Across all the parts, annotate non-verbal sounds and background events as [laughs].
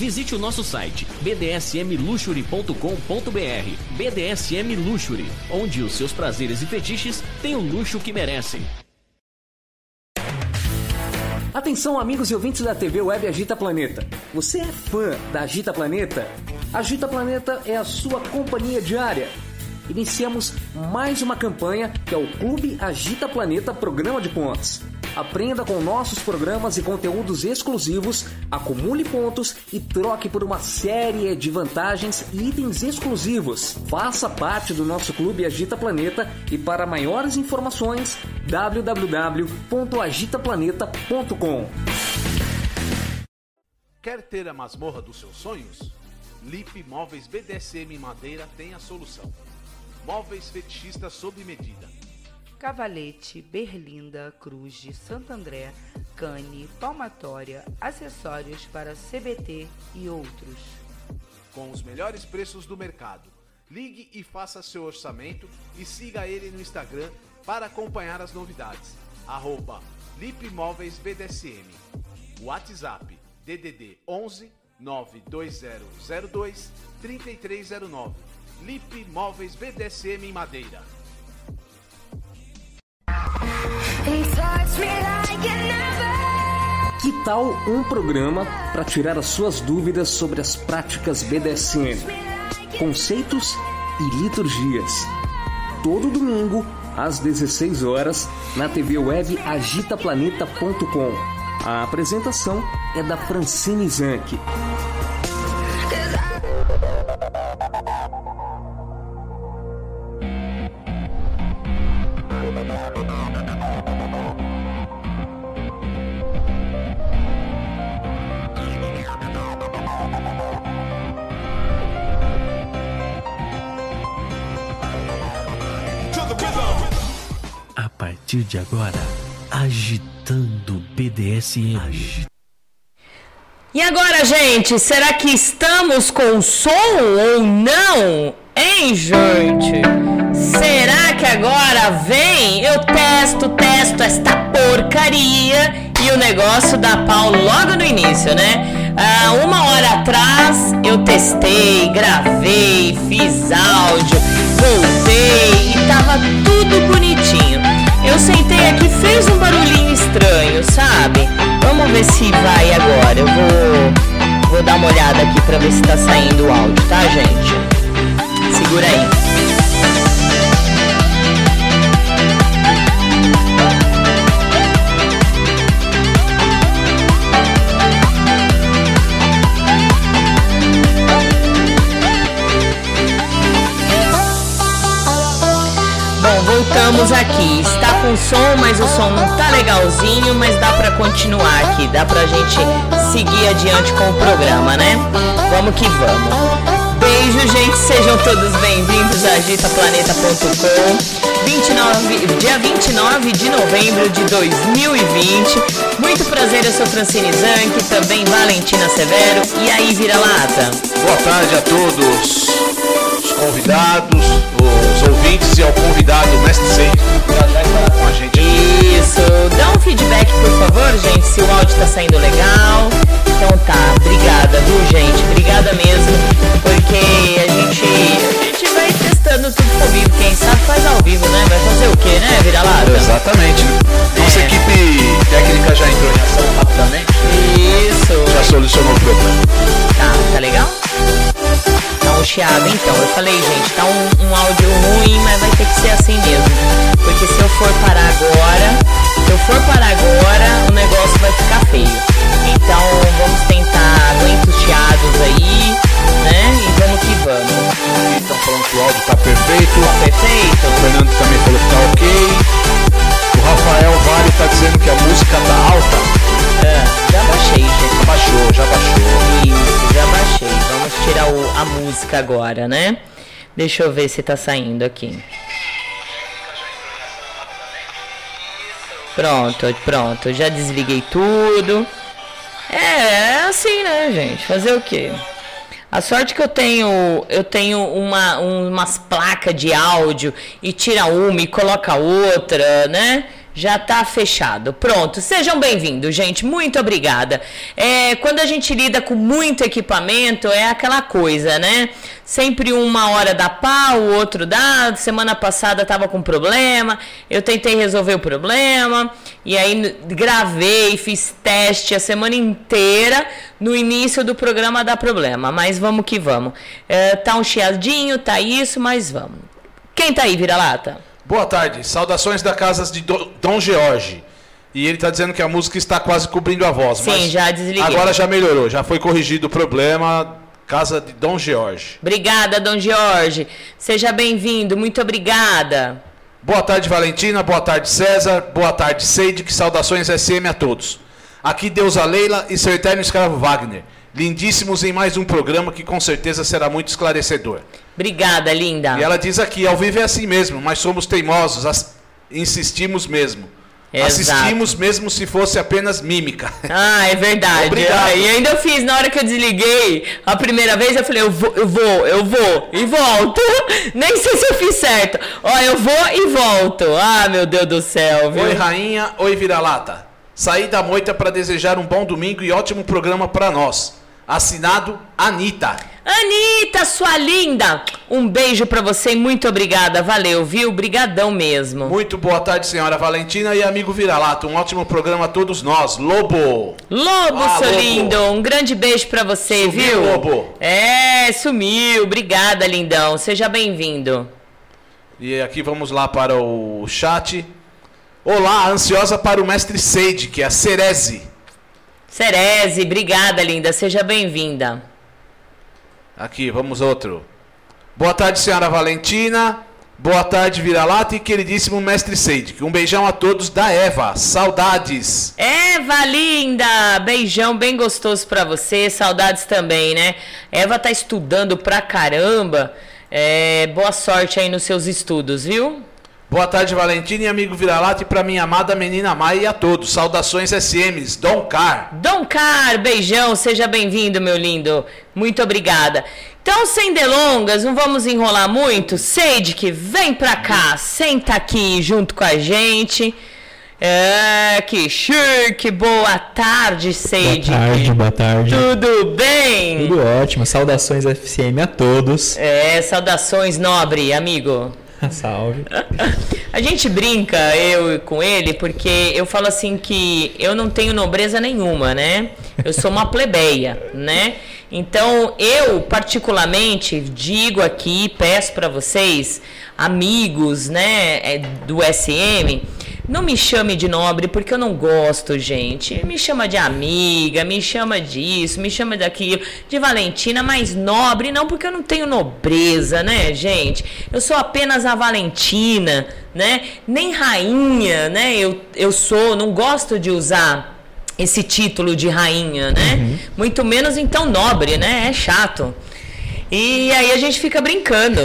Visite o nosso site bdsmluxury.com.br. BDSM Luxury, onde os seus prazeres e fetiches têm o luxo que merecem. Atenção, amigos e ouvintes da TV Web Agita Planeta. Você é fã da Agita Planeta? Agita Planeta é a sua companhia diária. Iniciamos mais uma campanha que é o Clube Agita Planeta Programa de Pontos. Aprenda com nossos programas e conteúdos exclusivos, acumule pontos e troque por uma série de vantagens e itens exclusivos. Faça parte do nosso clube Agita Planeta e para maiores informações www.agitaplaneta.com. Quer ter a masmorra dos seus sonhos? Lip Móveis BDSM Madeira tem a solução. Móveis fetichistas sob medida Cavalete, Berlinda, Cruz de Santo André, Cane, Palmatória, acessórios para CBT e outros. Com os melhores preços do mercado. Ligue e faça seu orçamento e siga ele no Instagram para acompanhar as novidades. Arroba BDSM. WhatsApp DDD 11 92002 3309. Lip BDSM em Madeira. Que tal um programa para tirar as suas dúvidas sobre as práticas BDSM, conceitos e liturgias? Todo domingo, às 16 horas, na TV web agitaplaneta.com. A apresentação é da Francine Zanck. A partir de agora, agitando BDSM. E agora, gente, será que estamos com som ou não? Hein, gente? Será que agora vem? Eu testo, testo esta porcaria e o negócio dá pau logo no início, né? Ah, uma hora atrás eu testei, gravei, fiz áudio, voltei e tava tudo bonitinho. Eu sentei aqui, fez um barulhinho estranho, sabe? Vamos ver se vai agora. Eu vou, vou dar uma olhada aqui pra ver se tá saindo o áudio, tá, gente? Segura aí. Voltamos aqui. Está com som, mas o som não tá legalzinho, mas dá pra continuar aqui, dá pra gente seguir adiante com o programa, né? Vamos que vamos. Beijo, gente, sejam todos bem-vindos a agitaplaneta.com. 29, dia 29 de novembro de 2020. Muito prazer, eu sou Francine Zanck, também Valentina Severo. E aí, vira-lata? Boa tarde a todos os convidados, os ouvintes e ao convidado, Mestre Sei, que já já estará com a gente. Isso, dá um feedback, por favor, gente, se o áudio tá saindo legal. Então tá, obrigada, viu, gente? Obrigada mesmo, porque a gente, a gente vai testando tudo ao vivo. Quem sabe faz ao vivo, né? Vai fazer o quê, né, vira-lata? Exatamente. Nossa É. equipe técnica já entrou em ação rapidamente, Isso. já solucionou o problema. Tá, tá legal? Tá um chiado então. Eu falei, gente, tá um, um áudio ruim, mas vai ter que ser assim mesmo. Porque se eu for parar agora, se eu for parar agora, o negócio vai ficar feio. Então vamos tentar, aguenta os chiados aí, né? E vamos que vamos. Estão falando que o áudio tá perfeito. O Perfeito? Fernando também falou que tá ok. O Rafael Vale tá dizendo que a música tá alta. A música agora, né? Deixa eu ver se tá saindo aqui. Pronto, pronto. Já desliguei tudo. É, é assim, né, gente? Fazer o quê? A sorte que eu tenho, eu tenho uma, umas placas de áudio e tira uma e coloca outra, né? Já está fechado. Pronto. Sejam bem-vindos, gente. Muito obrigada. É, quando a gente lida com muito equipamento, é aquela coisa, né? Sempre uma hora dá pau, o outro dá. Semana passada estava com problema. Eu tentei resolver o problema. E aí gravei, fiz teste a semana inteira. No início do programa dá problema. Mas vamos que vamos. É, tá um chiadinho, tá isso, mas vamos. Quem tá aí, vira-lata? Boa tarde, saudações da casa de Dom George. E ele está dizendo que a música está quase cobrindo a voz. Sim, já desliguei. Agora já melhorou, já foi corrigido o problema. Casa de Dom George. Obrigada, Dom George. Seja bem-vindo, muito obrigada. Boa tarde, Valentina. Boa tarde, César. Boa tarde, Seide. Que saudações SM a todos. Aqui Deusa Leila e seu eterno escravo Wagner. Lindíssimos em mais um programa que com certeza será muito esclarecedor. Obrigada, linda. E ela diz aqui: ao vivo é assim mesmo, mas somos teimosos, insistimos mesmo. Exato. Assistimos mesmo se fosse apenas mímica. [laughs] Ah, é verdade. Obrigado. E ainda eu fiz, na hora que eu desliguei a primeira vez, eu falei, eu vou, eu vou, eu vou, e volto. [laughs] Nem sei se eu fiz certo. Ó, eu vou e volto. Ah, meu Deus do céu, viu? Oi, rainha, oi, vira-lata. Saí da moita para desejar um bom domingo e ótimo programa para nós. Assinado Anitta. Anitta, sua linda! Um beijo para você e muito obrigada. Valeu, viu? Brigadão mesmo. Muito boa tarde, senhora Valentina e amigo Vira-Lata. Um ótimo programa a todos nós. Lobo! Lobo, ah, seu lindo! Um grande beijo para você, sumiu, viu? Lobo! É, sumiu. Obrigada, lindão. Seja bem-vindo. E aqui vamos lá para o chat. Olá, ansiosa para o mestre Seide, que é a Cereze. Cereze, obrigada, linda. Seja bem-vinda. Aqui, vamos outro. Boa tarde, senhora Valentina. Boa tarde, Vira-Lata e queridíssimo mestre Seide. Um beijão a todos da Eva. Saudades. Eva, linda! Beijão bem gostoso para você. Saudades também, né? Eva tá estudando pra caramba. É, boa sorte aí nos seus estudos, viu? Boa tarde, Valentina e amigo Vira-Lata e para minha amada menina Maia e a todos. Saudações SMs, Dom Car. Dom Car, beijão, seja bem-vindo, meu lindo. Muito obrigada. Então, sem delongas, não vamos enrolar muito. que vem pra cá, senta aqui junto com a gente. É, que chique, boa tarde, Seide. Boa tarde, boa tarde. Tudo bem? Tudo ótimo, saudações FCM a todos. É, saudações, nobre, amigo. [laughs] Salve. A gente brinca, eu com ele, porque eu falo assim que eu não tenho nobreza nenhuma, né? Eu sou uma plebeia, [laughs] né? Então, eu particularmente digo aqui, peço para vocês, amigos, né, é, do SM, não me chame de nobre porque eu não gosto, gente. Me chama de amiga, me chama disso, me chama daquilo, de Valentina, mas nobre não porque eu não tenho nobreza, né, gente? Eu sou apenas a Valentina, né? Nem rainha, né? Eu, eu sou, não gosto de usar esse título de rainha, né? Uhum. Muito menos então nobre, né? É chato. E aí a gente fica brincando.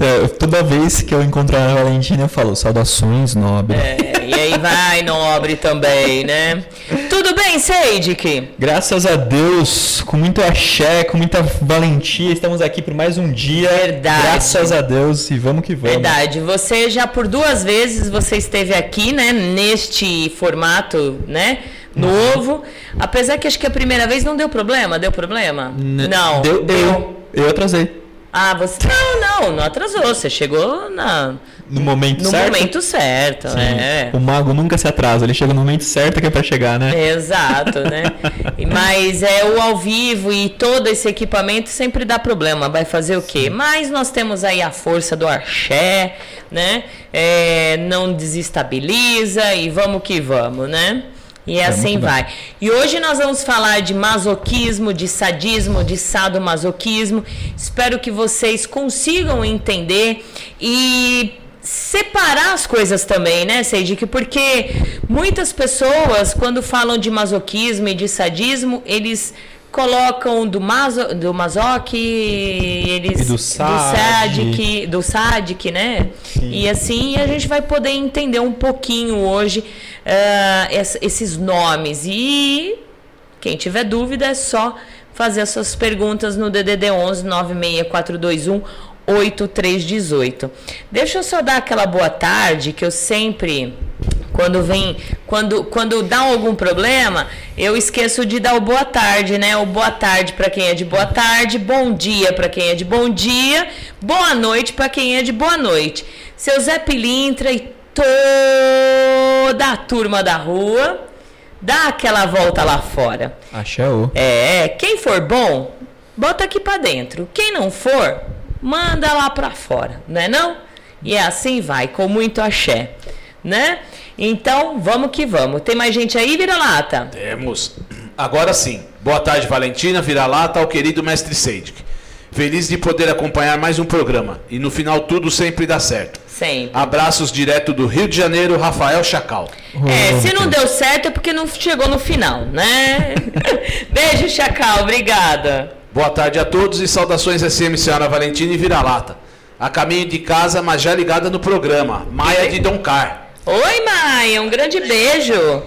É, toda vez que eu encontro a Valentina, eu falo saudações, nobre. É, e aí vai, nobre também, né? Tudo bem, Seidik? Graças a Deus, com muito axé, com muita valentia, estamos aqui por mais um dia. Verdade. Graças a Deus e vamos que vamos. Verdade. Você já por duas vezes você esteve aqui, né? Neste formato, né? Novo. Apesar que acho que a primeira vez não deu problema. Deu problema? N não. Deu, deu. Eu atrasei. Ah, você. Não, não, não atrasou. Você chegou na. No momento no certo? No momento certo, Sim. é. O mago nunca se atrasa, ele chega no momento certo que é pra chegar, né? Exato, né? [laughs] Mas é o ao vivo e todo esse equipamento sempre dá problema. Vai fazer o quê? Mas nós temos aí a força do arché, né? É, não desestabiliza e vamos que vamos, né? E é assim vai. E hoje nós vamos falar de masoquismo, de sadismo, de sadomasoquismo. Espero que vocês consigam entender e separar as coisas também, né, Seidik? Porque muitas pessoas, quando falam de masoquismo e de sadismo, eles colocam do, Mazo, do Mazoc, eles E do SAD. SADC, do SADC, né? E assim a gente vai poder entender um pouquinho hoje ess- esses nomes. E quem tiver dúvida é só fazer as suas perguntas no DDD 11 96421 8318. Deixa eu só dar aquela boa tarde que eu sempre quando vem quando quando dá algum problema, eu esqueço de dar o boa tarde, né? O boa tarde para quem é de boa tarde, bom dia para quem é de bom dia, boa noite para quem é de boa noite. Seu Zé Pilintra e toda a turma da rua, dá aquela volta lá fora. Axé-o. É, quem for bom, bota aqui pra dentro. Quem não for, manda lá pra fora, não é não? E é assim vai, com muito axé, né? Então, vamos que vamos. Tem mais gente aí, vira-lata? Temos. Agora sim. Boa tarde, Valentina, vira-lata ao querido mestre Seidik. Feliz de poder acompanhar mais um programa. E no final tudo sempre dá certo. Sempre. Abraços direto do Rio de Janeiro, Rafael Chacal. É, se não deu certo é porque não chegou no final, né? [laughs] Beijo, Chacal, obrigada. Boa tarde a todos e saudações SM Senhora Valentina e vira-lata. A caminho de casa, mas já ligada no programa. Maia de Doncar. Oi, Maia, um grande beijo.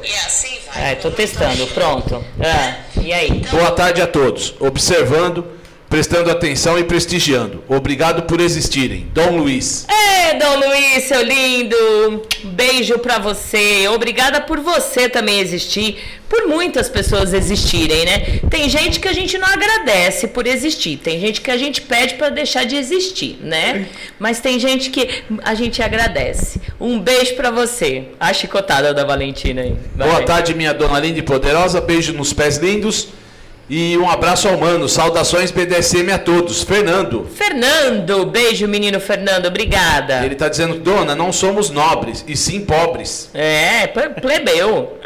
É, tô testando, pronto. Ah, e aí? Boa tarde a todos. Observando, prestando atenção e prestigiando. Obrigado por existirem. Dom Luiz. Ei, Dom Luiz, seu lindo! Beijo pra você. Obrigada por você também existir, por muitas pessoas existirem, né? Tem gente que a gente não agradece por existir, tem gente que a gente pede pra deixar de existir, né? Mas tem gente que a gente agradece. Um beijo pra você. A chicotada da Valentina aí. Vai. Boa tarde, minha dona linda e poderosa. Beijo nos pés lindos. E um abraço ao mano. Saudações BDSM a todos. Fernando. Fernando, beijo, menino Fernando, obrigada. Ele está dizendo, dona, não somos nobres, e sim pobres. É, ple- plebeu.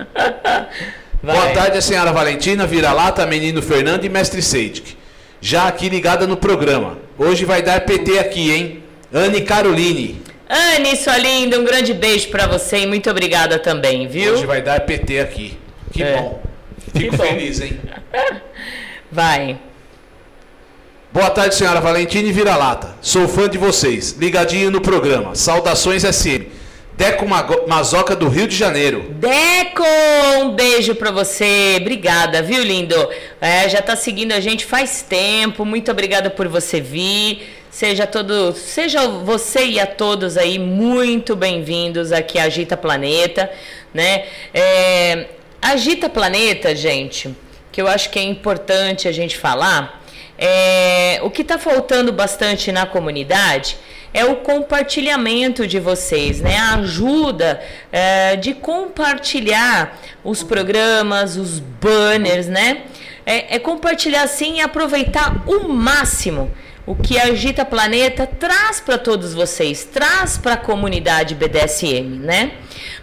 [laughs] Boa tarde, a senhora Valentina, vira-lata, menino Fernando e mestre Seidik. Já aqui ligada no programa. Hoje vai dar PT aqui, hein? Anne Caroline. Anne, sua linda, um grande beijo pra você e muito obrigada também, viu? Hoje vai dar PT aqui. Que É. bom. Fico Que bom. feliz, hein? [laughs] Vai. Boa tarde, senhora Valentina e vira-lata. Sou fã de vocês. Ligadinho no programa. Saudações SM. Deco Mazoca do Rio de Janeiro. Deco, um beijo pra você. Obrigada, viu, lindo? É, já tá seguindo a gente faz tempo. Muito obrigada por você vir. Seja todo, seja você e a todos aí muito bem-vindos aqui à Agita Planeta, né? É, Agita Planeta, gente, que eu acho que é importante a gente falar. É, o que está faltando bastante na comunidade é o compartilhamento de vocês, né? A ajuda é, de compartilhar os programas, os banners, né? É, é compartilhar assim e aproveitar o máximo o que a Agita Planeta traz para todos vocês, traz para a comunidade BDSM, né?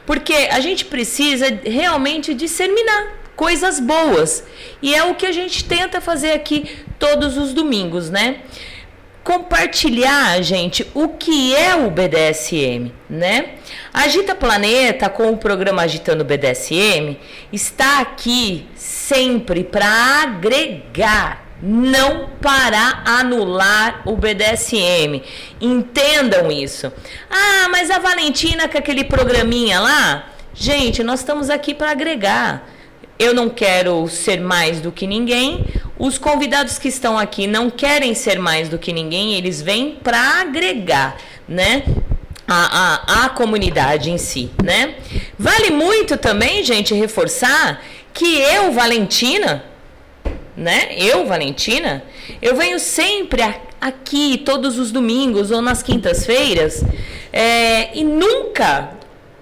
Porque a gente precisa realmente disseminar coisas boas. E é o que a gente tenta fazer aqui todos os domingos, né? Compartilhar, gente, o que é o BDSM, né? Agita Planeta, com o programa Agitando BDSM, está aqui sempre para agregar, não para anular o BDSM. Entendam isso. Ah, mas a Valentina com aquele programinha lá, gente, nós estamos aqui para agregar. Eu não quero ser mais do que ninguém. Os convidados que estão aqui não querem ser mais do que ninguém, eles vêm para agregar, né? A, a, a comunidade em si, né? Vale muito também, gente, reforçar que eu, Valentina, né? Eu, Valentina, eu venho sempre a- aqui todos os domingos ou nas quintas-feiras é, e nunca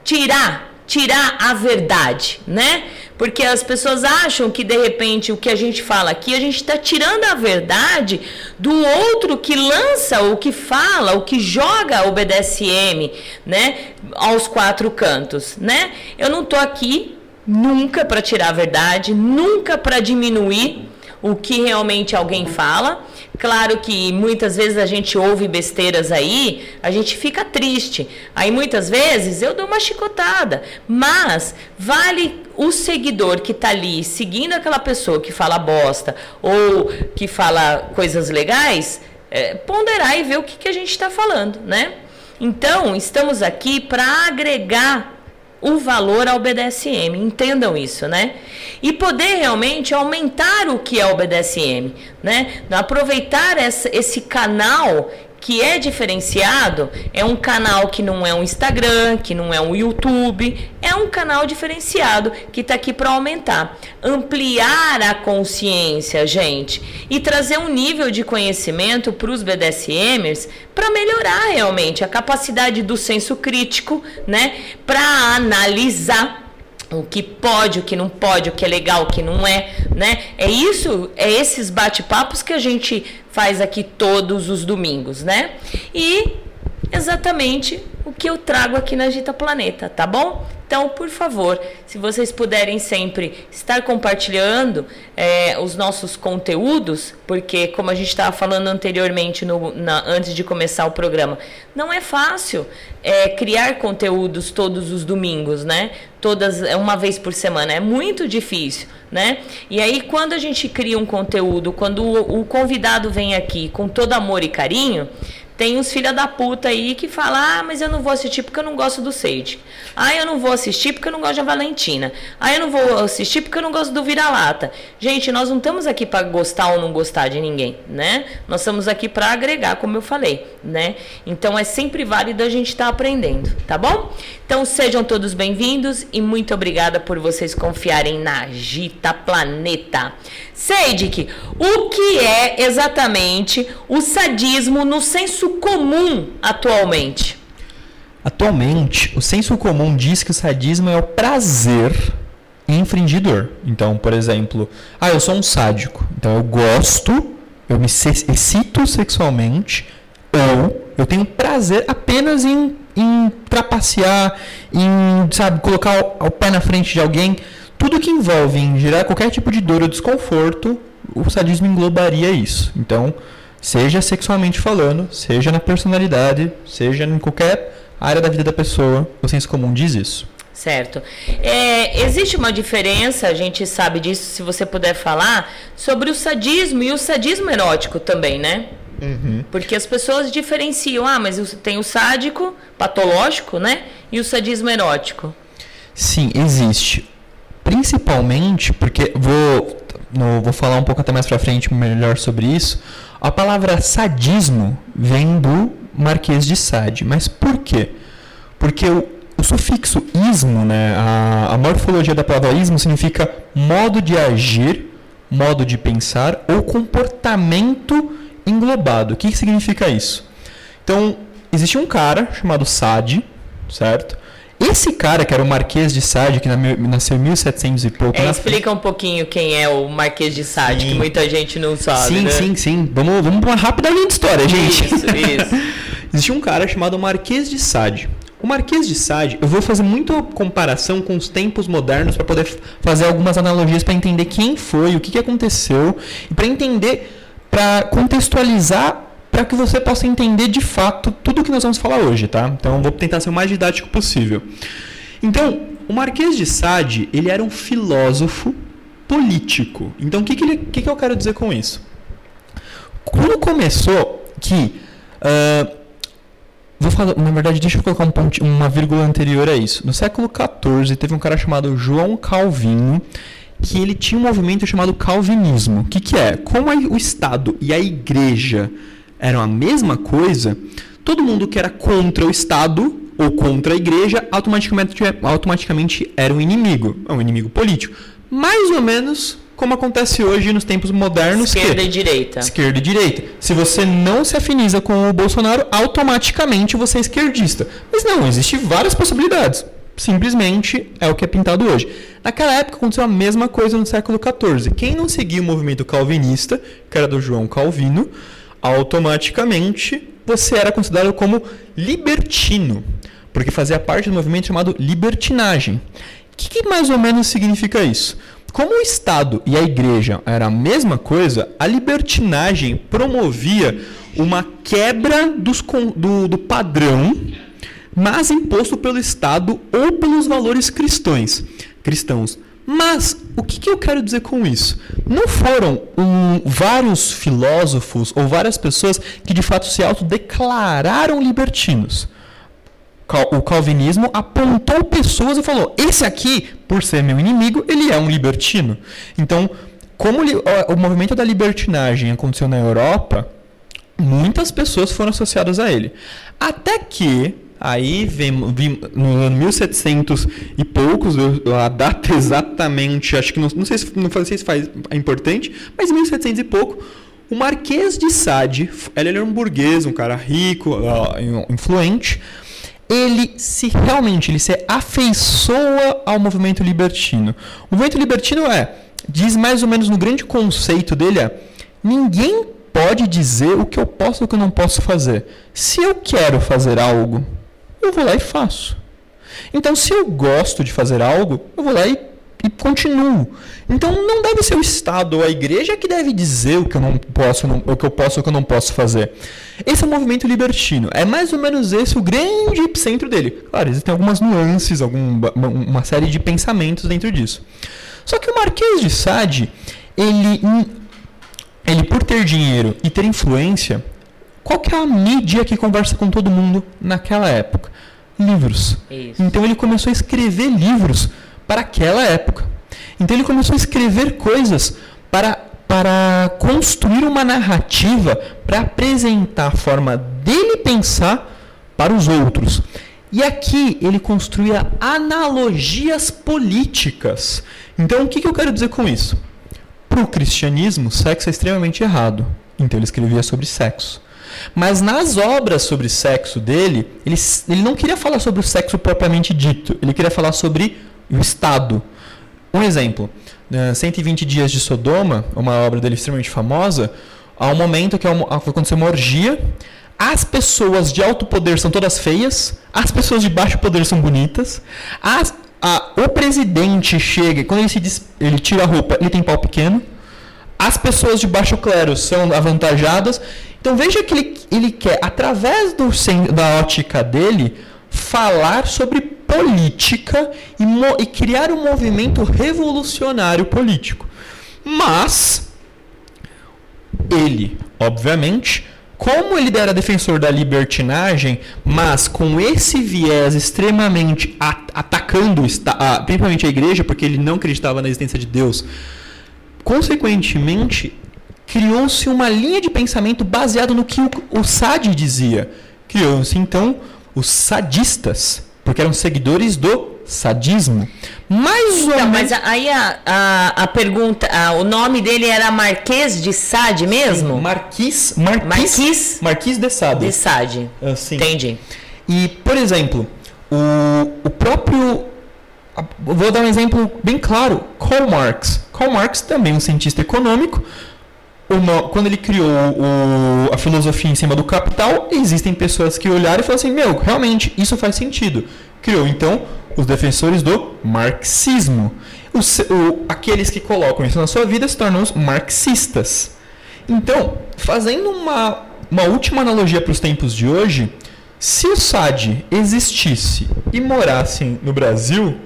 tirar tirar a verdade, né? Porque as pessoas acham que de repente o que a gente fala aqui, a gente está tirando a verdade do outro que lança, o que fala, o que joga o BDSM, né? Aos quatro cantos, né? Eu não tô aqui nunca para tirar a verdade, nunca para diminuir o que realmente alguém fala. Claro que muitas vezes a gente ouve besteiras aí, a gente fica triste. Aí muitas vezes eu dou uma chicotada, mas vale o seguidor que está ali seguindo aquela pessoa que fala bosta ou que fala coisas legais, é, ponderar e ver o que, que a gente está falando, né? Então, estamos aqui para agregar o valor ao BDSM. Entendam isso, né? E poder realmente aumentar o que é o BDSM, né? Aproveitar essa, esse canal que é diferenciado, é um canal que não é um Instagram, que não é um YouTube, é um canal diferenciado que está aqui para aumentar, ampliar a consciência, gente, e trazer um nível de conhecimento para os BDSMers para melhorar realmente a capacidade do senso crítico, né, para analisar o que pode, o que não pode, o que é legal, o que não é, né? É isso, é esses bate-papos que a gente faz aqui todos os domingos, né? E exatamente o que eu trago aqui na Gita Planeta, tá bom? Então, por favor, se vocês puderem sempre estar compartilhando é, os nossos conteúdos, porque, como a gente estava falando anteriormente, no, na, antes de começar o programa, não é fácil é, criar conteúdos todos os domingos, né? Todas, é, uma vez por semana. É muito difícil, né? E aí, quando a gente cria um conteúdo, quando o, o convidado vem aqui com todo amor e carinho, tem uns filha da puta aí que falam, ah, mas eu não vou assistir porque eu não gosto do Sage. Ah, eu não vou assistir porque eu não gosto da Valentina. Ah, eu não vou assistir porque eu não gosto do Vira-Lata. Gente, nós não estamos aqui para gostar ou não gostar de ninguém, né? Nós estamos aqui para agregar, como eu falei, né? Então é sempre válido a gente estar tá aprendendo, tá bom? Então sejam todos bem-vindos e muito obrigada por vocês confiarem na Gita Planeta. Seidik, o que é exatamente o sadismo no senso comum atualmente? Atualmente, o senso comum diz que o sadismo é o prazer infringidor. Então, por exemplo, ah, eu sou um sádico, então eu gosto, eu me excito sexualmente, ou eu tenho prazer apenas em em trapacear, em, sabe, colocar o, o pé na frente de alguém. Tudo que envolve em gerar qualquer tipo de dor ou desconforto, o sadismo englobaria isso. Então, seja sexualmente falando, seja na personalidade, seja em qualquer área da vida da pessoa, o senso comum diz isso. Certo. É, existe uma diferença, a gente sabe disso, se você puder falar, sobre o sadismo e o sadismo erótico também, né? Uhum. Porque as pessoas diferenciam, ah, mas tem o sádico, patológico, né? E o sadismo erótico. Sim, existe. Principalmente porque vou, no, vou falar um pouco até mais pra frente melhor sobre isso. A palavra sadismo vem do Marquês de Sade. Mas por quê? Porque o, o sufixo ismo, né, a, a morfologia da palavra ismo significa modo de agir, modo de pensar ou comportamento englobado. O que, que significa isso? Então, existia um cara chamado Sade, certo? Esse cara, que era o Marquês de Sade, que nasceu em 1700 e pouco. É, explica um pouquinho quem é o Marquês de Sade, sim. que muita gente não sabe. Sim, né? sim, sim. Vamos, vamos para uma rápida linha de história, gente. Isso, isso. [laughs] Existia um cara chamado Marquês de Sade. O Marquês de Sade, eu vou fazer muita comparação com os tempos modernos para poder fazer algumas analogias para entender quem foi, o que, que aconteceu e para entender para contextualizar para que você possa entender de fato tudo o que nós vamos falar hoje, tá? Então vou tentar ser o mais didático possível. Então, o Marquês de Sade, ele era um filósofo político. Então, o que, que, ele, que, que eu quero dizer com isso? Quando começou que... Uh, vou falar, na verdade, deixa eu colocar um ponto, uma vírgula anterior a isso. No século XIV, teve um cara chamado João Calvino que ele tinha um movimento chamado calvinismo. O que, que é? Como o Estado e a Igreja eram a mesma coisa, todo mundo que era contra o Estado ou contra a Igreja automaticamente, automaticamente era um inimigo, é um inimigo político. Mais ou menos como acontece hoje nos tempos modernos. Esquerda que, e direita. Esquerda e direita. Se você não se afiniza com o Bolsonaro, automaticamente você é esquerdista. Mas não, existem várias possibilidades simplesmente é o que é pintado hoje. Naquela época aconteceu a mesma coisa no século XIV. Quem não seguia o movimento calvinista, que era do João Calvino, automaticamente você era considerado como libertino, porque fazia parte do movimento chamado libertinagem. O que, que mais ou menos significa isso? como o Estado e a Igreja era a mesma coisa, a libertinagem promovia uma quebra dos, do, do padrão mas imposto pelo Estado ou pelos valores cristãos. cristãos. Mas o que, que eu quero dizer com isso? Não foram um, vários filósofos ou várias pessoas que de fato se autodeclararam libertinos. O calvinismo apontou pessoas e falou: esse aqui, por ser meu inimigo, ele é um libertino. Então, como o movimento da libertinagem aconteceu na Europa, muitas pessoas foram associadas a ele. Até que Aí vem, vem no ano 1700 e poucos, a data exatamente, acho que não, não sei se não sei se faz é importante, mas 1700 e pouco, o Marquês de Sade, ele era um burguês, um cara rico, influente, ele se realmente ele se afeiçoa ao movimento libertino. O movimento libertino é, diz mais ou menos no grande conceito dele é, ninguém pode dizer o que eu posso e o que eu não posso fazer. Se eu quero fazer algo, eu vou lá e faço. Então, se eu gosto de fazer algo, eu vou lá e, e continuo. Então, não deve ser o Estado ou a igreja que deve dizer o que eu não posso, não, o que eu posso, o que eu não posso fazer. Esse é o movimento libertino. É mais ou menos esse o grande epicentro dele. Claro, existem algumas nuances, alguma, uma série de pensamentos dentro disso. Só que o Marquês de Sade, ele, ele por ter dinheiro e ter influência, qual que é a mídia que conversa com todo mundo naquela época? Livros. Isso. Então ele começou a escrever livros para aquela época. Então ele começou a escrever coisas para, para construir uma narrativa para apresentar a forma dele pensar para os outros. E aqui ele construía analogias políticas. Então o que, que eu quero dizer com isso? Para o cristianismo, sexo é extremamente errado. Então ele escrevia sobre sexo. Mas nas obras sobre sexo dele, ele, ele não queria falar sobre o sexo propriamente dito, ele queria falar sobre o Estado. Um exemplo, 120 né, Dias de Sodoma, uma obra dele extremamente famosa, há um momento que aconteceu uma orgia, as pessoas de alto poder são todas feias, as pessoas de baixo poder são bonitas, as, a, o presidente chega, quando ele, se ele tira a roupa, ele tem pau pequeno, as pessoas de baixo clero são avantajadas então veja que ele, ele quer, através do, da ótica dele, falar sobre política e, e criar um movimento revolucionário político. Mas ele, obviamente, como ele era defensor da libertinagem, mas com esse viés extremamente atacando principalmente a igreja, porque ele não acreditava na existência de Deus, consequentemente, criou-se uma linha de pensamento baseado no que o, o Sade dizia. Criou-se então os sadistas, porque eram seguidores do sadismo. Mais ou menos. Mas aí a, a, a pergunta, a, o nome dele era Marquês de Sade mesmo? Sim, Marquis, Marquis, Marquis, Marquis de Sade. De Sade. Uh, sim. Entendi. E, por exemplo, o, o próprio. Vou dar um exemplo bem claro: Karl Marx. Karl Marx também um cientista econômico, uma, quando ele criou o, a filosofia em cima do capital, existem pessoas que olharam e falaram assim: meu, realmente, isso faz sentido. Criou então os defensores do marxismo. Os, o, aqueles que colocam isso na sua vida se tornam os marxistas. Então, fazendo uma, uma última analogia para os tempos de hoje, se o SAD existisse e morasse no Brasil,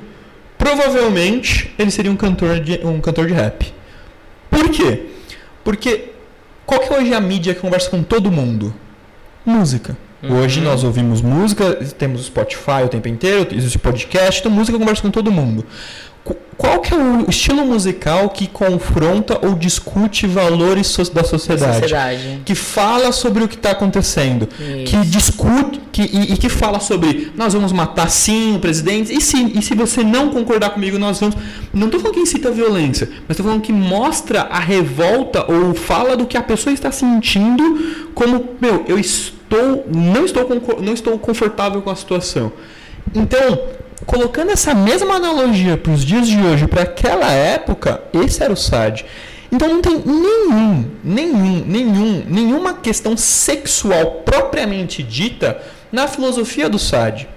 provavelmente ele seria um cantor de, um cantor de rap. Por quê? Porque qual que é hoje a mídia que conversa com todo mundo? Música. Uhum. Hoje nós ouvimos música, temos o Spotify o tempo inteiro, existe podcast, então música conversa com todo mundo. Qual que é o estilo musical que confronta ou discute valores da sociedade? sociedade. Que fala sobre o que está acontecendo. Isso. Que discute que, e, e, que fala sobre nós vamos matar sim o presidente. E se, e se você não concordar comigo, nós vamos. Não estou falando que incita a violência, mas estou falando que mostra a revolta ou fala do que a pessoa está sentindo como, meu, eu estou. Não estou, não estou confortável com a situação. Então, colocando essa mesma analogia para os dias de hoje, para aquela época, esse era o SAD. Então não tem nenhum, nenhum, nenhum, nenhuma questão sexual propriamente dita na filosofia do SAD.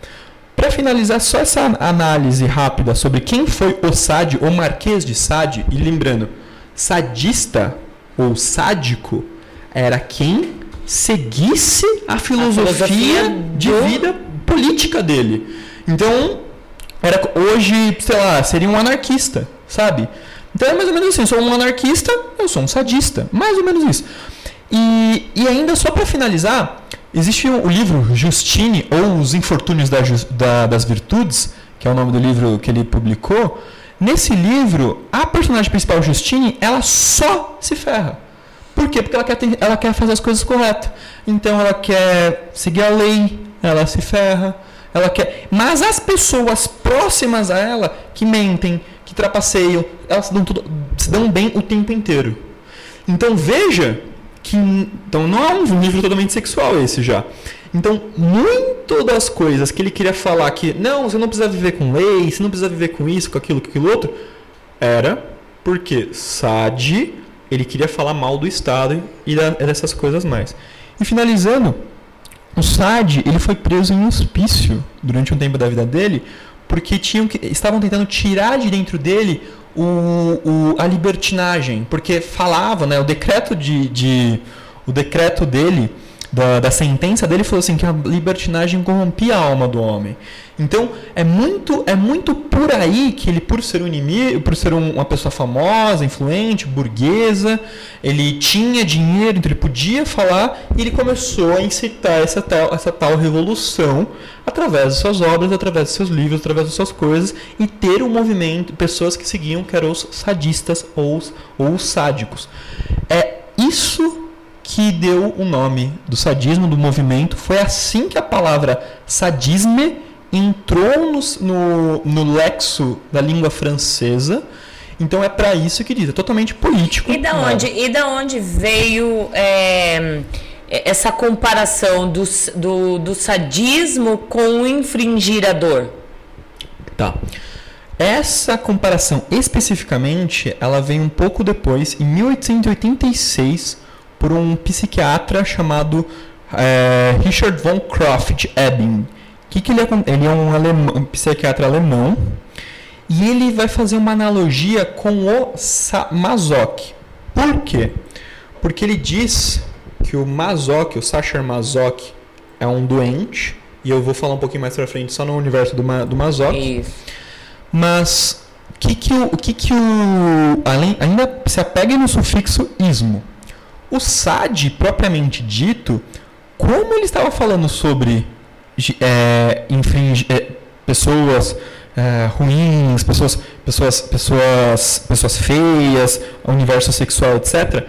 Para finalizar, só essa análise rápida sobre quem foi o Sade, o Marquês de Sade, e lembrando, sadista ou sádico era quem seguisse a filosofia, filosofia de do- vida política dele. Então, era hoje, sei lá, seria um anarquista, sabe? Então é mais ou menos assim, eu sou um anarquista, eu sou um sadista, mais ou menos isso. E, e ainda só para finalizar, existe o livro Justine ou Os Infortúnios da da- das Virtudes, que é o nome do livro que ele publicou. Nesse livro, a personagem principal Justine, ela só se ferra. Por quê? Porque ela quer, ter- ela quer fazer as coisas corretas. Então ela quer seguir a lei, ela se ferra, ela quer. Mas as pessoas próximas a ela que mentem, que trapaceiam, elas se dão, tudo, se dão bem o tempo inteiro. Então veja que então não é um livro totalmente sexual esse já. Então, muito das coisas que ele queria falar que não, você não precisa viver com lei, você não precisa viver com isso, com aquilo, com aquilo outro, era porque Sade ele queria falar mal do Estado e dessas coisas mais. E finalizando, o Sade ele foi preso em um hospício durante um tempo da vida dele porque tinham que, estavam tentando tirar de dentro dele o, o- a libertinagem, porque falava, né, o decreto de, de- o decreto dele da, da sentença dele falou assim que a libertinagem corrompia a alma do homem. Então é muito é muito por aí que ele por ser um inimigo, por ser um- uma pessoa famosa, influente, burguesa, ele tinha dinheiro, então ele podia falar e ele começou a incitar essa tal essa tal revolução através de suas obras, através de seus livros, através de suas coisas e ter um movimento, pessoas que seguiam que eram os sadistas ou os, ou os sádicos. É isso que deu o nome do sadismo, do movimento. Foi assim que a palavra sadisme entrou no, no, no lexo da língua francesa. Então é para isso que diz, é totalmente político. E da Nada. onde, e da onde veio é, essa comparação do, do, do sadismo com o infringir a dor? Tá. Essa comparação especificamente, ela vem um pouco depois, em 1886, por um psiquiatra chamado eh, Richard von Krafft-Ebing. Que que ele, é, ele é um, alemão, um psiquiatra alemão e ele vai fazer uma analogia com o Masoch. Por quê? Porque ele diz que o Masoch, o Sacher Masoch, é um doente, e eu vou falar um pouquinho mais pra frente só no universo do, Ma, do. Isso. Mas o que que o, o que que o além, ainda se apega no sufixo ismo. O sad propriamente dito, como ele estava falando sobre é, é, pessoas é, ruins, pessoas, pessoas, pessoas, pessoas feias, universo sexual, etc.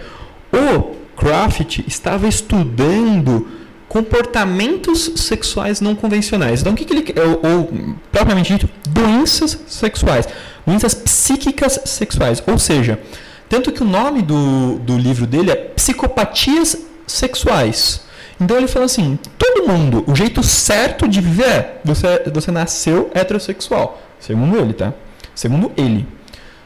O Craft estava estudando comportamentos sexuais não convencionais. Então, o que, que ele. Ou, ou, propriamente dito, doenças sexuais. Doenças psíquicas sexuais. Ou seja, tanto que o nome do, do livro dele é Psicopatias Sexuais. Então ele fala assim: todo mundo, o jeito certo de viver é você, você nasceu heterossexual. Segundo ele, tá? Segundo ele.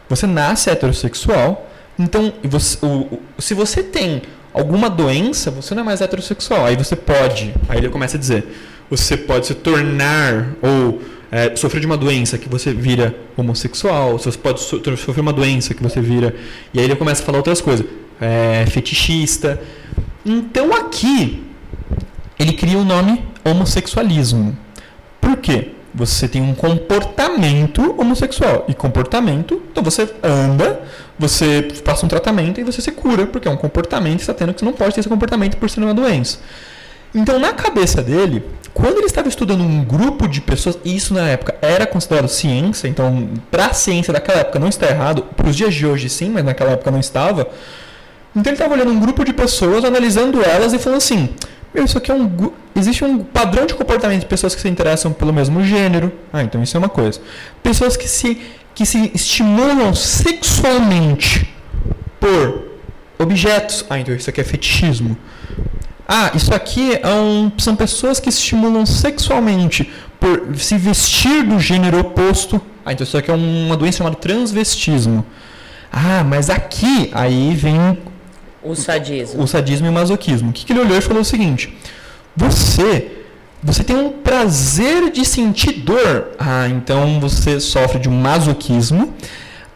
Você nasce heterossexual, então você- o- o- se você tem alguma doença, você não é mais heterossexual. Aí você pode, aí ele começa a dizer, você pode se tornar ou é, sofrer de uma doença que você vira homossexual, você pode so- sofrer uma doença que você vira. E aí ele começa a falar outras coisas, é, fetichista. Então aqui ele cria o nome homossexualismo. Por quê? Você tem um comportamento homossexual. E comportamento, então você anda, você passa um tratamento e você se cura, porque é um comportamento que você está tendo que você não pode ter esse comportamento por ser uma doença. Então, na cabeça dele, quando ele estava estudando um grupo de pessoas, isso na época era considerado ciência, então, para a ciência daquela época não está errado, para os dias de hoje sim, mas naquela época não estava. Então, ele estava olhando um grupo de pessoas, analisando elas e falando assim: meu, isso aqui é um. Existe um padrão de comportamento de pessoas que se interessam pelo mesmo gênero. Ah, então isso é uma coisa. Pessoas que se, que se estimulam sexualmente por objetos. Ah, então isso aqui é fetichismo. Ah, isso aqui é um- são pessoas que se estimulam sexualmente por se vestir do gênero oposto. Ah, então isso aqui é uma doença chamada transvestismo. Ah, mas aqui, aí vem O sadismo. o sadismo e o masoquismo. O que, que ele olhou e falou o seguinte: você você tem um prazer de sentir dor. Ah, então você sofre de um masoquismo.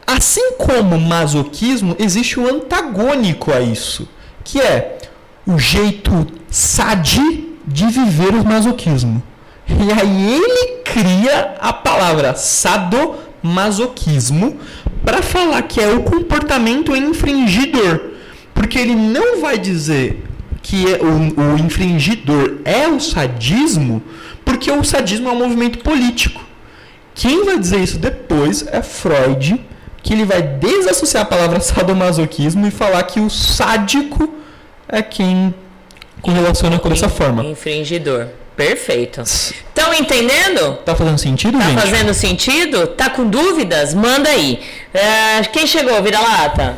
Assim como o masoquismo, existe um antagônico a isso, que é o jeito sadi de viver o masoquismo. E aí ele cria a palavra sadomasoquismo para falar que é o comportamento infringidor. Porque ele não vai dizer que é o, o infringidor é o sadismo, porque o sadismo é um movimento político. Quem vai dizer isso depois é Freud, que ele vai desassociar a palavra sadomasoquismo e falar que o sádico é quem correlaciona com dessa forma. Infringidor. Perfeito. Estão entendendo? Tá fazendo sentido, Tá gente? fazendo sentido? Tá com dúvidas? Manda aí. É, quem chegou, vira-lata?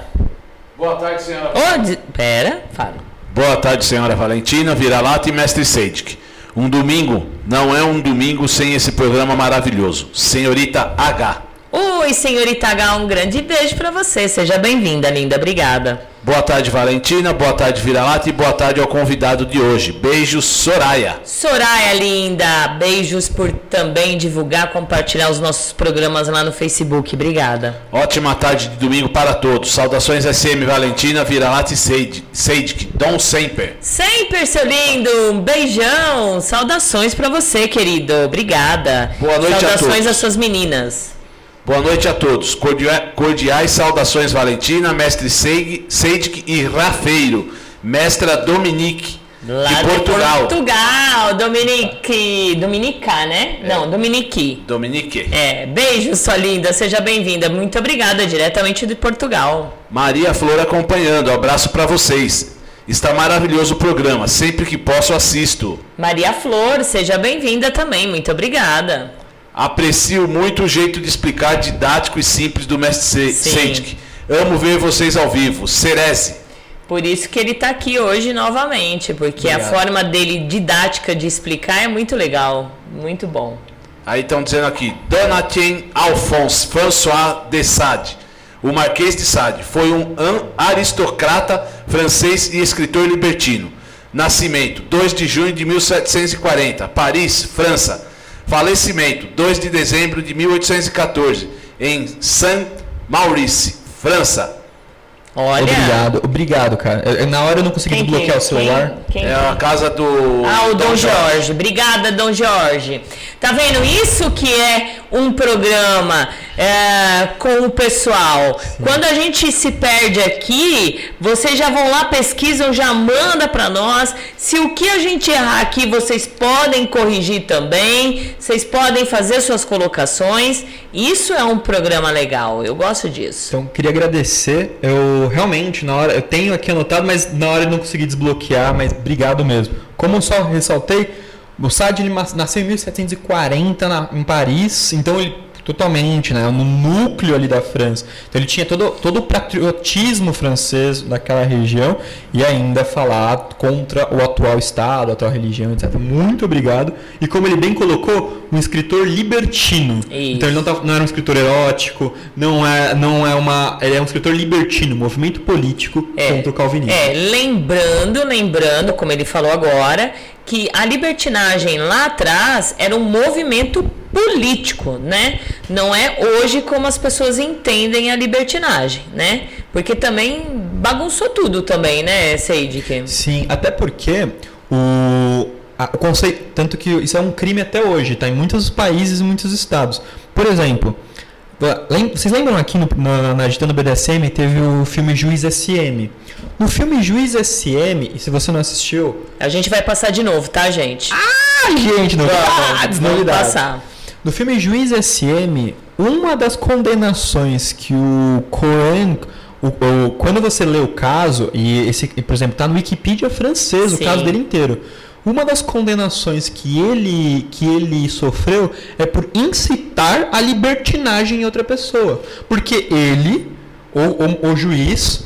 Boa tarde, senhora. Ô, de- Pera, fala. Boa tarde, senhora Valentina, Vira-Lata e Mestre Seidik. Um domingo não é um domingo sem esse programa maravilhoso. Senhorita H. Oi, senhorita H, um grande beijo pra você. Seja bem-vinda, linda. Obrigada. Boa tarde, Valentina. Boa tarde, Vira-Lata. E boa tarde ao convidado de hoje. Beijos, Soraya. Soraya, linda. Beijos por também divulgar, compartilhar os nossos programas lá no Facebook. Obrigada. Ótima tarde de domingo para todos. Saudações SM Valentina, Vira-Lata e Seid- Seidik. Dom Semper. Sempre, seu lindo. Um beijão. Saudações pra você, querido. Obrigada. Boa noite a Saudações todos. às suas meninas. Boa noite a todos. Cordia- Cordiais saudações Valentina, Mestre Seidik e Rafeiro. Mestra Dominique. Lá de Portugal. Portugal, Dominique. Dominica, né? Não, Dominique. Dominique. É, beijo, sua linda, seja bem-vinda. Muito obrigada, diretamente de Portugal. Maria Flor acompanhando. Abraço para vocês. Está maravilhoso o programa. Sempre que posso assisto. Maria Flor, seja bem-vinda também. Muito obrigada. Aprecio muito o jeito de explicar didático e simples do Mestre Se- Sim. Seidik. Amo ver vocês ao vivo. Cereze. Por isso que ele está aqui hoje novamente, porque a forma dele didática de explicar é muito legal, muito bom. Aí estão dizendo aqui, Donatien Alphonse François de Sade. O Marquês de Sade foi um aristocrata francês e escritor libertino. Nascimento, 2 de junho de 1740, Paris, França. Falecimento, 2 de dezembro de 1814, em Saint-Maurice, França. Olha. Obrigado, obrigado, cara. Eu- na hora eu não consegui Quem, desbloquear quem, o celular. Quem, quem, É a casa do. Ah, o Dom Jorge. Obrigada, Dom Jorge. Tá vendo? Isso que é um programa é, com o pessoal. Quando a gente se perde aqui, vocês já vão lá, pesquisam, já manda pra nós. Se o que a gente errar aqui, vocês podem corrigir também. Vocês podem fazer suas colocações. Isso é um programa legal. Eu gosto disso. Então, queria agradecer. Eu realmente, na hora, eu tenho aqui anotado, mas na hora eu não consegui desbloquear, mas obrigado mesmo. Como eu só ressaltei, o Sade nasceu em 1740 na- em Paris, então ele totalmente, né, no núcleo ali da França. Então ele tinha todo, todo o patriotismo francês daquela região e ainda falar contra o atual Estado, a atual religião, etc. Muito obrigado. E como ele bem colocou, um escritor libertino. Isso. Então ele não, tá- não era um escritor erótico, não é, não é uma. Ele é um escritor libertino, movimento político contra o calvinismo. É, lembrando, lembrando, como ele falou agora, que a libertinagem lá atrás era um movimento político, né? Não é hoje como as pessoas entendem a libertinagem, né? Porque também bagunçou tudo também, né, Seidik? Sim, até porque o, a- o conceito. Tanto que isso é um crime até hoje, tá? Em muitos países e muitos estados. Por exemplo, vocês lembram aqui no, na, na Agitando BDSM teve o filme Juiz SM? No filme Juiz SM, e se você não assistiu. A gente vai passar de novo, tá, gente? Ah, gente, novidades, Vamos novidades. passar. No filme Juiz SM, uma das condenações que o Cohen. o- o- quando você lê o caso, e esse, por exemplo, está no Wikipedia francês, o Sim. caso dele inteiro. Uma das condenações que ele, que ele sofreu é por incitar a libertinagem em outra pessoa. Porque ele, o, o, o juiz,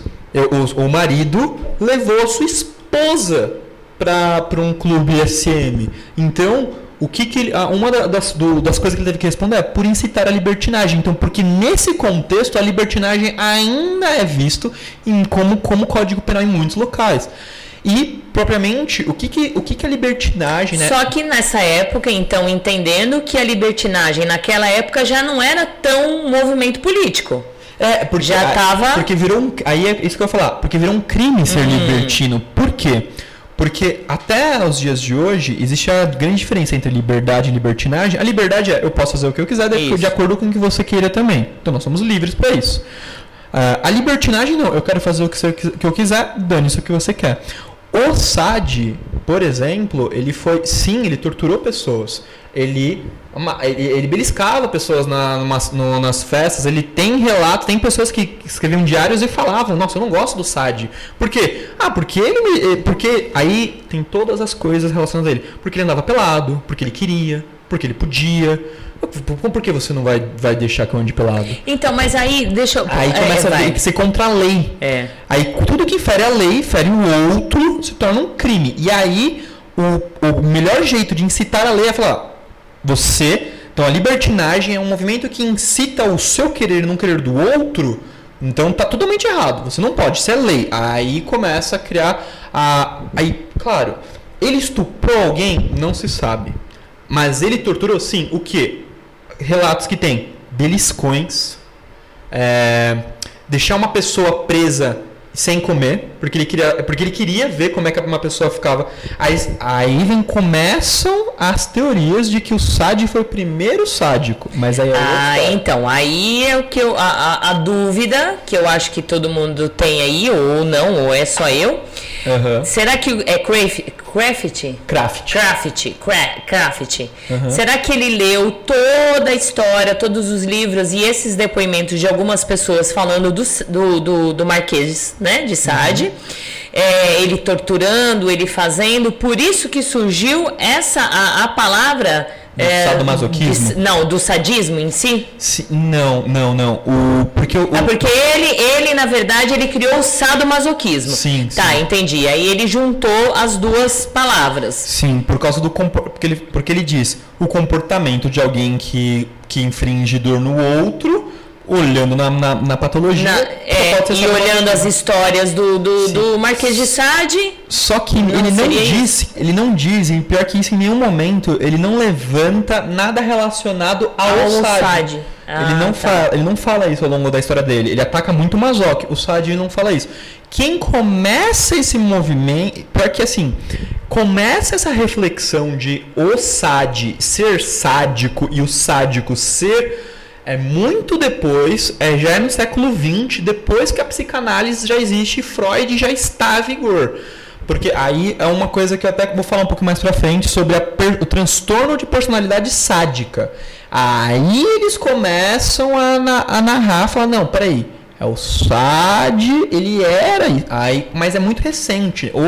o, o marido, levou a sua esposa para um clube SM. Então, o que, que ele, uma da- das, do- das coisas que ele teve que responder é por incitar a libertinagem. Então, porque nesse contexto a libertinagem ainda é visto em, como, como código penal em muitos locais. E, propriamente, o que, que, o que, que é libertinagem, né? Só que nessa época, então, entendendo que a libertinagem naquela época já não era tão um movimento político. É, porque Já a- tava- Porque virou um. Aí é isso que eu ia falar. Porque virou um crime ser Hum. libertino. Por quê? Porque até os dias de hoje existe a grande diferença entre liberdade e libertinagem. A liberdade é eu posso fazer o que eu quiser de, de acordo com o que você queira também. Então nós somos livres para isso. Ah, a libertinagem não, eu quero fazer o que, você- que eu quiser, dane isso o que você quer. O Sade, por exemplo, ele foi. Sim, ele torturou pessoas. Ele, ele, ele beliscava pessoas na, numa- no- nas festas. Ele tem relato, tem pessoas que escreviam diários e falavam: Nossa, eu não gosto do Sade. Por quê? Ah, porque ele eh, Porque aí tem todas as coisas relacionadas a ele. Porque ele andava pelado, porque ele queria, porque ele podia. Por, que você não vai, vai deixar que eu ande pelado? Então, mas aí, deixa eu. Aí é, começa a vai. ter que ser contra a lei. É. Aí tudo que fere a lei, fere o outro, se torna um crime. E aí o, o melhor jeito de incitar a lei é falar: você. Então a libertinagem é um movimento que incita o seu querer e não querer do outro. Então tá totalmente errado. Você não pode, isso é lei. Aí começa a criar a. Aí, claro, ele estuprou alguém? Não se sabe. Mas ele torturou sim. O que? Relatos que tem beliscões, é, deixar uma pessoa presa sem comer, porque ele queria, porque ele queria ver como é que uma pessoa ficava. Aí, aí vem, começam as teorias de que o Sade foi o primeiro sádico. Mas aí é Ah, então, aí é o que eu, a, a, a dúvida que eu acho que todo mundo tem aí, ou não, ou é só eu. Aham. Será que é Craft? Craft? Craft. Craft, Cra- Craft. Será que ele leu toda a história, todos os livros e esses depoimentos de algumas pessoas falando do, do, do, do Marquês, né, de Sade? É, ele torturando, ele fazendo, por isso que surgiu essa a, a palavra Do sadomasoquismo? de- não, do sadismo em si. Se- não, não, não. O, porque o, É porque ele, ele, na verdade, ele criou o sadomasoquismo. Sim, Tá, sim. entendi. Aí ele juntou as duas palavras. Sim, por causa do porque ele, porque ele diz o comportamento de alguém que, que infringe dor no outro, olhando na, na, na patologia. Na- é, e olhando as histórias do, do, do Marquês de Sade. Só que ele não diz, ele não diz, e pior que isso em nenhum momento, ele não levanta nada relacionado ao, Ao Sade. Sade. Ah, ele, não tá. fala, ele não fala isso ao longo da história dele. Ele ataca muito o Mazoc. O Sade não fala isso. Quem começa esse movimento. Pior que assim. Começa essa reflexão de o Sade ser sádico e o sádico ser. É muito depois, é, já é no século XX, depois que a psicanálise já existe, Freud já está a vigor. Porque aí é uma coisa que eu até vou falar um pouco mais pra frente sobre o transtorno de personalidade sádica. Aí eles começam a, na- a narrar, falar, não, peraí, é o Sade, ele era, aí, mas é muito recente. O,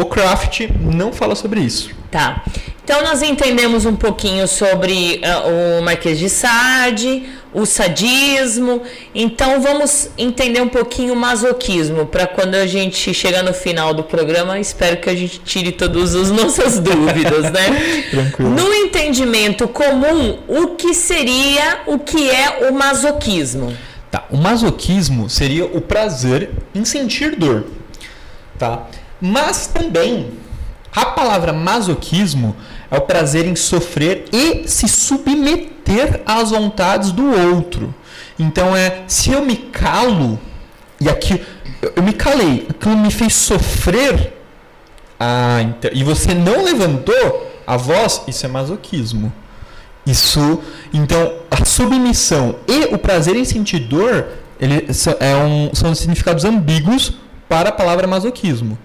o, o Kraft não fala sobre isso. Tá. Então nós entendemos um pouquinho sobre ah, o Marquês de Sade, o sadismo. Então vamos entender um pouquinho o masoquismo para quando a gente chegar no final do programa, espero que a gente tire todas as nossas [laughs] dúvidas, né? Tranquilo. No entendimento comum, o que seria o que é o masoquismo? Tá, o masoquismo seria o prazer em sentir dor, tá? Mas também a palavra masoquismo é o prazer em sofrer e se submeter às vontades do outro. Então é, se eu me calo e aqui eu, me calei, aquilo me fez sofrer, ah, então, e você não levantou a voz, isso é masoquismo. Isso, então, a submissão e o prazer em sentir dor, ele, é um- são significados ambíguos para a palavra masoquismo.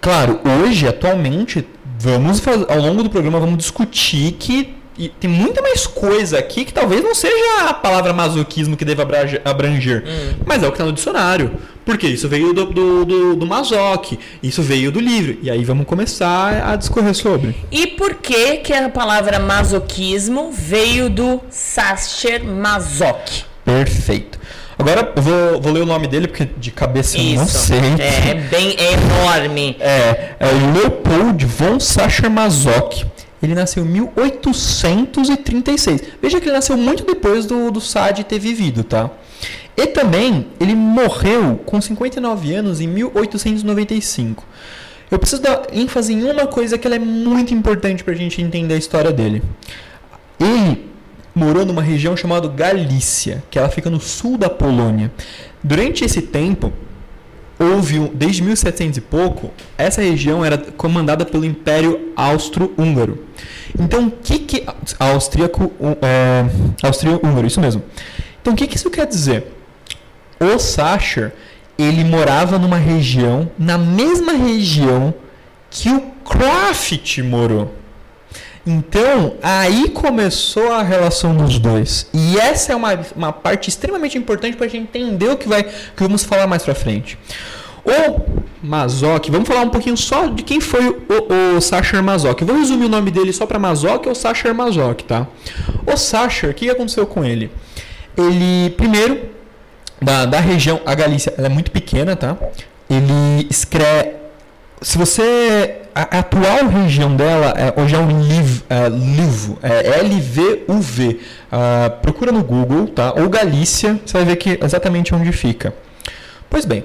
Claro, hoje, atualmente, vamos ao longo do programa vamos discutir que tem muita mais coisa aqui que talvez não seja a palavra masoquismo que deva abranger, abranger, mas é o que está no dicionário. Porque isso veio do, do, do, do Mazoc, isso veio do livro. E aí vamos começar a discorrer sobre. E por que que a palavra masoquismo veio do Sacher Masoch? Perfeito. Agora eu vou, vou ler o nome dele, porque de cabeça eu não sei. É, é bem é enorme. É, é o Leopold von Sacher-Masoch. Ele nasceu em 1836. Veja que ele nasceu muito depois do, do Sade ter vivido, tá? E também ele morreu com 59 anos em 1895. Eu preciso dar ênfase em uma coisa que ela é muito importante para a gente entender a história dele. Ele morou numa região chamada Galícia, que ela fica no sul da Polônia. Durante esse tempo, houve, desde 1700 e pouco, essa região era comandada pelo Império Austro-Húngaro. Então, o que que austríaco, é, austríaco-húngaro, isso mesmo. Então, o que que isso quer dizer? O Sacher ele morava numa região, na mesma região que o Croft morou. Então, aí começou a relação dos dois. E essa é uma, uma parte extremamente importante para a gente entender o que, vai, que vamos falar mais para frente. O Mazok, vamos falar um pouquinho só de quem foi o, o Sacher Mazok. Eu vou resumir o nome dele só para Mazok ou Sacher Mazok, tá? O Sacher, o que aconteceu com ele? Ele, primeiro, da, da região, a Galícia é muito pequena, tá? Ele escreve. Se você. A, a atual região dela é, hoje é um Liv, é, é L-V-U-V. Ah, procura no Google, tá? Ou Galícia, você vai ver que exatamente onde fica. Pois bem,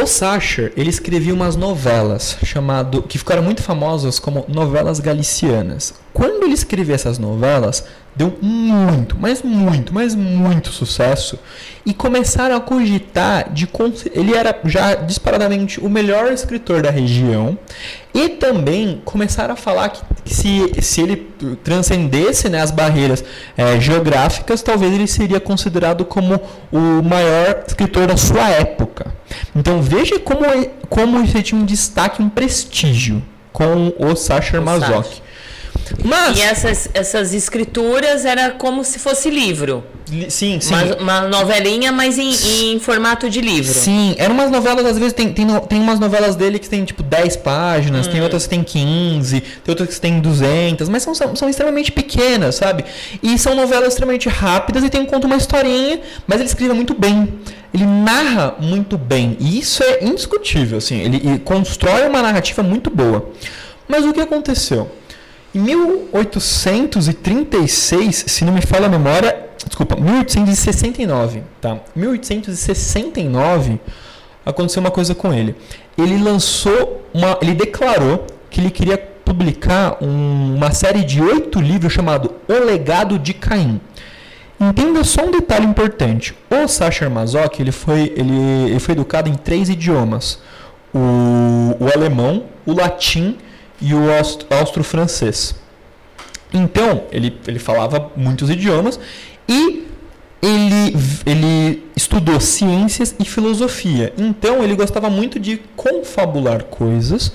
o Sacher, ele escrevia umas novelas chamado que ficaram muito famosas como novelas galicianas. Quando ele escrevia essas novelas, deu muito, mas muito, mas muito sucesso. E começaram a cogitar de ele era já disparadamente o melhor escritor da região. E também começaram a falar que, que se, se ele transcendesse né, as barreiras é, geográficas talvez ele seria considerado como o maior escritor da sua época. Então veja como como ele tinha um destaque um prestígio com o Sacher Mazoch mas... E essas, essas escrituras era como se fosse livro. Sim, sim. Uma, uma novelinha, mas em, em, formato de livro. Sim, eram umas novelas, às vezes tem, tem, tem umas novelas dele que tem tipo 10 páginas, hum. tem outras que tem 15, tem outras que tem 200, mas são, são, são extremamente pequenas, sabe? E são novelas extremamente rápidas e tem um conto uma historinha, mas ele escreve muito bem. Ele narra muito bem, e isso é indiscutível, assim, ele, ele constrói uma narrativa muito boa. Mas o que aconteceu? Em 1836, se não me falha a memória, desculpa, 1869, tá? 1869 aconteceu uma coisa com ele. Ele lançou uma, ele declarou que ele queria publicar um, uma série de oito livros chamado O Legado de Caim. Entenda só um detalhe importante. O Sacher Masoch, ele foi, ele, ele foi educado em três idiomas: o, o alemão, o latim e o austro-francês. Então, ele, ele falava muitos idiomas e ele, ele estudou ciências e filosofia. Então, ele gostava muito de confabular coisas.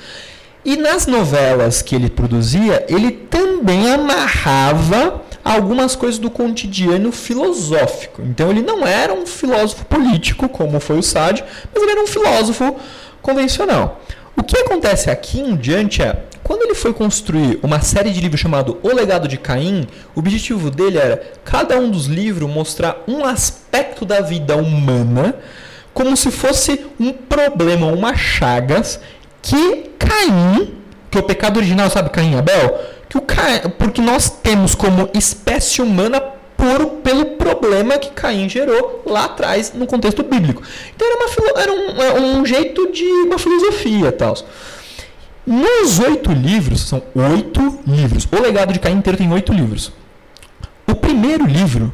E nas novelas que ele produzia, ele também amarrava algumas coisas do cotidiano filosófico. Então, ele não era um filósofo político, como foi o Sade, mas ele era um filósofo convencional. O que acontece aqui em diante é quando ele foi construir uma série de livros chamado O Legado de Caim, o objetivo dele era cada um dos livros mostrar um aspecto da vida humana como se fosse um problema, uma chagas que Caim, que é o pecado original, sabe, Caim e Abel, que o Caim, porque nós temos como espécie humana por, pelo problema que Caim gerou lá atrás no contexto bíblico. Então era, uma, era um, é um jeito de uma filosofia tal. Nos oito livros, são oito livros. O legado de Caim inteiro tem oito livros. O primeiro livro,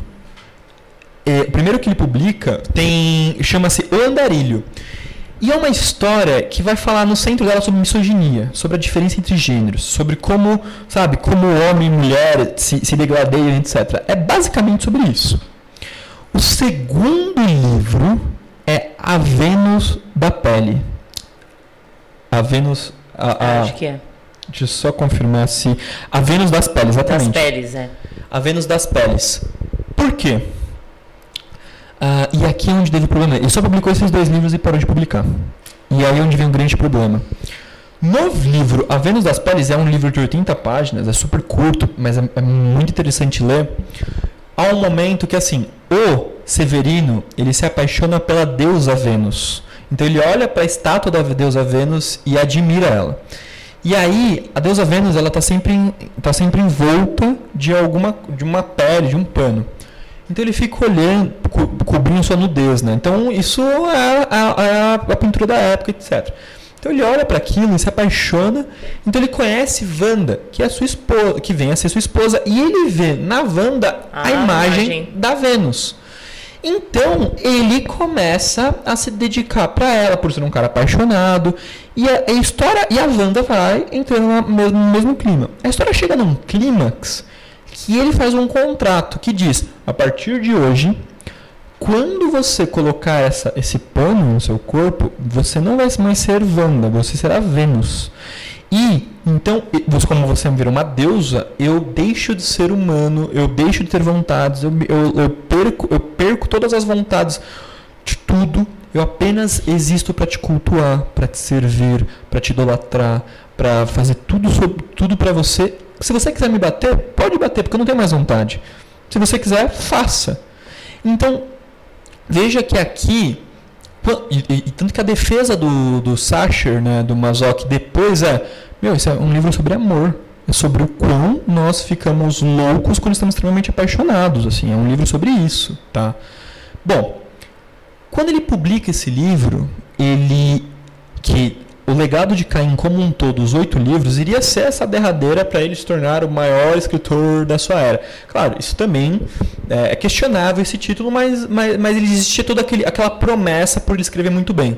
é, o primeiro que ele publica, tem chama-se O Andarilho. E é uma história que vai falar no centro dela sobre misoginia, sobre a diferença entre gêneros, sobre como, sabe, como homem e mulher se, se degradeiam, etc. É basicamente sobre isso. O segundo livro é A Vênus da Pele. A Vênus a, a, Acho que é. Deixa eu só confirmar se. A Vênus das Peles, exatamente. Das Peles, é. A Vênus das Peles. Por quê? Ah, e aqui é onde teve o problema. Ele só publicou esses dois livros e parou de publicar. E aí é onde vem um grande problema. No livro A Vênus das Peles é um livro de 80 páginas, é super curto, mas é, é muito interessante ler. Há um momento que assim, o Severino, ele se apaixona pela deusa Vênus. Então ele olha para a estátua da deusa Vênus e admira ela. E aí, a deusa Vênus, ela está sempre, tá sempre envolta de alguma de uma pele, de um pano. Então ele fica olhando, co cobrindo sua nudez, né? Então isso é a, a, a pintura da época, etc. Então ele olha para aquilo e se apaixona. Então ele conhece Wanda, que é a sua esposa, que vem a ser sua esposa, e ele vê na Wanda a, Ah, imagem, imagem. da Vênus. Então ele começa a se dedicar para ela por ser um cara apaixonado e a, a história e a Wanda vai entrando na- no mesmo clima. A história chega num clímax que ele faz um contrato que diz: a partir de hoje, quando você colocar essa, esse pano no seu corpo, você não vai mais ser Wanda, você será Vênus. E então, você- como você vira uma deusa, eu deixo de ser humano, eu deixo de ter vontades, eu, me- eu, eu perco, eu perco todas as vontades de tudo. Eu apenas existo para te cultuar, para te servir, para te idolatrar, para fazer tudo sobre tudo para você. Se você quiser me bater, pode bater, porque eu não tenho mais vontade. Se você quiser, faça. Então, veja que aqui E, e- e tanto que a defesa do, do Sacher, né, do Mazoc, depois é: Meu, isso é um livro sobre amor. É sobre o quão nós ficamos loucos quando estamos extremamente apaixonados. Assim, é um livro sobre isso, tá? Bom, quando ele publica esse livro, ele. que o legado de Caim como um todo, os oito livros, iria ser essa derradeira para ele se tornar o maior escritor da sua era. Claro, isso também é, é questionável esse título, mas, mas, mas existia toda aquele, aquela promessa por ele escrever muito bem.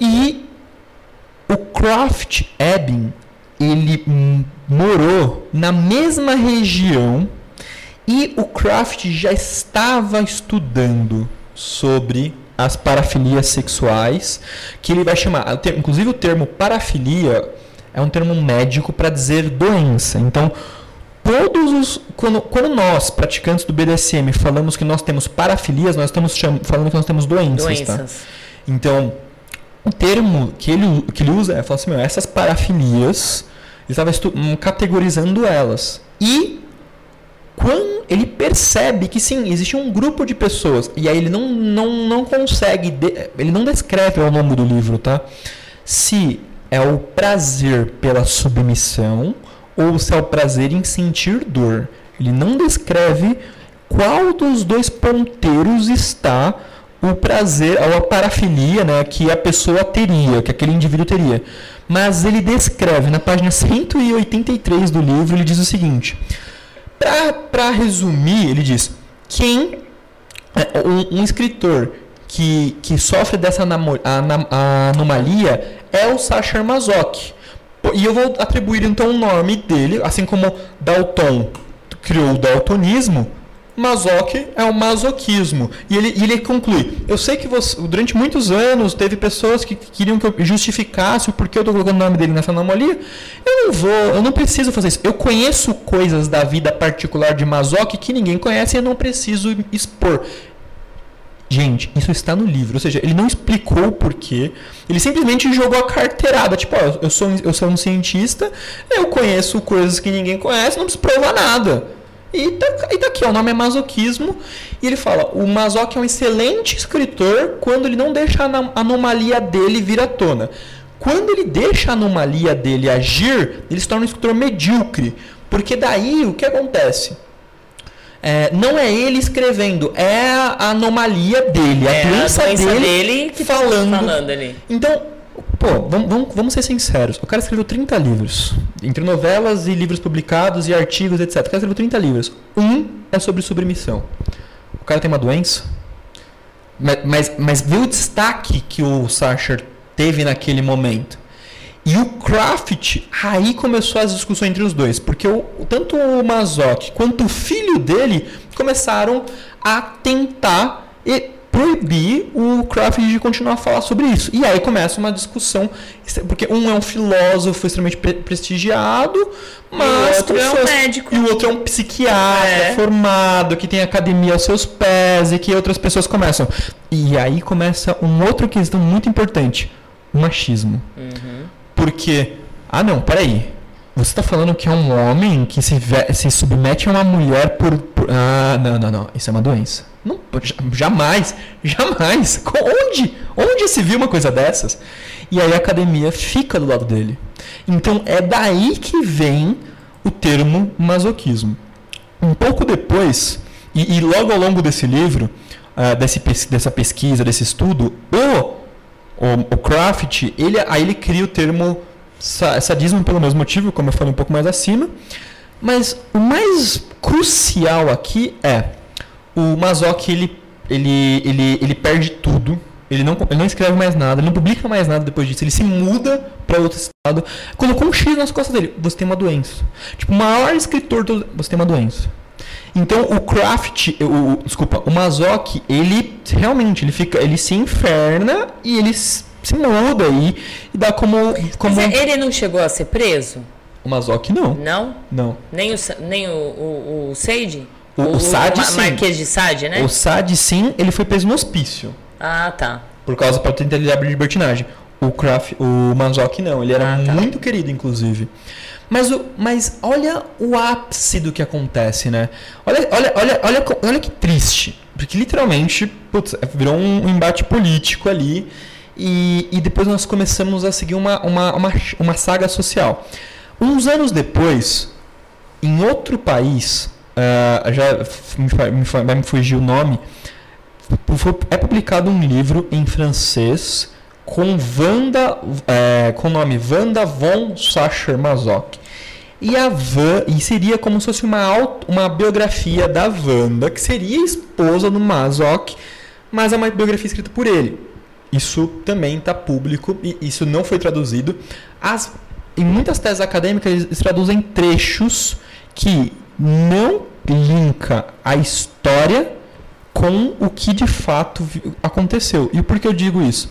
E o Croft Ebbing, ele morou na mesma região e o Croft já estava estudando sobre as parafilias sexuais, que ele vai chamar, inclusive o termo parafilia é um termo médico para dizer doença. Então, todos os quando, quando nós, praticantes do BDSM, falamos que nós temos parafilias, nós estamos cham- falando que nós temos doenças, tá? Doenças. Então, o termo que ele, que ele usa é falar assim, meu, essas parafilias, ele estava hum, categorizando elas. E quando ele percebe que sim, existe um grupo de pessoas, e aí ele não, não, não consegue, ele não descreve ao longo do livro, tá? Se é o prazer pela submissão ou se é o prazer em sentir dor. Ele não descreve qual dos dois ponteiros está o prazer, ou a parafilia, né, que a pessoa teria, que aquele indivíduo teria. Mas ele descreve na página 183 do livro, ele diz o seguinte: para resumir, ele diz: quem é, um, um escritor que, que sofre dessa anomalia é o Sacher Masoch. Pô, E eu vou atribuir então o nome dele, assim como Dalton criou o daltonismo, Masoch é o masoquismo. E ele, ele conclui: Eu sei que você, durante muitos anos teve pessoas que queriam que eu justificasse o porquê eu estou colocando o nome dele nessa anomalia. Eu não vou, eu não preciso fazer isso. Eu conheço coisas da vida particular de Masoch que ninguém conhece e eu não preciso expor. Gente, isso está no livro, ou seja, ele não explicou o porquê, ele simplesmente jogou a carteirada, tipo, ó, eu sou, eu sou um cientista, eu conheço coisas que ninguém conhece, não preciso provar nada. E tá, e tá aqui, ó, o nome é masoquismo, e ele fala, o Masoch é um excelente escritor quando ele não deixa a anomalia dele vir à tona. Quando ele deixa a anomalia dele agir, ele se torna um escritor medíocre, porque daí o que acontece? É, não é ele escrevendo, é a anomalia dele, a É, doença, a doença dele, dele que tá falando. falando ali. Então, pô, vamos, vamos, ser sinceros. O cara escreveu 30 livros, entre novelas e livros publicados e artigos, etc. O cara escreveu 30 livros. Um é sobre submissão. O cara tem uma doença, mas, mas, mas vê o destaque que o Sacher teve naquele momento. E o Craft, aí começou as discussões entre os dois, porque o, tanto o Mazoc quanto o filho dele começaram a tentar e proibir o Craft de continuar a falar sobre isso. E aí começa uma discussão, porque um é um filósofo extremamente pre- prestigiado, mas outro com é um médico. E o outro é um psiquiatra É. formado, que tem academia aos seus pés e que outras pessoas começam. E aí começa um outro questão muito importante, o machismo. Porque, ah não, peraí. Você está falando que é um homem que se, se submete a uma mulher por- Ah, não, não, não. Isso é uma doença. Não, ja- jamais, jamais. Onde? Onde se viu uma coisa dessas? E aí a academia fica do lado dele. Então é daí que vem o termo masoquismo. Um pouco depois, E, e logo ao longo desse livro, uh, desse, dessa pesquisa, desse estudo, o, o, o Craft, ele, aí ele cria o termo sadismo pelo mesmo motivo, como eu falei um pouco mais acima. Mas o mais crucial aqui é o Mazoc ele, ele, ele, ele perde tudo. Ele não, ele não escreve mais nada, ele não publica mais nada depois disso. Ele se muda para outro estado. Colocou um X nas costas dele. Você tem uma doença. Tipo, o maior escritor do. Você tem uma doença. Então o Craft, o, desculpa, o Mazoc, ele realmente ele fica, ele se inferna e ele se muda e, e dá como, como. Mas ele não chegou a ser preso? O Mazoc não. Não? Não. Nem o, nem o, o, o Sade? O, o, o Sade, sim. Marquês de Sade, né? O Sade, sim, ele foi preso no hospício. Ah, tá. Por causa da tentar de libertinagem. O Kraft, o Mazoc não, ele era ah, tá. muito querido, inclusive. Mas, o, mas olha o ápice do que acontece, né? Olha, olha, olha, olha, olha que triste. Porque literalmente, putz, virou um embate político ali. E, e depois nós começamos a seguir uma, uma, uma, uma saga social. Uns anos depois, em outro país, uh, já me, me, me fugir o nome, é publicado um livro em francês com Wanda, é, com o nome Wanda von Sacher-Masoch. E a Van, e seria como se fosse uma, auto, uma biografia da Wanda, que seria esposa do Mazoch, mas é uma biografia escrita por ele. Isso também está público e isso não foi traduzido. As, em muitas teses acadêmicas eles traduzem trechos que não linka a história com o que de fato aconteceu. E por que eu digo isso?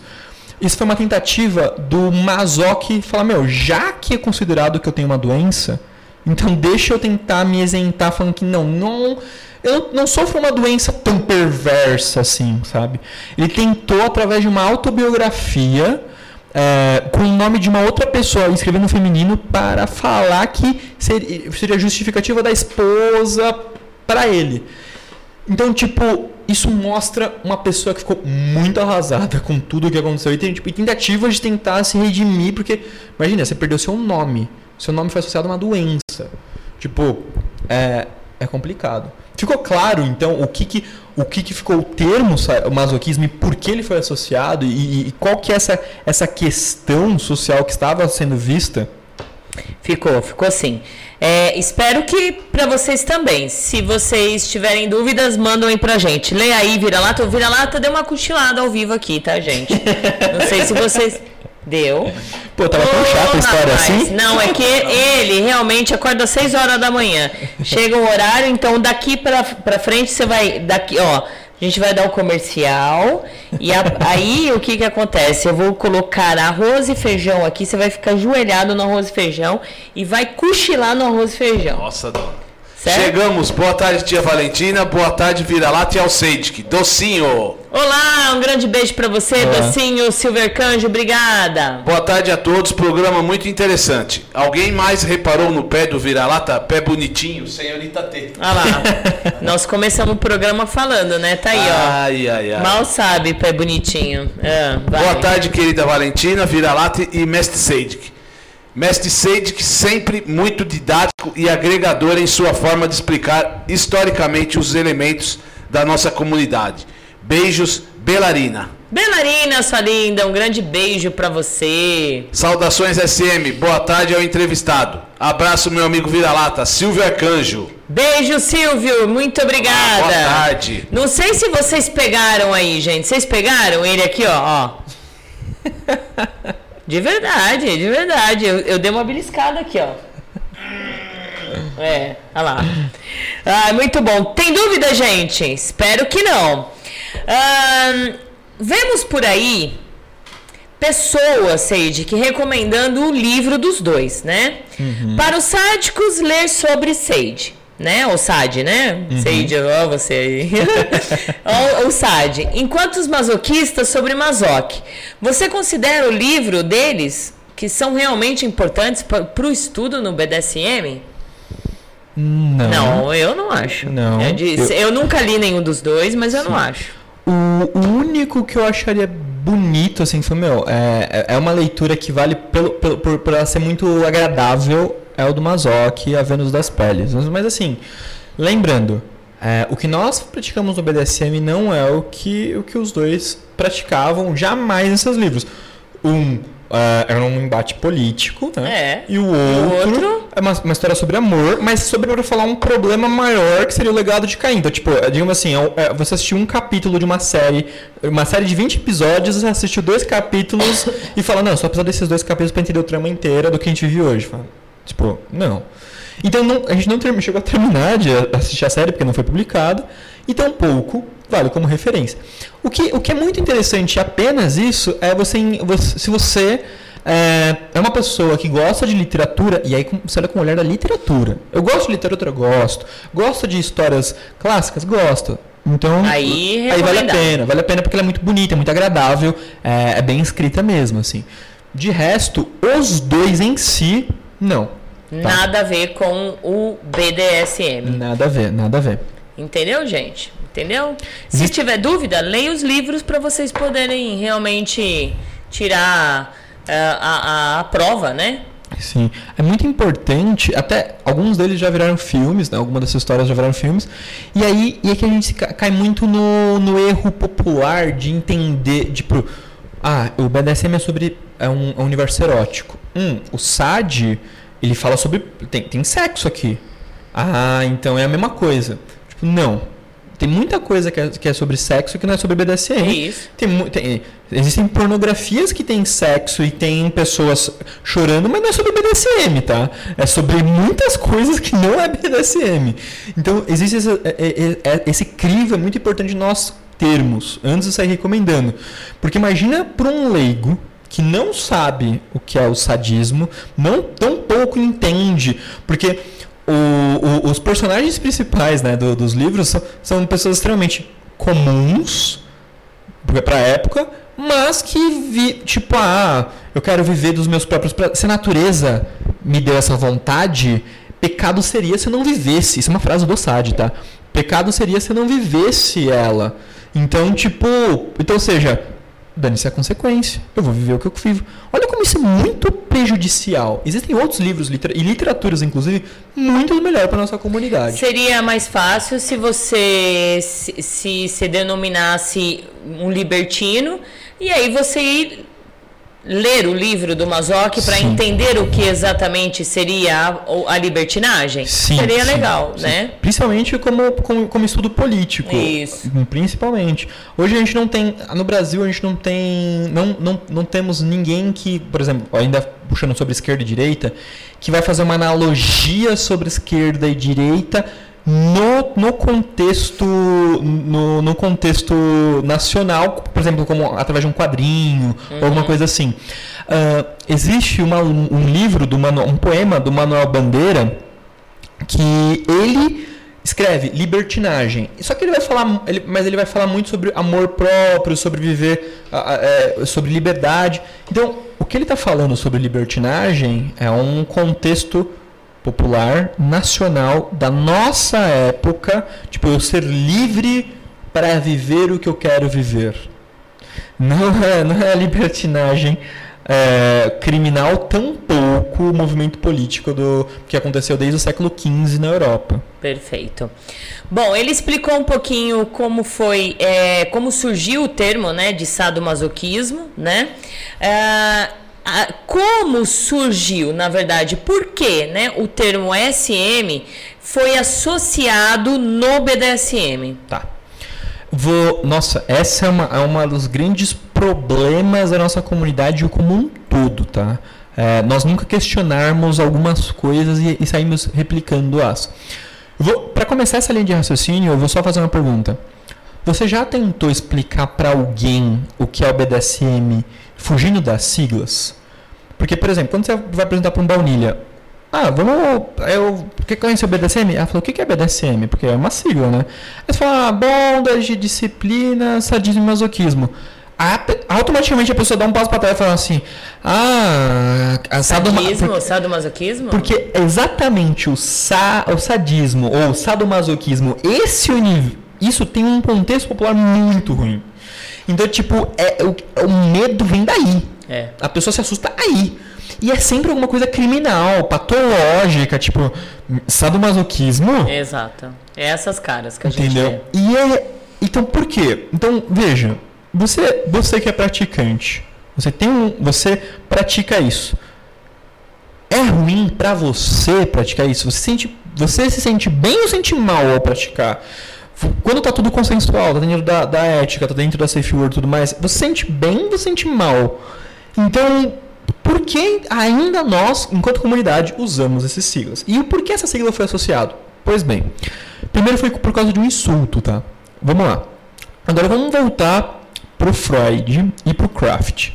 Isso foi uma tentativa do Mazoc falar: meu, já que é considerado que eu tenho uma doença, então deixa eu tentar me isentar falando que não, não, eu não sofro uma doença tão perversa assim, sabe? Ele tentou, através de uma autobiografia, é, com o nome de uma outra pessoa, escrevendo no feminino, para falar que seria, seria justificativa da esposa para ele. Então, tipo, isso mostra uma pessoa que ficou muito arrasada com tudo o que aconteceu. E tem tipo, tentativas de tentar se redimir, porque, imagina, você perdeu seu nome. Seu nome foi associado a uma doença. Tipo, é, é complicado. Ficou claro, então, o que que, o que, que ficou o termo masoquismo e por que ele foi associado e, e qual que é essa, essa questão social que estava sendo vista? Ficou, ficou sim. É, espero que para vocês também. Se vocês tiverem dúvidas, mandam aí pra gente. Lê aí, vira-lata. O vira-lata deu uma cochilada ao vivo aqui, tá, gente? [laughs] Não sei se vocês. Deu. Pô, tava tão chata a história rapaz. assim? Não, é que ele realmente acorda às 6 horas da manhã. Chega o horário, então daqui pra, pra frente você vai. Daqui, ó. A gente vai dar o comercial e a, [laughs] aí o que que acontece? Eu vou colocar arroz e feijão aqui, você vai ficar ajoelhado no arroz e feijão e vai cochilar no arroz e feijão. Nossa, dona. Certo? Chegamos. Boa tarde, tia Valentina. Boa tarde, Vira-Lata e Alceidic. Docinho. Olá, um grande beijo para você. Docinho, Silver Canjo, obrigada. Boa tarde a todos, programa muito interessante. Alguém mais reparou no pé do Vira-Lata? Pé bonitinho, senhorita T. Olha lá, [laughs] nós começamos o programa falando, né? Tá aí, ó. Ai, ai, ai. Mal sabe, pé bonitinho. É, Boa tarde, querida Valentina, Vira-Lata e Mestre Seidic. Mestre Seidic sempre muito didático e agregador em sua forma de explicar historicamente os elementos da nossa comunidade. Beijos, Belarina. Belarina, sua linda, um grande beijo para você. Saudações SM, boa tarde ao entrevistado. Abraço, meu amigo Vira-Lata, Silvio Arcanjo. Beijo, Silvio, muito obrigada. Ah, boa tarde. Não sei se vocês pegaram aí, gente. Vocês pegaram ele aqui, ó. ó. [laughs] De verdade, de verdade. Eu, eu dei uma beliscada aqui, ó. É, olha lá. Ah, muito bom. Tem dúvida, gente? Espero que não. vemos por aí pessoas, Seide, que recomendando o livro dos dois, né? Uhum. Para os sádicos, ler sobre Seide né? O SAD, né? Uhum. Sade, ó, você aí. [laughs] o, o SAD. Enquanto os masoquistas sobre Mazoc. Você considera o livro deles que são realmente importantes para o estudo no BDSM? Não. Não, eu não acho. Não. Eu, disse, eu... eu nunca li nenhum dos dois, mas eu Sim. não acho. O, o, único que eu acharia bonito, assim, foi, meu, é, é uma leitura que vale pelo, pelo, por, por ela ser muito agradável é o do Mazoc, A Vênus das Peles. Mas assim, lembrando, É, o que nós praticamos no BDSM não é o que, o que os dois praticavam jamais nesses livros. Um é, era um embate político, né? É. E o o outro, outro? é uma, uma história sobre amor, mas sobre para falar um problema maior que seria o legado de Caim. Então, tipo, é, digamos assim, é é, você assistiu um capítulo de uma série, uma série de 20 episódios, você assistiu dois capítulos [laughs] e fala, não, só precisa desses dois capítulos para entender o trama inteira do que a gente viu hoje. Fala, Tipo, não. Então não- a gente não termi- chegou a terminar de assistir a série porque não foi publicada, e tampouco vale como referência. O que, o que é muito interessante apenas isso é você, se você é, é uma pessoa que gosta de literatura, e aí você olha com o olhar da literatura. Eu gosto de literatura, gosto. Gosto de histórias clássicas, gosto. Então, Aí, aí vale a pena, vale a pena porque ela é muito bonita, é muito agradável, é, é bem escrita mesmo, assim. De resto, os dois em si, não. Tá. Nada a ver com o BDSM. Nada a ver, nada a ver. Entendeu, gente? Entendeu? Se Existe- tiver dúvida, leia os livros para vocês poderem realmente tirar ah, a, a, a prova, né? Sim, é muito importante, até alguns deles já viraram filmes, né? algumas dessas histórias já viraram filmes, e aí e é que a gente cai muito no, no erro popular de entender, tipo, ah, o BDSM é sobre é um, é um universo erótico. Hum, o SAD, ele fala sobre, tem, tem sexo aqui. Ah, então é a mesma coisa. Tipo, não. Tem muita coisa que é, que é sobre sexo que não é sobre BDSM. Isso. Tem, tem- existem pornografias que tem sexo e tem pessoas chorando, mas não é sobre BDSM, tá? É sobre muitas coisas que não é BDSM. Então, existe esse, é- é- é- esse crivo, é muito importante nós termos, antes de sair recomendando. Porque imagina para um leigo que não sabe o que é o sadismo, não tão pouco entende, porque o- o- os personagens principais né, do- dos livros são, são pessoas extremamente comuns, porque pra época, mas que vi, tipo, ah, eu quero viver dos meus próprios se a natureza me deu essa vontade, pecado seria se eu não vivesse. Isso é uma frase do Sade, tá? Pecado seria se eu não vivesse ela. Então, tipo, então, ou seja, dane-se a consequência. Eu vou viver o que eu vivo. Olha como isso é muito prejudicial. Existem outros livros litera- e literaturas, inclusive, muito melhor para nossa comunidade. Seria mais fácil se você se, se, se denominasse um libertino e aí você ir ler o livro do Mazoc para entender o que exatamente seria a, a libertinagem. Sim, seria sim, legal, sim. né? Principalmente como, como, como estudo político. Isso. Principalmente. Hoje a gente não tem. No Brasil a gente não tem. Não, não, não temos ninguém que, por exemplo, ainda puxando sobre esquerda e direita, que vai fazer uma analogia sobre esquerda e direita no, no contexto no, no contexto nacional, por exemplo, como através de um quadrinho ou alguma coisa assim. Ah, existe uma- um, um livro, do Manu- um poema do Manuel Bandeira que ele escreve libertinagem. Só que ele vai falar, ele- mas ele vai falar muito sobre amor próprio, sobre viver, é, sobre liberdade. Então, o que ele está falando sobre libertinagem é um contexto popular, nacional, da nossa época, tipo, eu ser livre para viver o que eu quero viver. Não é, não é a libertinagem é, criminal, tampouco o movimento político do que aconteceu desde o século XV na Europa. Perfeito. Bom, ele explicou um pouquinho como foi, é, como surgiu o termo, né, de sadomasoquismo, né? Ah, como surgiu, na verdade, por que, né, o termo SM foi associado no BDSM? Tá. Vou, nossa, essa é uma, é uma dos grandes problemas da nossa comunidade como um todo, tá? É, nós nunca questionarmos algumas coisas e, e saímos replicando-as. Para começar essa linha de raciocínio, eu vou só fazer uma pergunta. Você já tentou explicar para alguém o que é o BDSM fugindo das siglas? Porque, por exemplo, quando você vai apresentar para um baunilha, ah, vamos. Eu. Quer conhecer o BDSM? Ela falou, o que que é BDSM? Porque é uma sigla, né? Aí você fala, ah, bondage, disciplina, sadismo e masoquismo. A- automaticamente a pessoa dá um passo para trás e fala assim, ah, a sadoma- Sadismo, por- sadomasoquismo? porque exatamente o, sa, o sadismo ou o sadomasoquismo, esse isso tem um contexto popular muito ruim. Então, tipo, é, o, o medo vem daí. É. A pessoa se assusta aí. E é sempre alguma coisa criminal, patológica, tipo, sadomasoquismo. Exato. É essas caras que a gente Entendeu? vê. E é. Então por quê? Então, veja, você, você que é praticante, você tem um. Você pratica isso. É ruim pra você praticar isso? Você, sente, você se sente bem ou sente mal ao praticar? Quando tá tudo consensual, tá dentro da, da ética, tá dentro da safe word e tudo mais, você sente bem ou você sente mal? Então, por que ainda nós, enquanto comunidade, usamos esses siglas? E por que essa sigla foi associada? Pois bem, primeiro foi por causa de um insulto, tá? Vamos lá. Agora vamos voltar pro Freud e pro Kraft.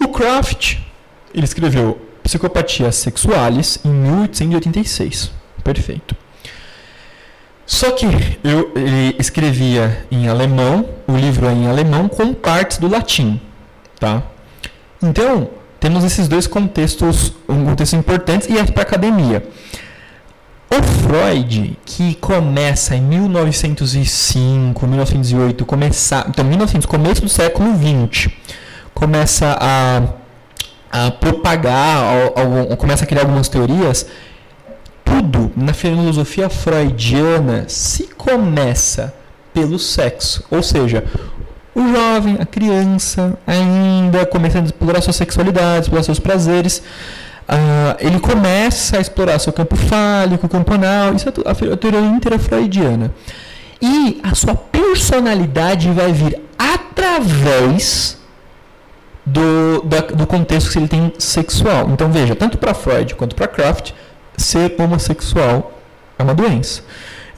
O Kraft, ele escreveu Psicopatia Sexualis em 1886. Perfeito. Só que eu, ele escrevia em alemão, o livro é em alemão com partes do latim, tá? Então, temos esses dois contextos, um contexto importantes e é para academia. O Freud, que começa em 1905, 1908, começa, então 1900, começo do século 20, começa a, a propagar, a, a, começa a criar algumas teorias. Tudo na filosofia freudiana se começa pelo sexo, ou seja, o jovem, a criança, ainda começando a explorar sua sexualidade, explorar seus prazeres. Uh, ele começa a explorar seu campo fálico, campo anal, isso é a teoria inteira freudiana. E a sua personalidade vai vir através do, da, do contexto que ele tem sexual. Então veja, tanto para Freud quanto para Kraft, ser homossexual é uma doença.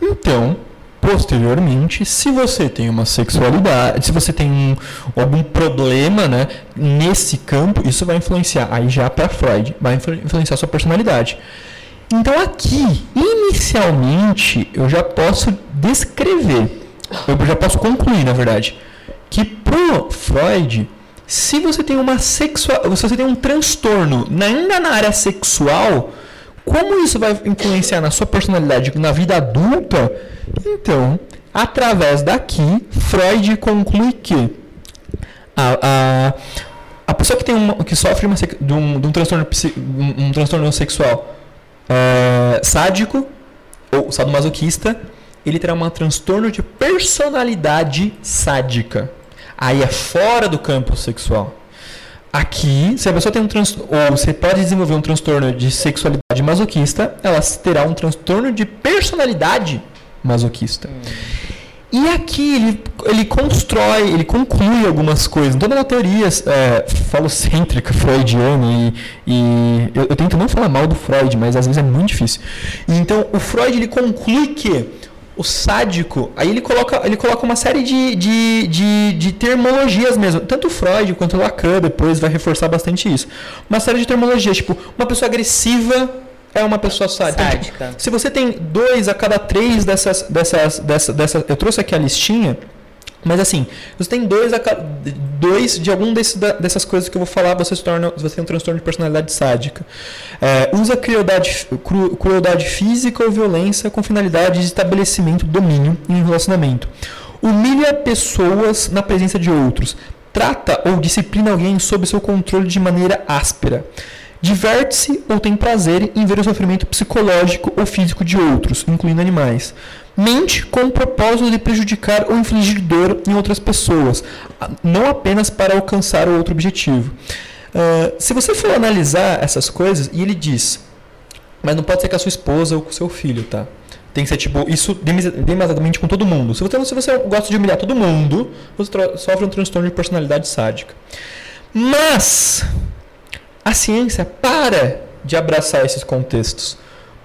Então, posteriormente, se você tem uma sexualidade, se você tem um, algum problema né, nesse campo, isso vai influenciar, aí já para Freud, vai influenciar sua personalidade. Então aqui, inicialmente, eu já posso descrever, eu já posso concluir, na verdade, que pro Freud, se você tem uma sexual, se você tem um transtorno ainda na área sexual, como isso vai influenciar na sua personalidade na vida adulta? Então, através daqui, Freud conclui que a, a, a pessoa que, tem uma, que sofre uma, de, um, de um, transtorno, um, transtorno sexual é, sádico ou sadomasoquista, ele terá um transtorno de personalidade sádica. Aí é fora do campo sexual. Aqui, se a pessoa tem um transtorno, ou você pode desenvolver um transtorno de sexualidade masoquista, ela terá um transtorno de personalidade masoquista. Hum. E aqui ele, ele constrói, ele conclui algumas coisas. Toda uma teoria é, falocêntrica, freudiana, e, e eu, eu, tento não falar mal do Freud, mas às vezes é muito difícil. Então, o Freud ele conclui que o sádico, aí ele coloca, ele coloca uma série de, de, de, de termologias mesmo. Tanto Freud quanto Lacan depois vai reforçar bastante isso. Uma série de termologias, tipo, uma pessoa agressiva é uma pessoa sádica. sádica. Então, se você tem dois a cada três dessas, dessas, dessas, dessas. Eu trouxe aqui a listinha. Mas assim, você tem dois, dois de algum dessas coisas que eu vou falar, você se torna, você tem um transtorno de personalidade sádica. É, usa crueldade, cru, crueldade física ou violência com finalidade de estabelecimento, domínio em um relacionamento. Humilha pessoas na presença de outros. Trata ou disciplina alguém sob seu controle de maneira áspera. Diverte-se ou tem prazer em ver o sofrimento psicológico ou físico de outros, incluindo animais mente com o propósito de prejudicar ou infligir dor em outras pessoas, não apenas para alcançar outro objetivo. Uh, se você for analisar essas coisas, e ele diz, mas não pode ser com a sua esposa ou com o seu filho, tá? Tem que ser tipo, isso demasiadamente com todo mundo. Se você, se você gosta de humilhar todo mundo, você sofre um transtorno de personalidade sádica. Mas a ciência para de abraçar esses contextos.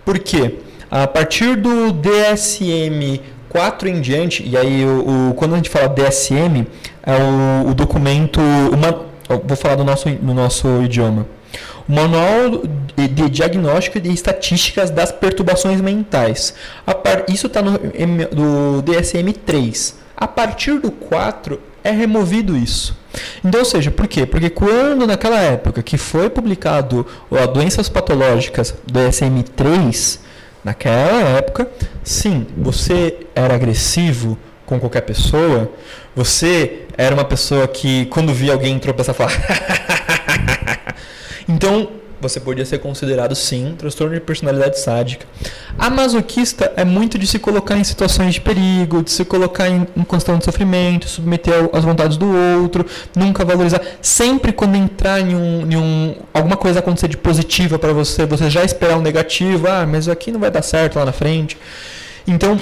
Por quê? A partir do DSM 4 em diante, e aí o, o quando a gente fala DSM, é o, o documento, uma, vou falar do nosso, no nosso idioma. O Manual de Diagnóstico e Estatísticas das Perturbações Mentais. Par, isso está no, no DSM-3. A partir do 4 é removido isso. Então, ou seja, por quê? Porque quando naquela época que foi publicado ó, doenças patológicas do DSM-3, Naquela época, sim, você era agressivo com qualquer pessoa, você era uma pessoa que, quando via alguém tropeçar, falava. [laughs] então, você podia ser considerado sim transtorno de personalidade sádica. A masoquista é muito de se colocar em situações de perigo, de se colocar em, em constante sofrimento, submeter às vontades do outro, nunca valorizar. Sempre quando entrar em um, em um alguma coisa acontecer de positiva para você, você já esperar um negativo, ah, mas aqui não vai dar certo lá na frente. Então,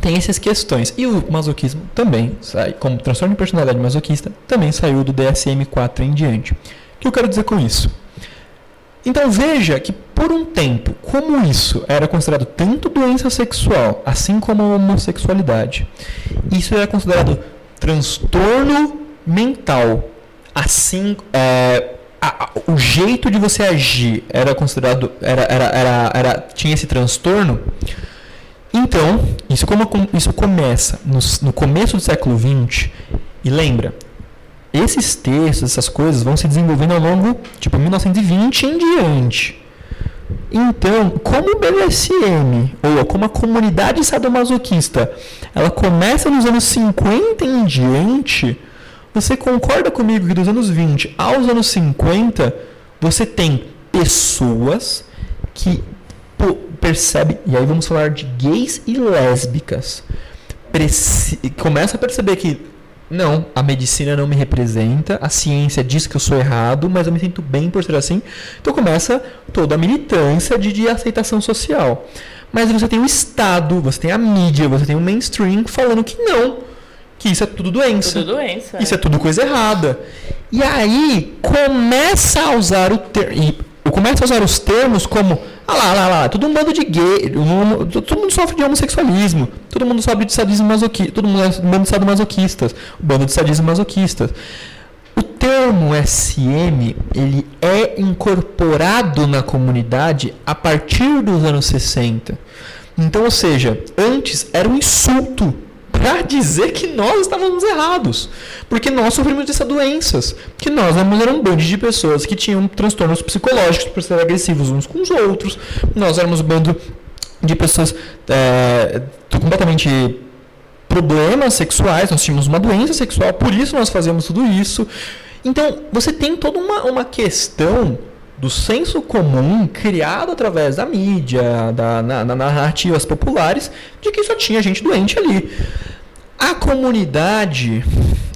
tem essas questões. E o masoquismo também, sai, como transtorno de personalidade masoquista, também saiu do DSM-4 em diante. O que eu quero dizer com isso? Então veja que por um tempo, como isso era considerado tanto doença sexual, assim como a homossexualidade, isso era considerado transtorno mental, assim é, a, a, o jeito de você agir era considerado era, era, era, era tinha esse transtorno. Então, isso, como, isso começa no, no começo do século XX, e lembra, esses textos, essas coisas vão se desenvolvendo ao longo, tipo, 1920 em diante. Então, como o BDSM, ou como a comunidade sadomasoquista, ela começa nos anos 50 em diante, você concorda comigo que dos anos 20 aos anos 50, você tem pessoas que percebe, e aí vamos falar de gays e lésbicas, começa a perceber que não, a medicina não me representa, a ciência diz que eu sou errado, mas eu me sinto bem por ser assim. Então começa toda a militância de, de aceitação social. Mas você tem o Estado, você tem a mídia, você tem o mainstream falando que não, que isso é tudo doença. Tudo doença. Isso é, é tudo coisa errada. E aí começa a usar o termo. Começa a usar os termos como ah lá, lá, lá, todo um bando de gay, um, todo mundo sofre de homossexualismo, todo mundo sofre de sadismo masoquista, todo mundo é um bando de sadomasoquistas, um bando de sadismo masoquistas. O termo SM, ele é incorporado na comunidade a partir dos anos 60. Então, ou seja, antes era um insulto para dizer que nós estávamos errados. Porque nós sofremos dessas doenças. Que nós éramos um bando de pessoas que tinham transtornos psicológicos por ser agressivos uns com os outros. Nós éramos um bando de pessoas é, completamente problemas sexuais, nós tínhamos uma doença sexual, por isso nós fazemos tudo isso. Então, você tem toda uma, uma questão do senso comum criado através da mídia, da, na, na narrativas populares, de que só tinha gente doente ali. A comunidade,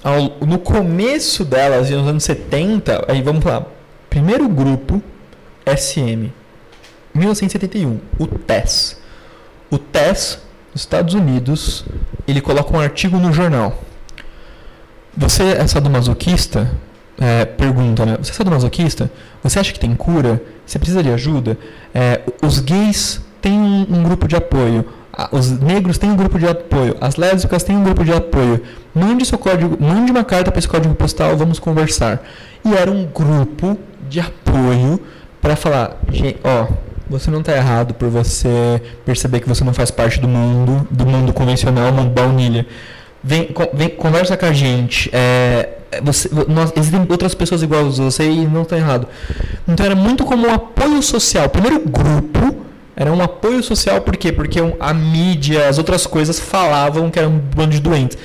ao, no começo delas, nos anos 70, aí vamos lá, primeiro grupo, SM, 1971, o TES. O TES, nos Estados Unidos, ele coloca um artigo no jornal. Você é sadomasoquista? É, pergunta, né? Você é sadomasoquista? Você acha que tem cura? Você precisa de ajuda? É, os gays têm um, grupo de apoio os negros têm um grupo de apoio, as lésbicas têm um grupo de apoio. Mande seu código, mande uma carta para esse código postal, vamos conversar. E era um grupo de apoio para falar, ó, você não está errado por você perceber que você não faz parte do mundo, do mundo convencional, mundo baunilha. Vem, vem conversa com a gente. É, você, nós, existem outras pessoas iguais a você e não está errado. Então era muito como um apoio social. Primeiro grupo era um apoio social, por quê? Porque a mídia, as outras coisas falavam que era um bando de doentes.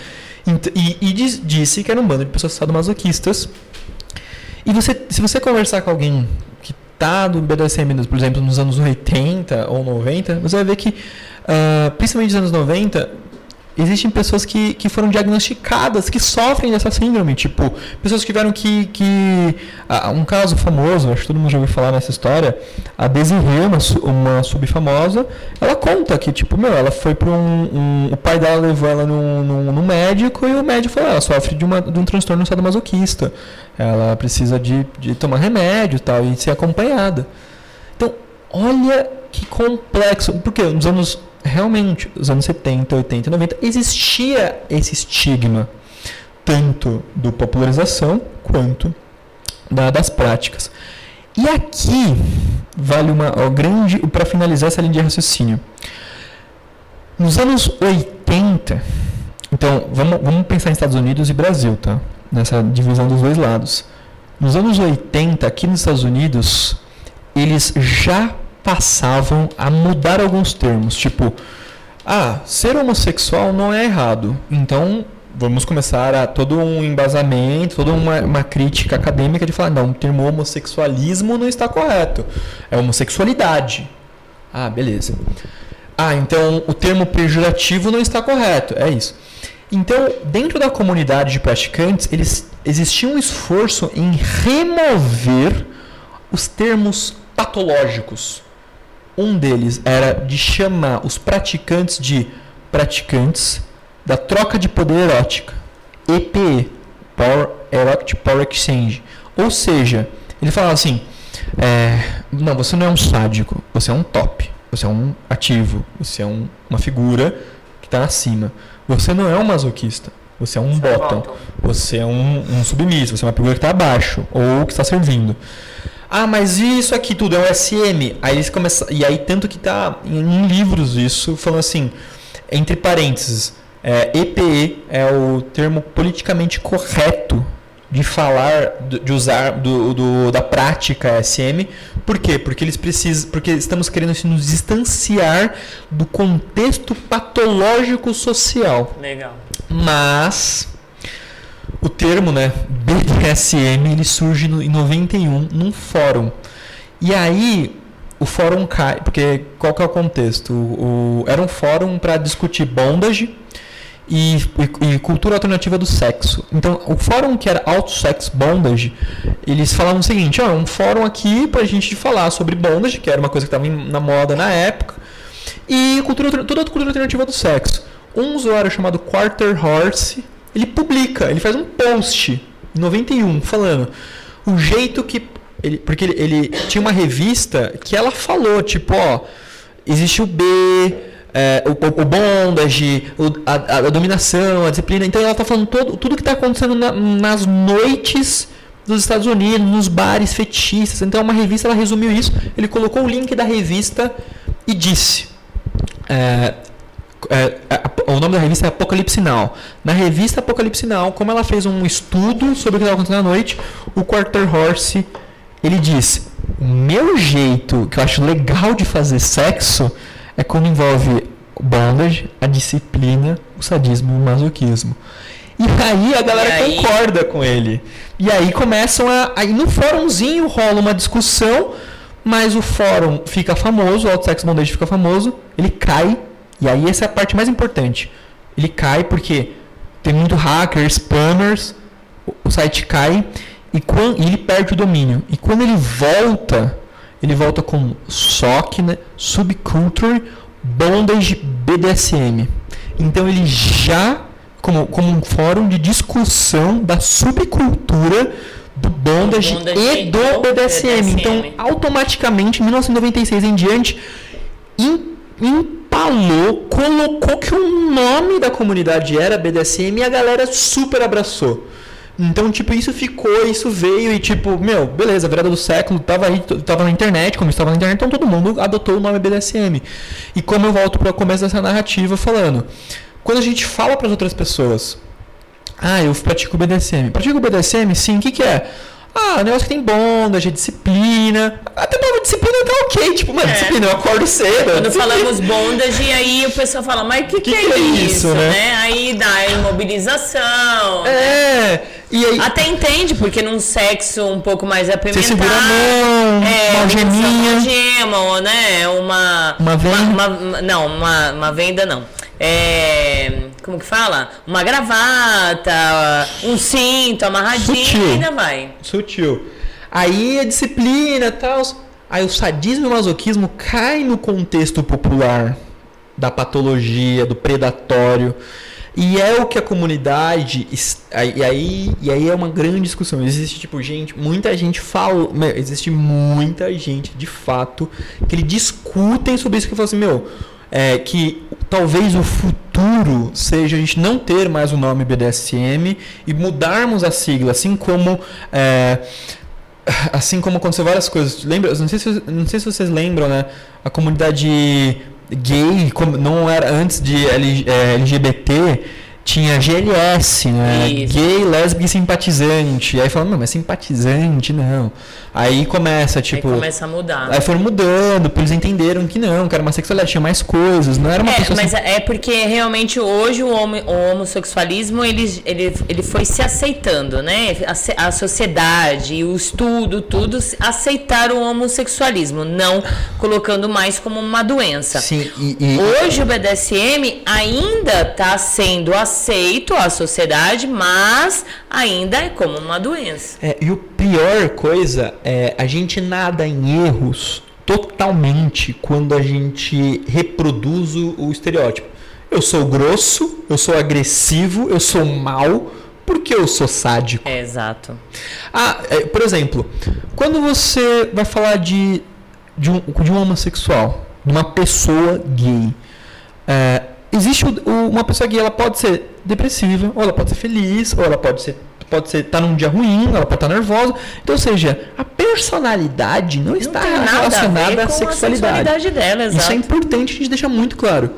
E, e disse que era um bando de pessoas sadomasoquistas. E você, se você conversar com alguém que está no BDSM, por exemplo, nos anos 80 ou 90, você vai ver que, uh, principalmente nos anos 90, existem pessoas que, que foram diagnosticadas, que sofrem dessa síndrome. Tipo, pessoas que tiveram que. que ah, um caso famoso, acho que todo mundo já ouviu falar nessa história. A Desiree, uma, uma subfamosa, ela conta que, tipo, meu, ela foi para um, um, O pai dela levou ela no, no, no, médico e o médico falou: ela sofre de, uma, de um transtorno sadomasoquista. Ela precisa de, de tomar remédio tal, e ser acompanhada. Então, olha que complexo. Porque nos anos realmente, nos anos 70, 80 e 90, existia esse estigma, tanto do popularização quanto da, das práticas. E aqui vale uma ó, grande. para finalizar essa linha de raciocínio. Nos anos 80, então vamos, vamos pensar em Estados Unidos e Brasil, tá? Nessa divisão dos dois lados. Nos anos 80, aqui nos Estados Unidos, eles já passavam a mudar alguns termos, tipo, ah, ser homossexual não é errado, então vamos começar a todo um embasamento, toda uma, uma crítica acadêmica de falar, não, o termo homossexualismo não está correto. É homossexualidade. Ah, beleza. Ah, então o termo pejorativo não está correto. É isso. Então, dentro da comunidade de praticantes, eles existia um esforço em remover os termos patológicos. Um deles era de chamar os praticantes de praticantes da troca de poder erótica, EPE, Power, Erotic Power Exchange. Ou seja, ele falava assim: é, não, você não é um sádico, você é um top, você é um ativo, você é um, uma figura que está acima. Você não é um masoquista, você é um você é bottom, é você é um, um, submisso, você é uma figura que está abaixo ou que está servindo. Ah, mas isso aqui tudo é um SM. Aí eles começam, e aí tanto que está em livros isso falando assim, entre parênteses, é, EPE é o termo politicamente correto de falar, de usar do, do, da prática SM. Por quê? Porque eles precisam, porque estamos querendo assim, nos distanciar do contexto patológico social. Legal. Mas o termo, né, BDSM, ele surge no, em 91 num fórum. E aí o fórum cai, porque qual que é o contexto? O, o era um fórum para discutir bondage e, e, e, cultura alternativa do sexo. Então, o fórum que era Auto Sex Bondage, eles falavam o seguinte: ó, um fórum aqui pra gente falar sobre bondage, que era uma coisa que estava na moda na época, e cultura, toda a cultura alternativa do sexo. Um usuário chamado Quarter Horse, ele publica, ele faz um post em 91 falando o jeito que ele, porque ele, ele tinha uma revista que ela falou, tipo, ó, existe o B, é, o, o bondage, o, a, a, dominação, a disciplina. Então ela está falando todo, tudo que está acontecendo na, nas noites dos Estados Unidos, nos bares fetichistas. Então uma revista ela resumiu isso. Ele colocou o link da revista e disse. É, é, o nome da revista é Apocalipse Now. Na revista Apocalipse Now, como ela fez um estudo sobre o que estava acontecendo à noite, o Quarter Horse ele diz: o meu jeito que eu acho legal de fazer sexo é quando envolve bondage, a disciplina, o sadismo e o masoquismo. E aí a galera aí... concorda com ele. E aí começam a. Aí no fórumzinho rola uma discussão, mas o fórum fica famoso, o Outsex Bondage fica famoso, ele cai. E aí essa é a parte mais importante. Ele cai porque tem muito hacker, spammers, o site cai e, quando, ele perde o domínio. E quando ele volta, ele volta com SOC, né? Subculture Bondage BDSM. Então ele já como, como um fórum de discussão da subcultura do bondage, bondage e do BDSM. BDSM. Então, automaticamente, em 1996 em diante, empalou, colocou que o nome da comunidade era BDSM e a galera super abraçou. Então, tipo, isso ficou, isso veio e, tipo, meu, beleza, virada do século, tava aí, tava na internet, como estava na internet, então todo mundo adotou o nome BDSM. E como eu volto para o começo dessa narrativa falando, quando a gente fala para as outras pessoas, ah, eu pratico BDSM. Pratico BDSM? Sim, o que, que é? Ah, o negócio que tem bondage, disciplina. Até uma disciplina tá ok. Tipo, mano, é. disciplina, eu acordo cedo. Quando falamos bondage, aí o pessoal fala, mas o que, que, que, que, é, isso, né? né? Aí dá imobilização. É. Né? E aí... Até entende, porque num sexo um pouco mais apimentado. Você segura a mão, é, uma geminha. Uma gema, né? Uma. Uma venda? Uma, uma, não, uma, uma venda não. É como que fala? Uma gravata, um cinto amarradinho Sutil. ainda vai. Sutil. Aí a disciplina e tal. Aí o sadismo e o masoquismo cai no contexto popular da patologia, do predatório. E é o que a comunidade. E aí, e aí é uma grande discussão. Existe, tipo, gente, muita gente fala. Existe muita gente, de fato, que eles discutem sobre isso que fala assim, meu é, que talvez o futuro seja a gente não ter mais o nome BDSM e mudarmos a sigla, assim como é, assim como aconteceu várias coisas. Lembra? Não sei se, não sei se vocês lembram, né? A comunidade gay, não era antes de LGBT, tinha GLS, né? Isso. Gay, lésbica e simpatizante. Aí falando, não, mas simpatizante não. Aí começa, tipo. Aí começa a mudar. Aí foram mudando, porque eles entenderam que não, que era uma sexualidade, tinha mais coisas, não era uma É, pessoa mas assim- é porque realmente hoje o, homo- o homossexualismo ele, ele, ele foi se aceitando, né? A, a sociedade, o estudo, tudo aceitaram o homossexualismo, não colocando mais como uma doença. Sim, e, e- Hoje o BDSM ainda está sendo aceito à sociedade, mas ainda é como uma doença. É, e o pior coisa é a gente nada em erros totalmente quando a gente reproduz o, o estereótipo. Eu sou grosso, eu sou agressivo, eu sou mal, porque eu sou sádico. É, exato. Ah, é, por exemplo, quando você vai falar de, de, um, de um homossexual, de uma pessoa gay, é, existe o- uma pessoa gay, ela pode ser depressiva, ou ela pode ser feliz, ou ela pode ser pode ser tá num dia ruim, ela pode estar nervosa. Então, ou seja, a personalidade não, está a ver relacionada à a sexualidade. sexualidade dela, Isso é importante a gente deixar muito claro.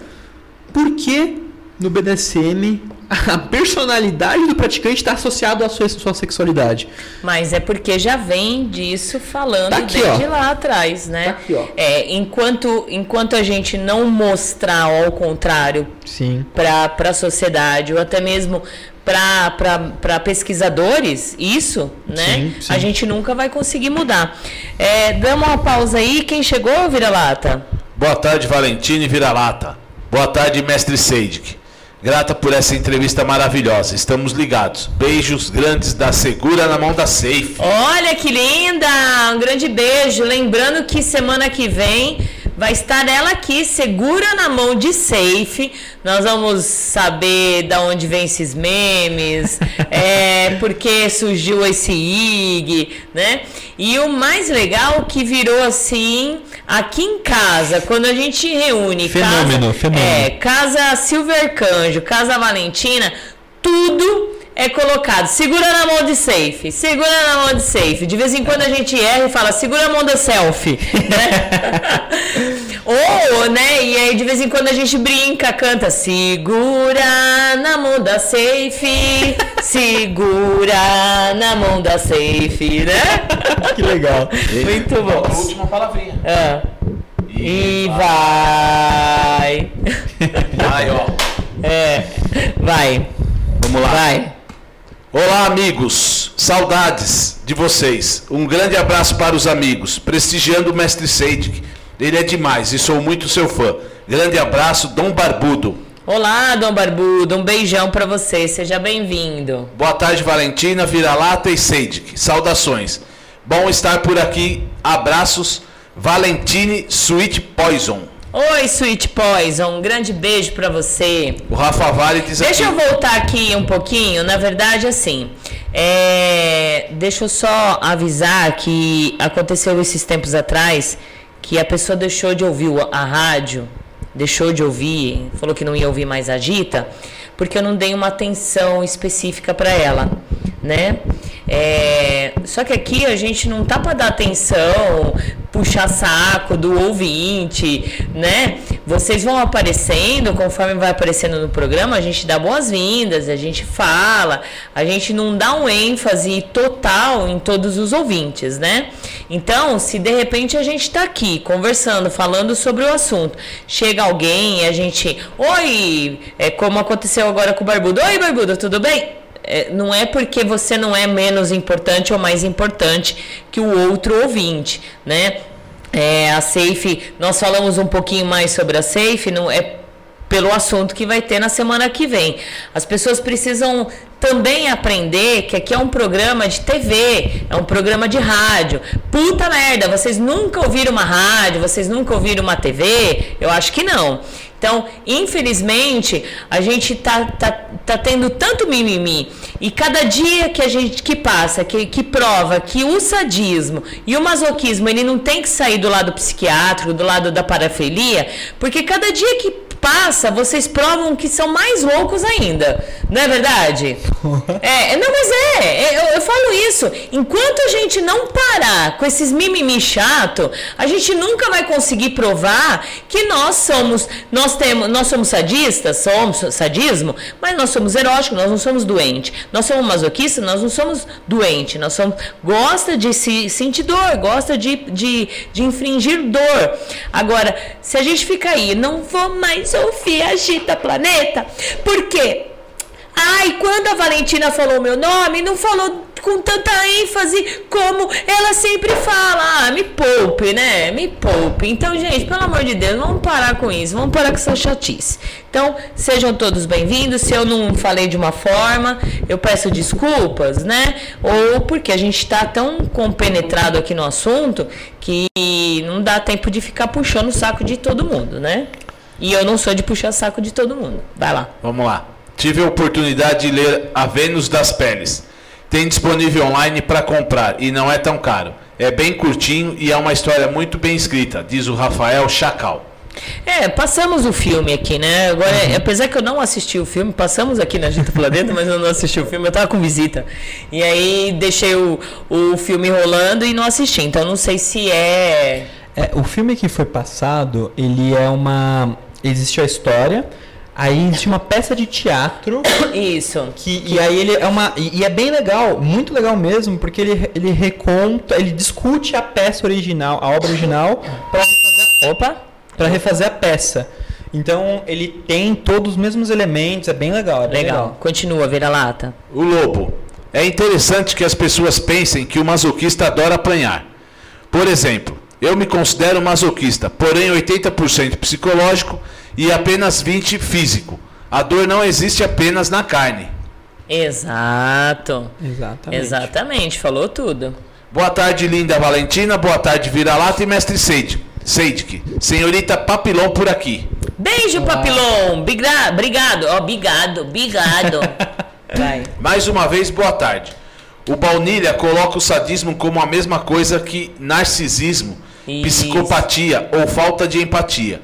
Por que no BDSM [laughs] a personalidade do praticante está associada à sua, sua sexualidade? Mas é porque já vem disso falando Tá aqui, desde ó. lá atrás, né? Tá aqui, ó. É, enquanto, enquanto a gente não mostrar ao contrário Sim. para a sociedade, ou até mesmo para pesquisadores, isso, né? Sim, sim. A gente nunca vai conseguir mudar. É, damos uma pausa aí. Quem chegou, vira-lata? Boa tarde, Valentine Vira-Lata. Boa tarde, mestre Seidik. Grata por essa entrevista maravilhosa. Estamos ligados. Beijos grandes da Segura na mão da Safe. Olha que linda! Um grande beijo. Lembrando que semana que vem vai estar ela aqui, segura na mão de safe. Nós vamos saber da onde vem esses memes, [laughs] é, por que surgiu esse IG, né? E o mais legal que virou assim aqui em casa, quando a gente reúne Fenômeno, casa, fenômeno. É, casa Silver Canjo, casa Valentina, tudo é colocado. Segura na mão de safe, segura na mão de safe. De vez em quando a gente erra e fala, segura a mão da selfie. Né? [laughs] Ou, né? E aí de vez em quando a gente brinca, canta, segura na mão da safe, segura na mão da safe, né? [laughs] Que legal. Muito bom. Última palavrinha. Ah. E vai. Vai, ó. É, vai. Vamos lá. Vai. Olá, amigos. Saudades de vocês. Um grande abraço para os amigos. Prestigiando o mestre Seidik. Ele é demais e sou muito seu fã. Grande abraço, Dom Barbudo. Olá, Dom Barbudo, um beijão pra você, seja bem-vindo. Boa tarde, Valentina, Vira-Lata e Seidik. Saudações. Bom estar por aqui. Abraços. Valentine Sweet Poison. Oi, Sweet Poison, um grande beijo pra você. O Rafa Vale diz Deixa eu aqui. voltar aqui um pouquinho. Na verdade, assim, é, deixa eu só avisar que aconteceu esses tempos atrás que a pessoa deixou de ouvir a rádio, deixou de ouvir, falou que não ia ouvir mais a Gita, porque eu não dei uma atenção específica para ela, né? É, só que aqui a gente não tá para dar atenção, puxar saco do ouvinte, né? Vocês vão aparecendo, conforme vai aparecendo no programa, a gente dá boas-vindas, a gente fala, a gente não dá um ênfase total em todos os ouvintes, né? Então, se de repente a gente tá aqui conversando, falando sobre o assunto, chega alguém e a gente, oi, é como aconteceu agora com o Barbudo, oi Barbudo, tudo bem? É, não é porque você não é menos importante ou mais importante que o outro ouvinte, né? É, a Safe, nós falamos um pouquinho mais sobre a Safe, não é pelo assunto que vai ter na semana que vem. As pessoas precisam também aprender que aqui é um programa de TV, é um programa de rádio. Puta merda, vocês nunca ouviram uma rádio, vocês nunca ouviram uma TV? Eu acho que não. Então, infelizmente, a gente tá, tá, tá tendo tanto mimimi. E cada dia que a gente que passa, que, que prova que o sadismo e o masoquismo, ele não tem que sair do lado psiquiátrico, do lado da parafilia, porque cada dia que passa, vocês provam que são mais loucos ainda. Não é verdade? [laughs] é, não, mas é, é, eu, eu, falo isso. Enquanto a gente não parar com esses mimimi chato, a gente nunca vai conseguir provar que nós somos, nós temos, nós somos sadistas, somos sadismo, mas nós somos eróticos, nós não somos doentes. Nós somos masoquistas, nós não somos doentes. Nós somos gosta de se sentir dor, gosta de, de, de infringir dor. Agora, se a gente fica aí, não vou mais ouvir Agita Planeta, por quê? Ai, quando a Valentina falou meu nome, não falou com tanta ênfase como ela sempre fala. Ah, me poupe, né? Me poupe. Então, gente, pelo amor de Deus, vamos parar com isso. Vamos parar com essa chatice. Então, sejam todos bem-vindos. Se eu não falei de uma forma, eu peço desculpas, né? Ou porque a gente está tão compenetrado aqui no assunto que não dá tempo de ficar puxando o saco de todo mundo, né? E eu não sou de puxar saco de todo mundo. Vai lá. Vamos lá. Tive a oportunidade de ler A Vênus das Peles. Tem disponível online para comprar e não é tão caro. É bem curtinho e é uma história muito bem escrita, diz o Rafael Chacal. É, passamos o filme aqui, né? Agora, uhum. apesar que eu não assisti o filme, passamos aqui na Gita Planeta, mas eu não assisti o filme, eu tava com visita. E aí deixei o, o filme rolando e não assisti, então não sei se é... é. O filme que foi passado, ele é uma. Existe a história Aí existe uma peça de teatro. [coughs] Isso. Que, e aí ele é uma. E, é bem legal, muito legal mesmo, porque ele, ele reconta, ele discute a peça original, a obra original, para refazer, opa, para refazer a peça. Então ele tem todos os mesmos elementos, é bem legal. É bem legal. legal. Continua, vira-lata. O lobo. É interessante que as pessoas pensem que o masoquista adora apanhar. Por exemplo, eu me considero masoquista, porém 80% psicológico e apenas 20 físico. A dor não existe apenas na carne. Exato. Exatamente. Exatamente, falou tudo. Boa tarde, linda Valentina. Boa tarde, Vira-Lata e mestre Seid. Seidik. Senhorita Papilon por aqui. Beijo, Olá. Papilon. Bigra obrigado. Ó, oh, obrigado, obrigado. [laughs] Vai. Mais uma vez, boa tarde. O Baunilha coloca o sadismo como a mesma coisa que narcisismo, Isso. psicopatia ou falta de empatia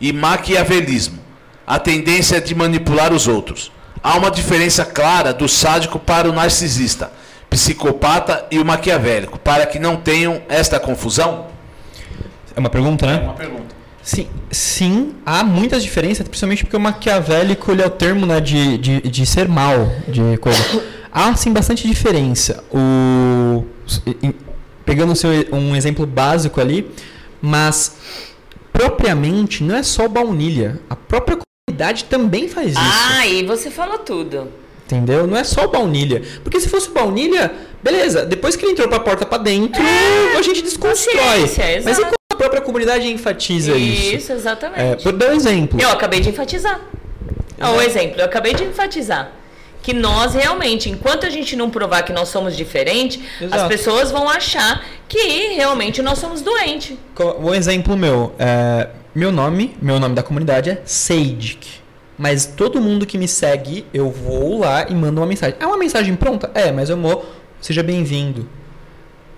e maquiavelismo, a tendência de manipular os outros. Há uma diferença clara do sádico para o narcisista, psicopata e o maquiavélico, para que não tenham esta confusão? É uma pergunta, né? É uma pergunta. Sim, sim, há muitas diferenças, principalmente porque o maquiavélico ele é o termo né, de, de, de ser mal, de coisa. [coughs] há sim bastante diferença. O, pegando um exemplo básico ali, mas propriamente não é só baunilha. A própria comunidade também faz isso. Ah, e você falou tudo. Entendeu? Não é só baunilha. Porque se fosse baunilha, beleza. Depois que ele entrou pra porta pra dentro, é, a gente desconstrói. Mas e quando a própria comunidade enfatiza isso? Isso, exatamente. É, por dar um exemplo. Eu acabei de enfatizar. É um exemplo. Eu acabei de enfatizar que nós realmente, enquanto a gente não provar que nós somos diferentes, Exato. as pessoas vão achar que realmente nós somos doentes. Um exemplo meu, é, meu nome, meu nome da comunidade é Seidik. Mas todo mundo que me segue, eu vou lá e mando uma mensagem. É uma mensagem pronta? É, mas eu vou, seja bem-vindo.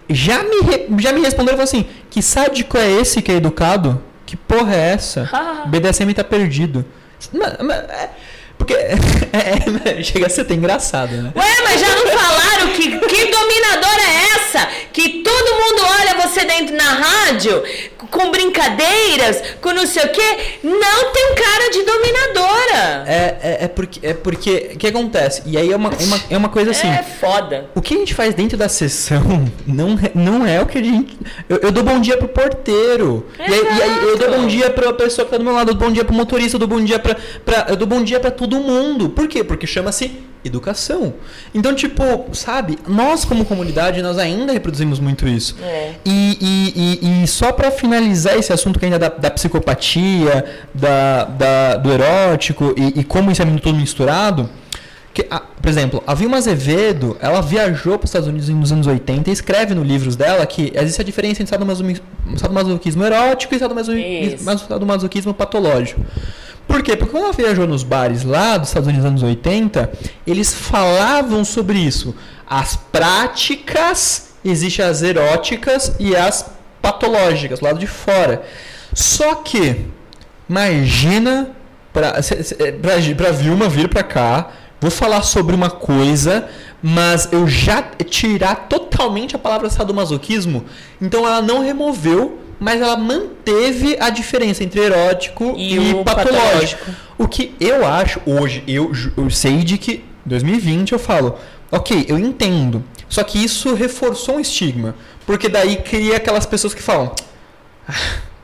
Já me, já me responderam assim: que sádico é esse que é educado? Que porra é essa? [laughs] BDSM tá perdido. Mas, mas, é, porque [laughs] é, é, chega a ser até engraçado, né? Ué, mas já não falaram que, que dominadora é essa? Que todo mundo olha você dentro na rádio com brincadeiras, com não sei o quê. Não tem cara de dominadora. É, é, é porque é porque o que acontece? E aí é uma, é uma, é uma coisa assim. É foda. O que a gente faz dentro da sessão [laughs] não, não é o que a gente. Eu, eu dou bom dia pro porteiro. E aí, e aí, eu dou bom dia pra pessoa que tá do meu lado, eu dou bom dia pro motorista, eu dou bom dia pra. pra eu dou bom dia pra todo mundo. Por quê? Porque chama-se educação. Então, tipo, sabe, nós como comunidade, nós ainda reproduzimos muito isso. É. E, e, e, e, só para finalizar esse assunto que ainda da, da psicopatia, da, da, do erótico e, como isso é tudo misturado, que, a, por exemplo, a Vilma Azevedo, ela viajou para os Estados Unidos nos anos 80 e escreve nos livros dela que existe a diferença entre sadomasoquismo erótico e sadomasoquismo patológico. Por quê? Porque quando ela viajou nos bares lá dos Estados Unidos nos anos 80, eles falavam sobre isso. As práticas, existem as eróticas e as patológicas, do lado de fora. Só que, imagina pra, pra Vilma vir pra cá, vou falar sobre uma coisa, mas eu já tirar totalmente a palavra sadomasoquismo, então ela não removeu, mas ela manteve a diferença entre erótico E e, patológico. patológico. O que eu acho, hoje, eu, eu sei de que 2020 eu falo, ok, eu entendo. Só que isso reforçou um estigma. Porque daí cria aquelas pessoas que falam. "Ah,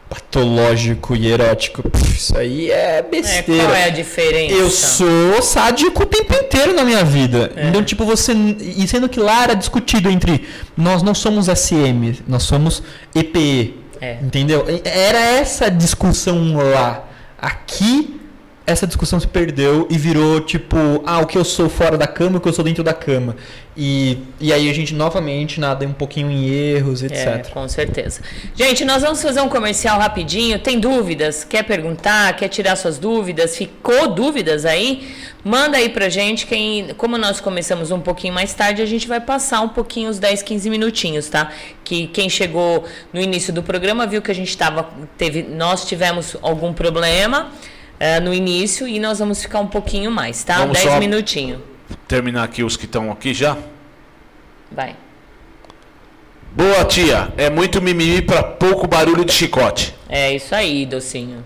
patológico e erótico. pff, isso aí é É, besteira. qual é a diferença? Eu sou sádico o tempo inteiro na minha vida. É. Então, tipo, você. E sendo que lá era discutido entre. Nós não somos SM, nós somos EPE. É. Entendeu? Era essa discussão lá. Aqui, essa discussão se perdeu e virou tipo, ah, o que eu sou fora da cama, o que eu sou dentro da cama. E, e aí a gente novamente nada um pouquinho em erros, É, etc. com certeza. Gente, nós vamos fazer um comercial rapidinho. Tem dúvidas? Quer perguntar? Quer tirar suas dúvidas? Ficou dúvidas aí? Manda aí pra gente. Quem, como nós começamos um pouquinho mais tarde, a gente vai passar um pouquinho, os 10, 15 minutinhos, tá? Que quem chegou no início do programa viu que a gente tava, teve, nós tivemos algum problema eh, no início e nós vamos ficar um pouquinho mais, tá? Vamos 10 só- minutinhos. Terminar aqui os que estão aqui já. Vai. Boa, tia. É muito mimimi pra pouco barulho de chicote. É isso aí, docinho.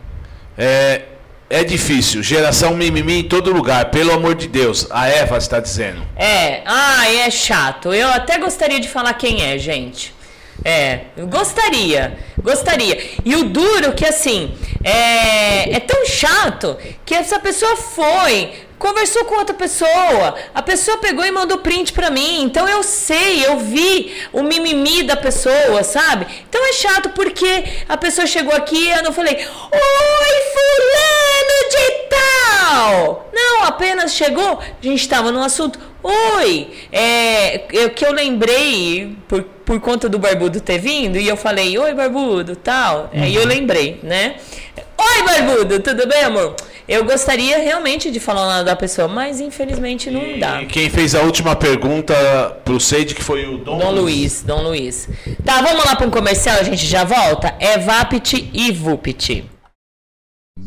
É, é difícil. Geração mimimi em todo lugar. Pelo amor de Deus. A Eva está dizendo. É, ah, é chato. Eu até gostaria de falar quem é, gente. É, gostaria, gostaria. E o duro que assim, é, é tão chato que essa pessoa foi, conversou com outra pessoa, a pessoa pegou e mandou print pra mim. Então eu sei, eu vi o mimimi da pessoa, sabe? Então é chato porque a pessoa chegou aqui e eu não falei, oi fulano de tal. Não, apenas chegou, a gente estava no assunto. Oi, é, eu, que eu lembrei por, por conta do Barbudo ter vindo e eu falei, oi Barbudo, tal. Aí eu lembrei, né? Oi Barbudo, tudo bem, amor? Eu gostaria realmente de falar o nome da pessoa, mas infelizmente não dá. E quem fez a última pergunta pro Seide, que foi o Dom, Dom Luiz, Dom Luiz. Tá, vamos lá para um comercial, a gente já volta? É Vapit e Vupit.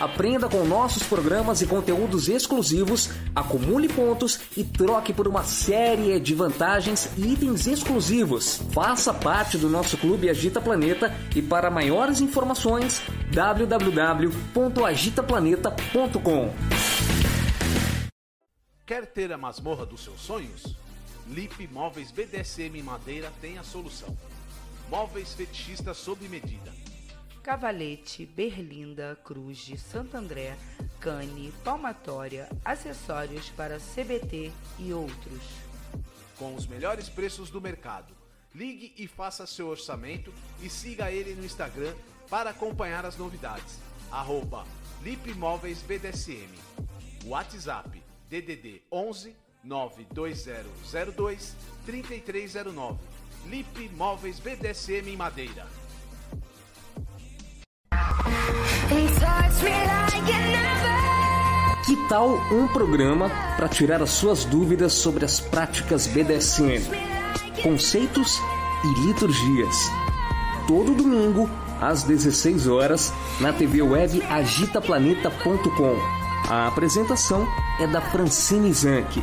Aprenda com nossos programas e conteúdos exclusivos, acumule pontos e troque por uma série de vantagens e itens exclusivos. Faça parte do nosso Clube Agita Planeta e para maiores informações www.agitaplaneta.com. Quer ter a masmorra dos seus sonhos? Lip Móveis BDSM Madeira tem a solução. Móveis fetichistas sob medida. Cavalete, Berlinda, Cruz de Santo André, Cane, Palmatória, acessórios para CBT e outros. Com os melhores preços do mercado. Ligue e faça seu orçamento e siga ele no Instagram para acompanhar as novidades. Arroba BDSM. WhatsApp DDD 11 92002 3309. Lip BDSM em Madeira. Que tal um programa para tirar as suas dúvidas sobre as práticas BDSM, conceitos e liturgias? Todo domingo, às 16 horas, na TV web agitaplaneta.com. A apresentação é da Francine Zanck.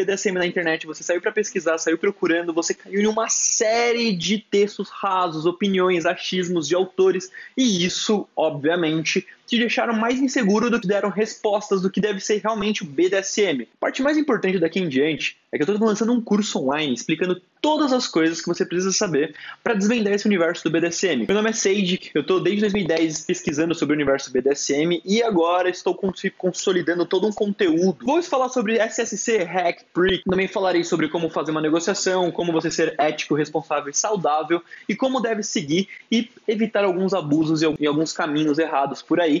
BDSM na internet, você saiu para pesquisar, saiu procurando, você caiu em uma série de textos rasos, opiniões, achismos de autores, e isso, obviamente, te deixaram mais inseguro do que deram respostas do que deve ser realmente o BDSM. A parte mais importante daqui em diante é que eu estou lançando um curso online explicando todas as coisas que você precisa saber para desvendar esse universo do BDSM. Meu nome é Sage, eu estou desde 2010 pesquisando sobre o universo BDSM e agora estou consolidando todo um conteúdo. Vou falar sobre SSC, Hack, Prick, também falarei sobre como fazer uma negociação, como você ser ético, responsável e saudável e como deve seguir e evitar alguns abusos e alguns caminhos errados por aí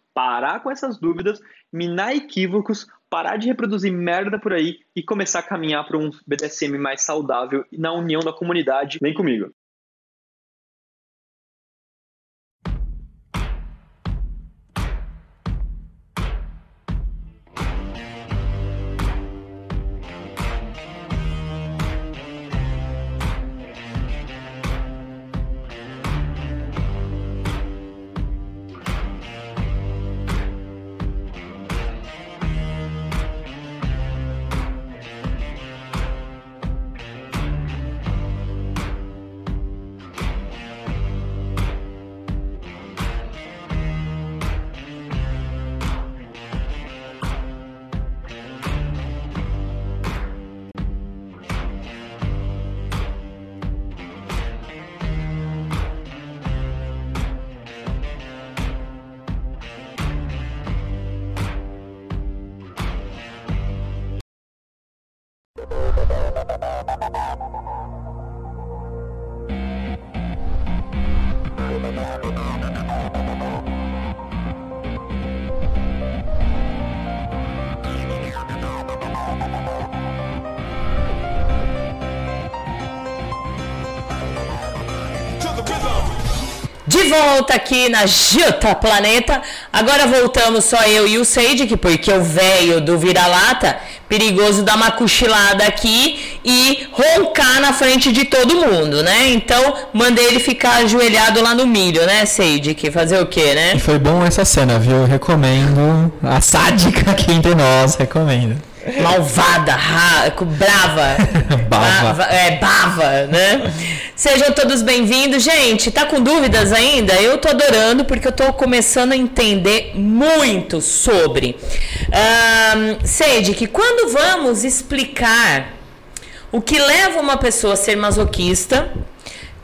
parar com essas dúvidas, minar equívocos, parar de reproduzir merda por aí e começar a caminhar para um BDSM mais saudável na união da comunidade. Vem comigo. Volta aqui na Juta Planeta. Agora voltamos só eu e o Seide, porque o velho do vira-lata, perigoso dar uma cochilada aqui e roncar na frente de todo mundo, né? Então, mandei ele ficar ajoelhado lá no milho, né, Seide? Que fazer o quê, né? E foi bom essa cena, viu? Eu recomendo. A sádica aqui entre nós, recomendo. Malvada, ra, brava. [laughs] Bava. Bava, É, bava, né? Sejam todos bem-vindos. Gente, tá com dúvidas ainda? Eu tô adorando porque eu tô começando a entender muito sobre. Um, Sede, que quando vamos explicar o que leva uma pessoa a ser masoquista,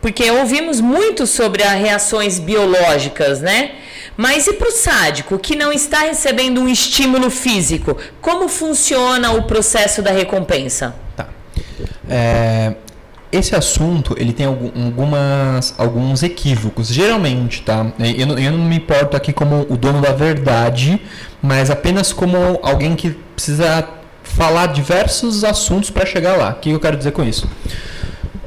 porque ouvimos muito sobre as reações biológicas, né? Mas e para o sádico que não está recebendo um estímulo físico? Como funciona o processo da recompensa? Tá. É, esse assunto ele tem algumas, alguns equívocos, geralmente, tá? Eu eu não me importo aqui como o dono da verdade, mas apenas como alguém que precisa falar diversos assuntos para chegar lá. O que eu quero dizer com isso?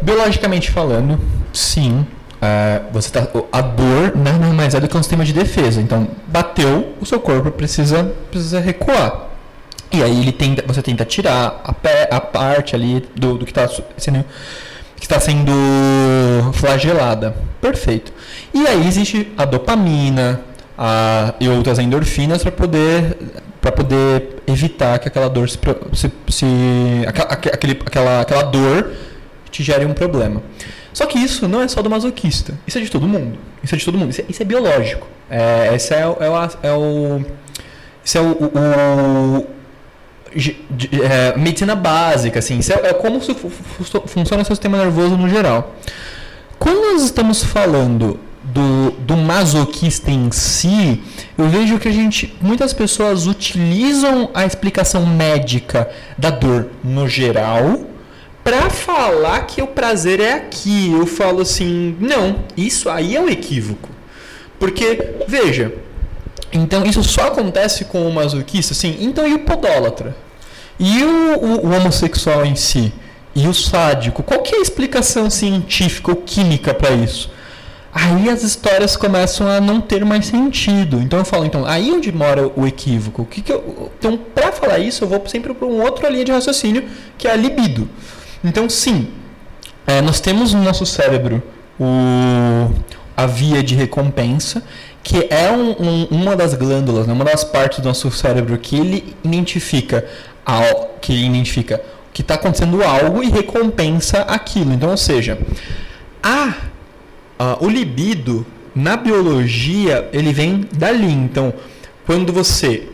Biologicamente falando, sim, Uh, você tá, a dor nada mais é do que um sistema de defesa. Então, bateu, o seu corpo precisa, precisa recuar. E aí ele tenta, você tenta tirar a, pé, a parte ali do, do que está sendo, que está sendo flagelada. Perfeito. E aí existe a dopamina a, e outras endorfinas para poder, poder evitar que aquela dor se, se, se aquela, aquele, aquela, aquela dor te gere um problema. Só que isso não é só do masoquista. Isso é de todo mundo. Isso é de todo mundo. Isso é, isso é biológico. É, esse é, é, o, é o. Isso é o. o- o- é, medicina básica, assim. Isso é, é como funciona o seu sistema nervoso no geral. Quando nós estamos falando do, do masoquista em si, eu vejo que a gente, muitas pessoas utilizam a explicação médica da dor no geral para falar que o prazer é aqui. Eu falo assim, não, isso aí é um equívoco. Porque, veja, então isso só acontece com o masoquista, sim. Então e o podólatra? E o, o- o homossexual em si? E o sádico? Qual que é a explicação científica ou química para isso? Aí as histórias começam a não ter mais sentido. Então eu falo, então, aí onde mora o equívoco? O que que eu, então, para falar isso, eu vou sempre para um outro linha de raciocínio, que é a libido. Então, sim, é, nós temos no nosso cérebro o, a via de recompensa, que é um- um- uma das glândulas, né, uma das partes do nosso cérebro que ele identifica, ao, que ele identifica que está acontecendo algo e recompensa aquilo. Então, ou seja, a, a- o libido na biologia ele vem dali. Então, quando você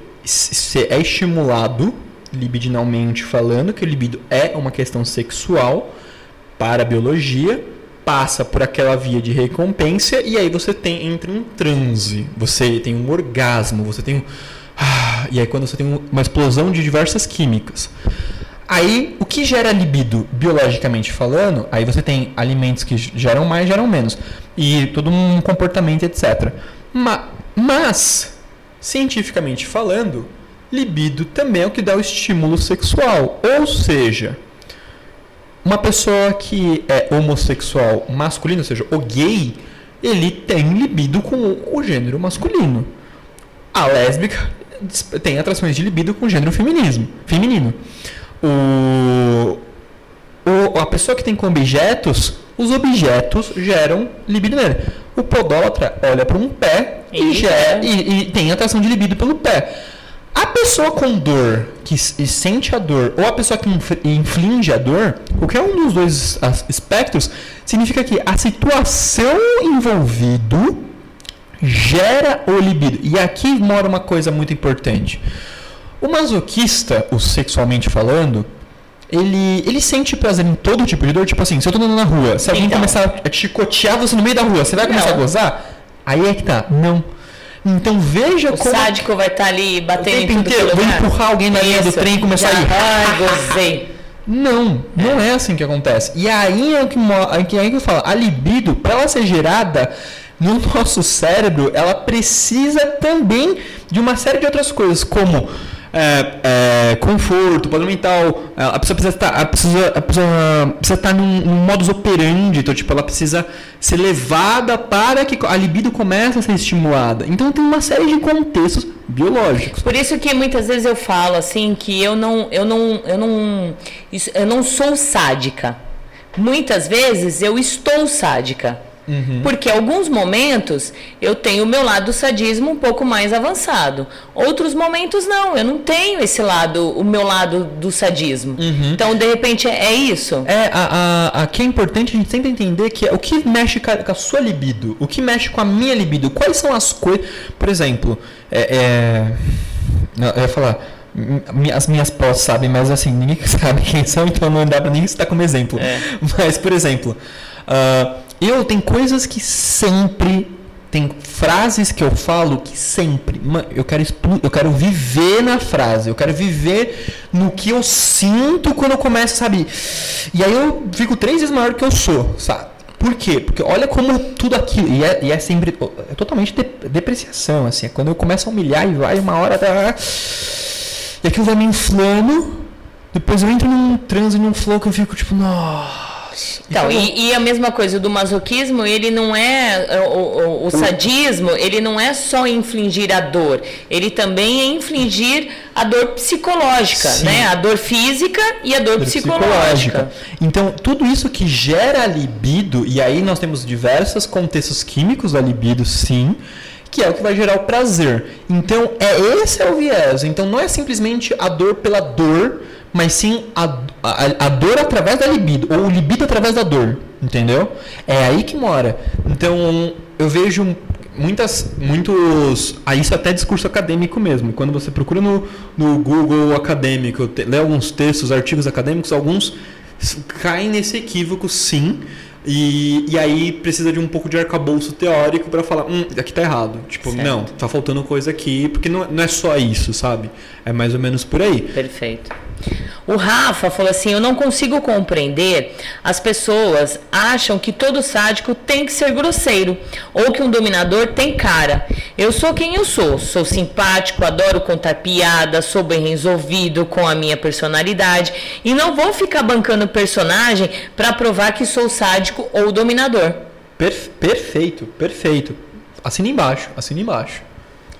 é estimulado libidinalmente falando, que o libido é uma questão sexual para a biologia, passa por aquela via de recompensa e aí você tem entra em transe, você tem um orgasmo, você tem um ah, e aí quando você tem um- uma explosão de diversas químicas. Aí, o que gera libido, biologicamente falando, aí você tem alimentos que geram mais, geram menos. E todo um comportamento, etc. Ma- Mas, cientificamente falando, libido também é o que dá o estímulo sexual. Ou seja, uma pessoa que é homossexual masculino, ou seja, o gay, ele tem libido com o gênero masculino. A lésbica tem atrações de libido com o gênero feminismo, feminino. O, o- a pessoa que tem com objetos, os objetos geram libido nele. O podólatra olha para um pé e, gera. e, e tem atração de libido pelo pé. A pessoa com dor, que sente a dor, ou a pessoa que inf- inflige a dor, qualquer um dos dois espectros, significa que a situação envolvido gera o libido. E aqui mora uma coisa muito importante. O masoquista, o sexualmente falando, ele, ele sente prazer em todo tipo de dor. Tipo assim, se eu tô andando na rua, se alguém Então. começar a te chicotear você no meio da rua, você vai começar Não. a gozar? Aí é que tá. Não. Então veja O como. sádico vai estar ali o batendo em tempo é inteiro, vou empurrar alguém na linha do trem e começar Já- a ir. Ai, gozei. Não, não é assim que acontece. E aí é o que, é que- aí que eu falo, a libido, para ela ser gerada no [laughs] nosso cérebro, ela precisa também de uma série de outras coisas, como é, é, conforto, padrão mental, é, a pessoa precisa estar, a precisa, a pessoa precisa estar num, num modus operandi, então tipo, ela precisa ser levada para que a libido comece a ser estimulada. Então tem uma série de contextos biológicos. Por isso que muitas vezes eu falo assim que eu não, eu não, eu não, eu não sou sádica. Muitas vezes eu estou sádica. Porque alguns momentos eu tenho o meu lado do sadismo um pouco mais avançado. Outros momentos não, eu não tenho esse lado, o meu lado do sadismo. Então, de repente, é isso. É, a, a, aqui é importante a gente sempre entender que é o que mexe com a, com a sua libido, o que mexe com a minha libido, quais são as coisas. Por exemplo, é, é, eu ia falar, as minhas pós sabem, mas assim, ninguém [laughs] sabe quem são, então não dá pra nem citar como exemplo. Mas, por exemplo, ah, eu tenho coisas que sempre. Tem frases que eu falo que sempre. Eu quero, eu quero viver na frase. Eu quero viver no que eu sinto quando eu começo, sabe? E aí eu fico três vezes maior que eu sou, sabe? Por quê? Porque olha como tudo aquilo. E é, e é sempre. É totalmente de- depreciação, assim. É quando eu começo a humilhar e vai uma hora. Tá, e aquilo vai me inflando. Depois eu entro num transe, num flow que eu fico tipo, nossa. Então, Então, e, e a mesma coisa do masoquismo, ele não é o, o- o sadismo, ele não é só infligir a dor, ele também é infligir a dor psicológica, Sim. né? A dor física e a dor, psicológica. Então, tudo isso que gera libido, e aí nós temos diversos contextos químicos da libido, sim, que é o que vai gerar o prazer. Então, é esse é o viés. Então, não é simplesmente a dor pela dor, mas sim a, a, a dor através da libido, ou o libido através da dor, entendeu? É aí que mora. Então, eu vejo muitas, muitos. Aí isso é até discurso acadêmico mesmo. Quando você procura no, no Google acadêmico, te, lê alguns textos, artigos acadêmicos, alguns caem nesse equívoco, sim. E, e aí precisa de um pouco de arcabouço teórico para falar, hum, aqui tá errado. Tipo, Certo. não, tá faltando coisa aqui, porque não, não é só isso, sabe? É mais ou menos por aí. Perfeito. O Rafa falou assim: Eu não consigo compreender. As pessoas acham que todo sádico tem que ser grosseiro ou que um dominador tem cara. Eu sou quem eu sou. Sou simpático, adoro contar piada, sou bem resolvido com a minha personalidade e não vou ficar bancando personagem para provar que sou sádico ou dominador. Perf- perfeito, perfeito. Assina embaixo, assina embaixo.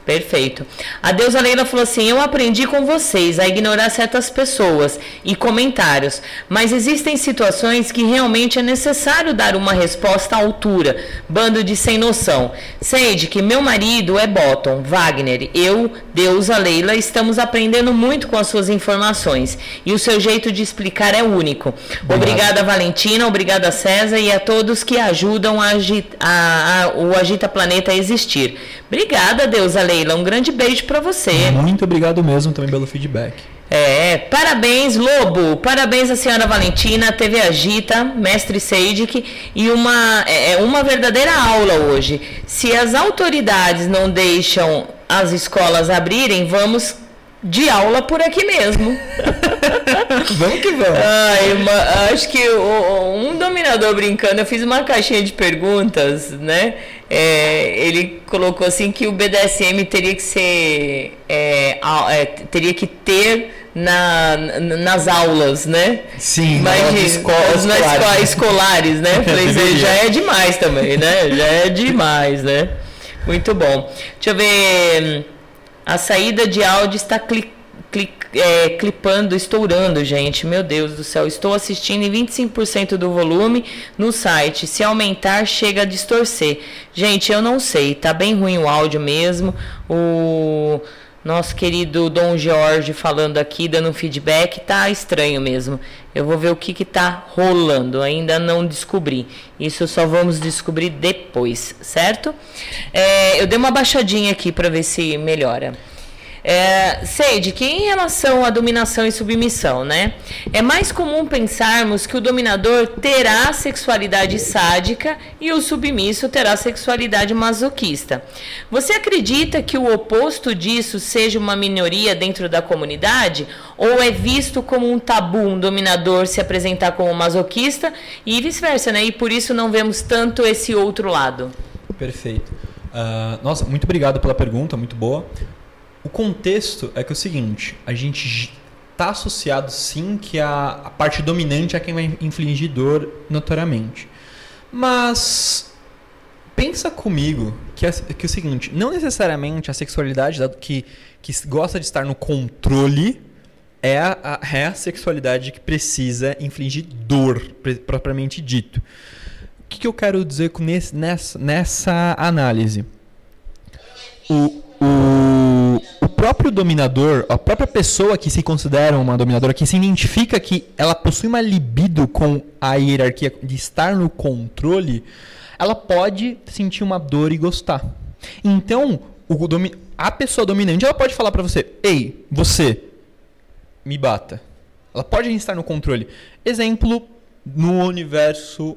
Perfeito. A Deusa Leila falou assim: Eu aprendi com vocês a ignorar certas pessoas e comentários, mas existem situações que realmente é necessário dar uma resposta à altura. Bando de sem noção. Sede que meu marido é Bottom, Wagner. Eu, Deusa Leila, estamos aprendendo muito com as suas informações e o seu jeito de explicar é único. Obrigada, Valentina, obrigada, César, e a todos que ajudam a agi- a- a- o Agita Planeta a existir. Obrigada, Deusa Leila. Um grande beijo pra você. Muito obrigado mesmo também pelo feedback. É, parabéns, Lobo. Parabéns à senhora Valentina, TV Agita, mestre Seidic, e uma, é é uma verdadeira aula hoje. Se as autoridades não deixam as escolas abrirem, vamos de aula por aqui mesmo. [laughs] [laughs] vamos que vamos. Ai, uma- acho que o- um dominador brincando, eu fiz uma caixinha de perguntas, né? É, ele colocou assim que o BDSM teria que ser. é, é, teria que ter na, na- nas aulas, né? Sim, Imagina, nas escolas nas escolares. escolas escolares, né? [laughs] Falei, já é demais também, né? Já é demais, né? Muito bom. Deixa eu ver. A saída de áudio está cli, é, clipando, estourando, gente. Meu Deus do céu. Estou assistindo em 25% do volume no site. Se aumentar, chega a distorcer. Gente, eu não sei. Tá bem ruim o áudio mesmo. O nosso querido Dom Jorge falando aqui, dando um feedback, tá estranho mesmo. Eu vou ver o que que tá rolando, ainda não descobri. Isso só vamos descobrir depois, certo? É, eu dei uma baixadinha aqui para ver se melhora. É, Seide, que em relação à dominação e submissão, né? É mais comum pensarmos que o dominador terá sexualidade sádica e o submisso terá sexualidade masoquista. Você acredita que o oposto disso seja uma minoria dentro da comunidade? Ou é visto como um tabu um dominador se apresentar como masoquista e vice-versa, né? E por isso não vemos tanto esse outro lado. Perfeito. Ah, nossa, muito obrigado pela pergunta, muito boa. O contexto é que é o seguinte, a gente está associado sim que a, a parte dominante é quem vai infligir dor notoriamente. Mas pensa comigo que é, que é o seguinte, não necessariamente a sexualidade da- que, que gosta de estar no controle é a, é a sexualidade que precisa infligir dor, propriamente dito. O que, que eu quero dizer com nesse, nessa, nessa análise? O, o próprio dominador, a própria pessoa que se considera uma dominadora, que se identifica que ela possui uma libido com a hierarquia de estar no controle, ela pode sentir uma dor e gostar. Então, domi- a pessoa dominante ela pode falar pra você: Ei, você, me bata. Ela pode estar no controle. Exemplo no universo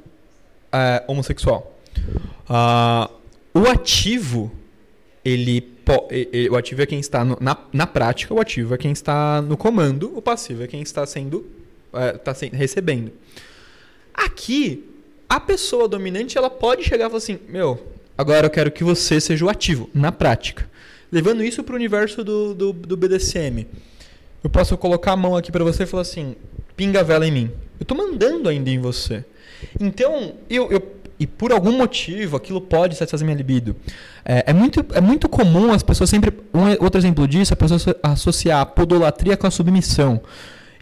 é, homossexual. Ah, o ativo, ele, o ativo é quem está no- na, na prática, o ativo é quem está no comando, o passivo é quem está sendo, é, está se- recebendo. Aqui, a pessoa dominante ela pode chegar e falar assim, meu, agora eu quero que você seja o ativo, na prática. Levando isso para o universo do, do, do BDSM. Eu posso colocar a mão aqui para você e falar assim, pinga a vela em mim. Eu estou mandando ainda em você. Então, eu, eu- e por algum motivo, aquilo pode satisfazer minha libido. É, é muito, é muito comum as pessoas sempre. Um outro exemplo disso, a pessoa asso- associar a podolatria com a submissão.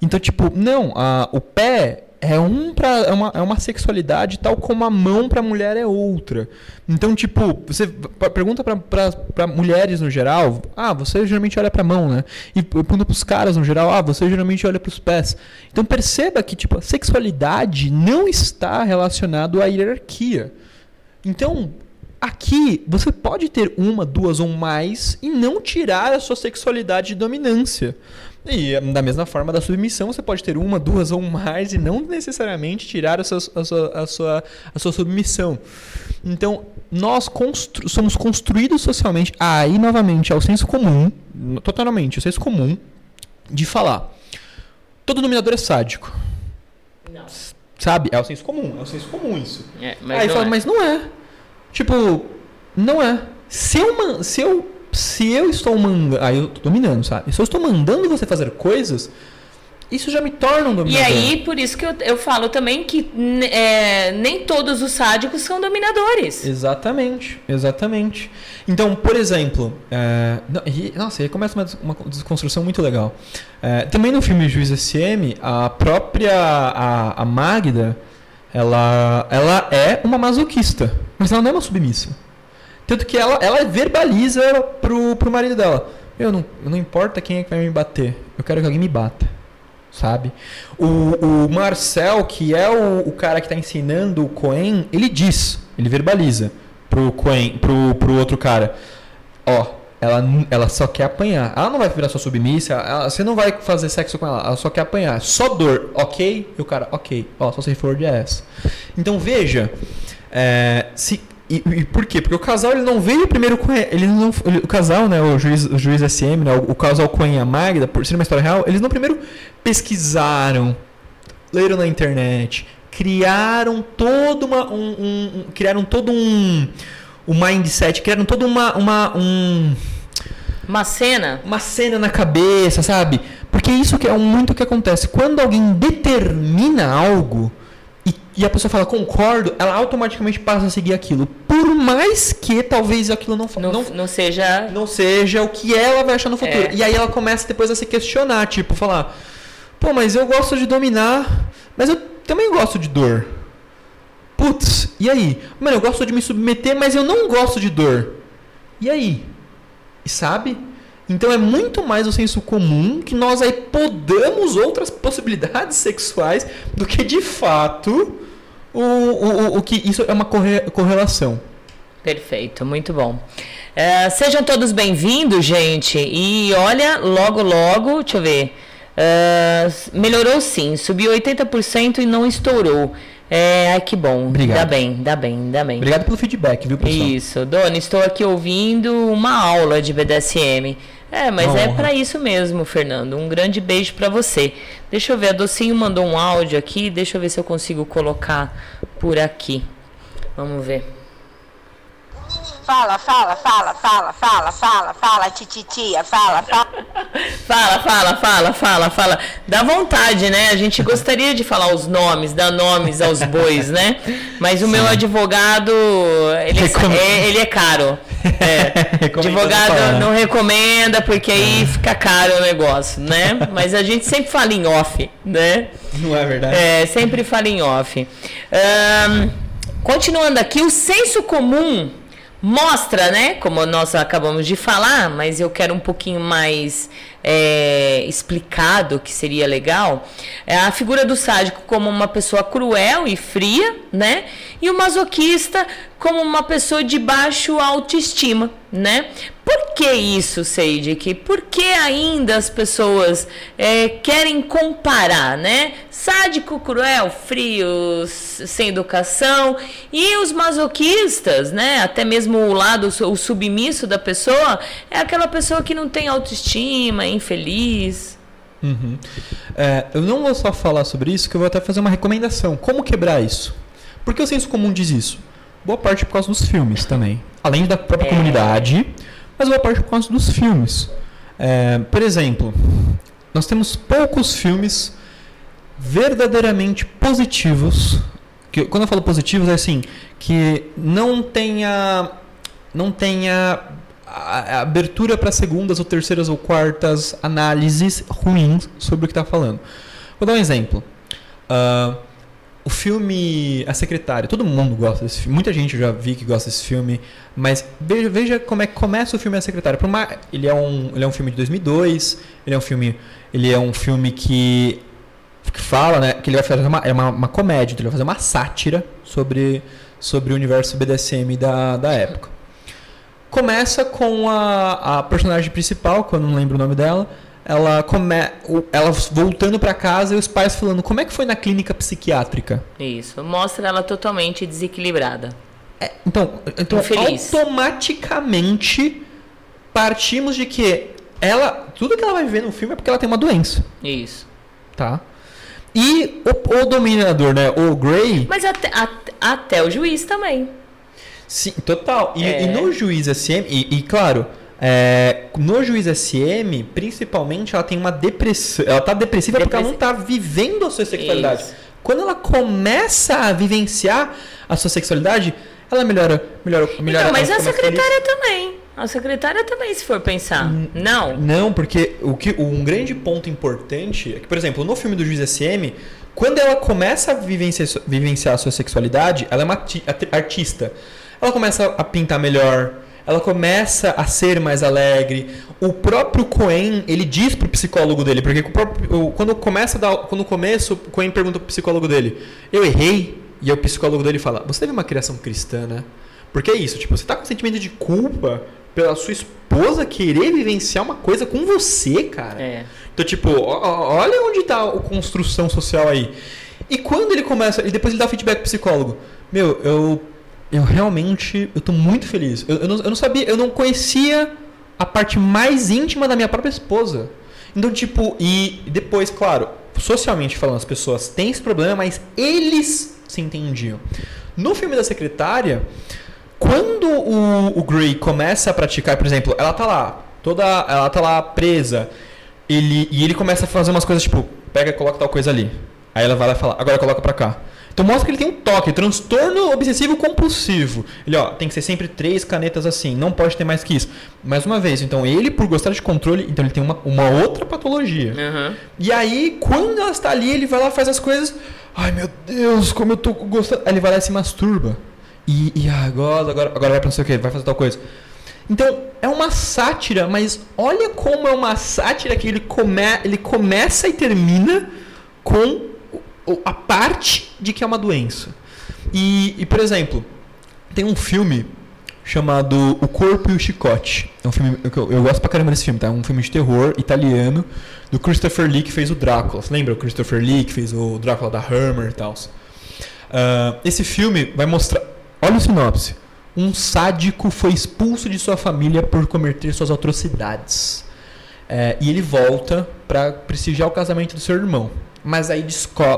Então, tipo, não, a- o pé é um pra, é, uma, é uma sexualidade tal como a mão pra mulher é outra. Então, tipo, você pergunta pra mulheres no geral, ah, você geralmente olha pra mão, né? E pergunta pros caras no geral, ah, você geralmente olha pros pés. Então perceba que, tipo, a sexualidade não está relacionado à hierarquia. Então, aqui você pode ter uma, duas ou mais e não tirar a sua sexualidade de dominância. E eh, da mesma forma da submissão, você pode ter uma, duas ou mais e não necessariamente tirar a sua, a sua, a sua, a sua submissão. Então, nós constru- somos construídos socialmente, aí novamente, ao senso comum, totalmente, o senso comum, de falar: todo dominador é sádico. Sabe? É o senso comum, é o senso comum isso. É, mas Aí não fala, é. mas não é. Tipo, não é. Se eu, se eu, se eu estou mandando. Aí eu tô dominando, sabe? Se eu estou mandando você fazer coisas, isso já me torna um E dominador. aí, por isso que eu, eu falo também que é, nem todos os sádicos são dominadores. Exatamente, exatamente. Então, por exemplo, é, não, e- nossa, aí começa uma, uma desconstrução muito legal. É, também no filme Juiz SM, a própria a, a Magda, ela, ela é uma masoquista, mas ela não é uma submissa. Tanto que ela, ela verbaliza pro, pro marido dela: Eu não, não importa quem é que vai me bater, eu quero que alguém me bata. Sabe? O, o Marcel, que é o, o cara que está ensinando o Coen, ele diz, ele verbaliza pro Coen, pro, pro outro cara: Ó, ela, ela só quer apanhar. Ela não vai virar sua submissa, ela- você não vai fazer sexo com ela, ela só quer apanhar. Só dor, ok? E o cara, ok. Ó, só se for de essa. Então veja, é, se, e, e por quê? Porque o casal ele não veio primeiro com ele não ele- o casal, né, o juiz, o juiz SM, né, o, o casal Coen e a Magda, por ser uma história real, eles não primeiro pesquisaram, leram na internet, criaram todo uma um, um- um- criaram todo um um mindset, criaram toda uma uma um Uma cena. uma cena na cabeça, sabe? Porque isso que é muito o que acontece. Quando alguém determina algo e, a pessoa fala concordo, ela automaticamente passa a seguir aquilo. Por mais que talvez aquilo não, Não, não, não seja. não seja o que ela vai achar no futuro. É. E aí ela começa depois a se questionar, tipo, falar: pô, mas eu gosto de dominar, mas eu também gosto de dor. Putz, e aí? Mano, eu gosto de me submeter, mas eu não gosto de dor. E aí? E sabe? Então é muito mais o senso comum que nós aí podamos outras possibilidades [laughs] sexuais do que de fato o, o, o, que isso é uma corre- correlação. Perfeito, muito bom. É, sejam todos bem-vindos, gente. E olha, logo, logo, deixa eu ver. É, melhorou sim, subiu 80% e não estourou. É, ai, que bom. Obrigado. Dá bem, dá bem, dá bem. Obrigado pelo feedback, viu, pessoal? Isso, Dona, estou aqui ouvindo uma aula de BDSM. É, mas é pra isso mesmo, Fernando. Um grande beijo pra você. Deixa eu ver, a Docinho mandou um áudio aqui, deixa eu ver se eu consigo colocar por aqui. Vamos ver. Fala, fala, fala, fala, fala, fala, fala, tititia, fala, fala. [laughs] Fala, fala, fala, fala, fala. Dá vontade, né? A gente gostaria de falar os nomes, dar nomes aos bois, né? Mas o meu advogado, ele, é- é, ele é caro. É. [laughs] Não advogado falar. não recomenda, porque aí fica caro o negócio, né? Mas a gente sempre fala em off, né? Não é verdade? É, sempre fala em off. Ahn, continuando aqui, o senso comum mostra, né? Como nós acabamos de falar, mas eu quero um pouquinho mais é, explicado, que seria legal. É a figura do sádico como uma pessoa cruel e fria, né? E o masoquista como uma pessoa de baixo autoestima, né? Por que isso, Seidik? Por que ainda as pessoas é, querem comparar, né? Sádico, cruel, frio, sem educação e os masoquistas, né? Até mesmo o lado, o submisso da pessoa é aquela pessoa que não tem autoestima, infeliz. Uhum. É, eu não vou só falar sobre isso, que eu vou até fazer uma recomendação. Como quebrar isso? Porque o senso comum diz isso. Boa parte por causa dos filmes também. Além da própria É. comunidade, mas boa parte por causa dos filmes. É, por exemplo, nós temos poucos filmes verdadeiramente positivos. Que, quando eu falo positivos, é assim, que não tenha. Não tenha abertura para segundas ou terceiras ou quartas análises ruins sobre o que está falando. Vou dar um exemplo. Ah, o filme A Secretária, todo mundo gosta desse filme. Muita gente já vi que gosta desse filme. Mas veja, veja como é que começa o filme A Secretária. Por uma, ele, é um, ele é um filme de 2002. Ele é um filme, ele é um filme que, que fala, né? Que ele vai fazer uma, é uma, uma comédia. Então ele vai fazer uma sátira sobre, sobre o universo BDSM da, da época. Começa com a, a personagem principal, que eu não lembro o nome dela ela come, ela voltando para casa e os pais falando como é que foi na clínica psiquiátrica. Isso, mostra ela totalmente desequilibrada. É, então, então automaticamente partimos de que ela, tudo que ela vai ver no filme é porque ela tem uma doença. Isso. Tá? E o, o dominador, né, o Grey. Mas até, até, até o juiz também. Sim, total. E, é. e no juiz SM, e, e claro, é, no juiz SM, principalmente, ela tem uma depressão. Ela tá depressiva porque ela não tá vivendo a sua sexualidade. Isso. Quando ela começa a vivenciar a sua sexualidade, ela melhora, melhora, melhora. Não, mas a secretária também. A secretária também, se for pensar. não. Não, porque o que, um grande ponto importante é que, por exemplo, no filme do Juiz SM, quando ela começa a vivenciar, vivenciar a sua sexualidade, ela é uma artista. Ela começa a pintar melhor, ela começa a ser mais alegre. O próprio Cohen, ele diz pro psicólogo dele, porque próprio, quando começa dar, quando começo, o Cohen pergunta pro psicólogo dele: "Eu errei?" E o psicólogo dele fala: "Você teve uma criação cristã, né?" Porque é isso, tipo, você tá com sentimento de culpa pela sua esposa querer vivenciar uma coisa com você, cara. É. Então, tipo, olha onde tá a construção social aí. E quando ele começa, e depois ele dá o feedback pro psicólogo. Meu, eu eu realmente eu tô muito feliz. Eu, eu, não, eu não sabia, eu não conhecia a parte mais íntima da minha própria esposa. Então, tipo, e depois, claro, socialmente falando, as pessoas têm esse problema, mas eles se entendiam. No filme da secretária, quando o, o Grey começa a praticar, por exemplo, ela tá lá, toda. Ela tá lá presa. Ele, e ele começa a fazer umas coisas tipo, pega e coloca tal coisa ali. Aí ela vai lá e fala, agora coloca pra cá. Então mostra que ele tem um toque, transtorno obsessivo compulsivo. Ele, ó, tem que ser sempre três canetas assim, não pode ter mais que isso. Mais uma vez, então ele, por gostar de controle, então ele tem uma, uma outra patologia. Uhum. E aí, quando ela está ali, ele vai lá faz as coisas. Ai meu Deus, como eu tô gostando. Aí ele vai lá e se masturba. E, e agora, agora, agora vai pra não sei o que, vai fazer tal coisa. Então, é uma sátira, mas olha como é uma sátira que ele, come, ele começa e termina com a parte de que é uma doença. E, e, por exemplo, tem um filme chamado O Corpo e o Chicote. É um filme eu, eu gosto pra caramba desse filme, tá? É um filme de terror italiano do Christopher Lee que fez o Drácula. Você lembra o Christopher Lee que fez o Drácula da Hammer e tal? Uh, esse filme vai mostrar. Olha o sinopse. Um sádico foi expulso de sua família por cometer suas atrocidades. É, e ele volta para prestigiar o casamento do seu irmão mas aí,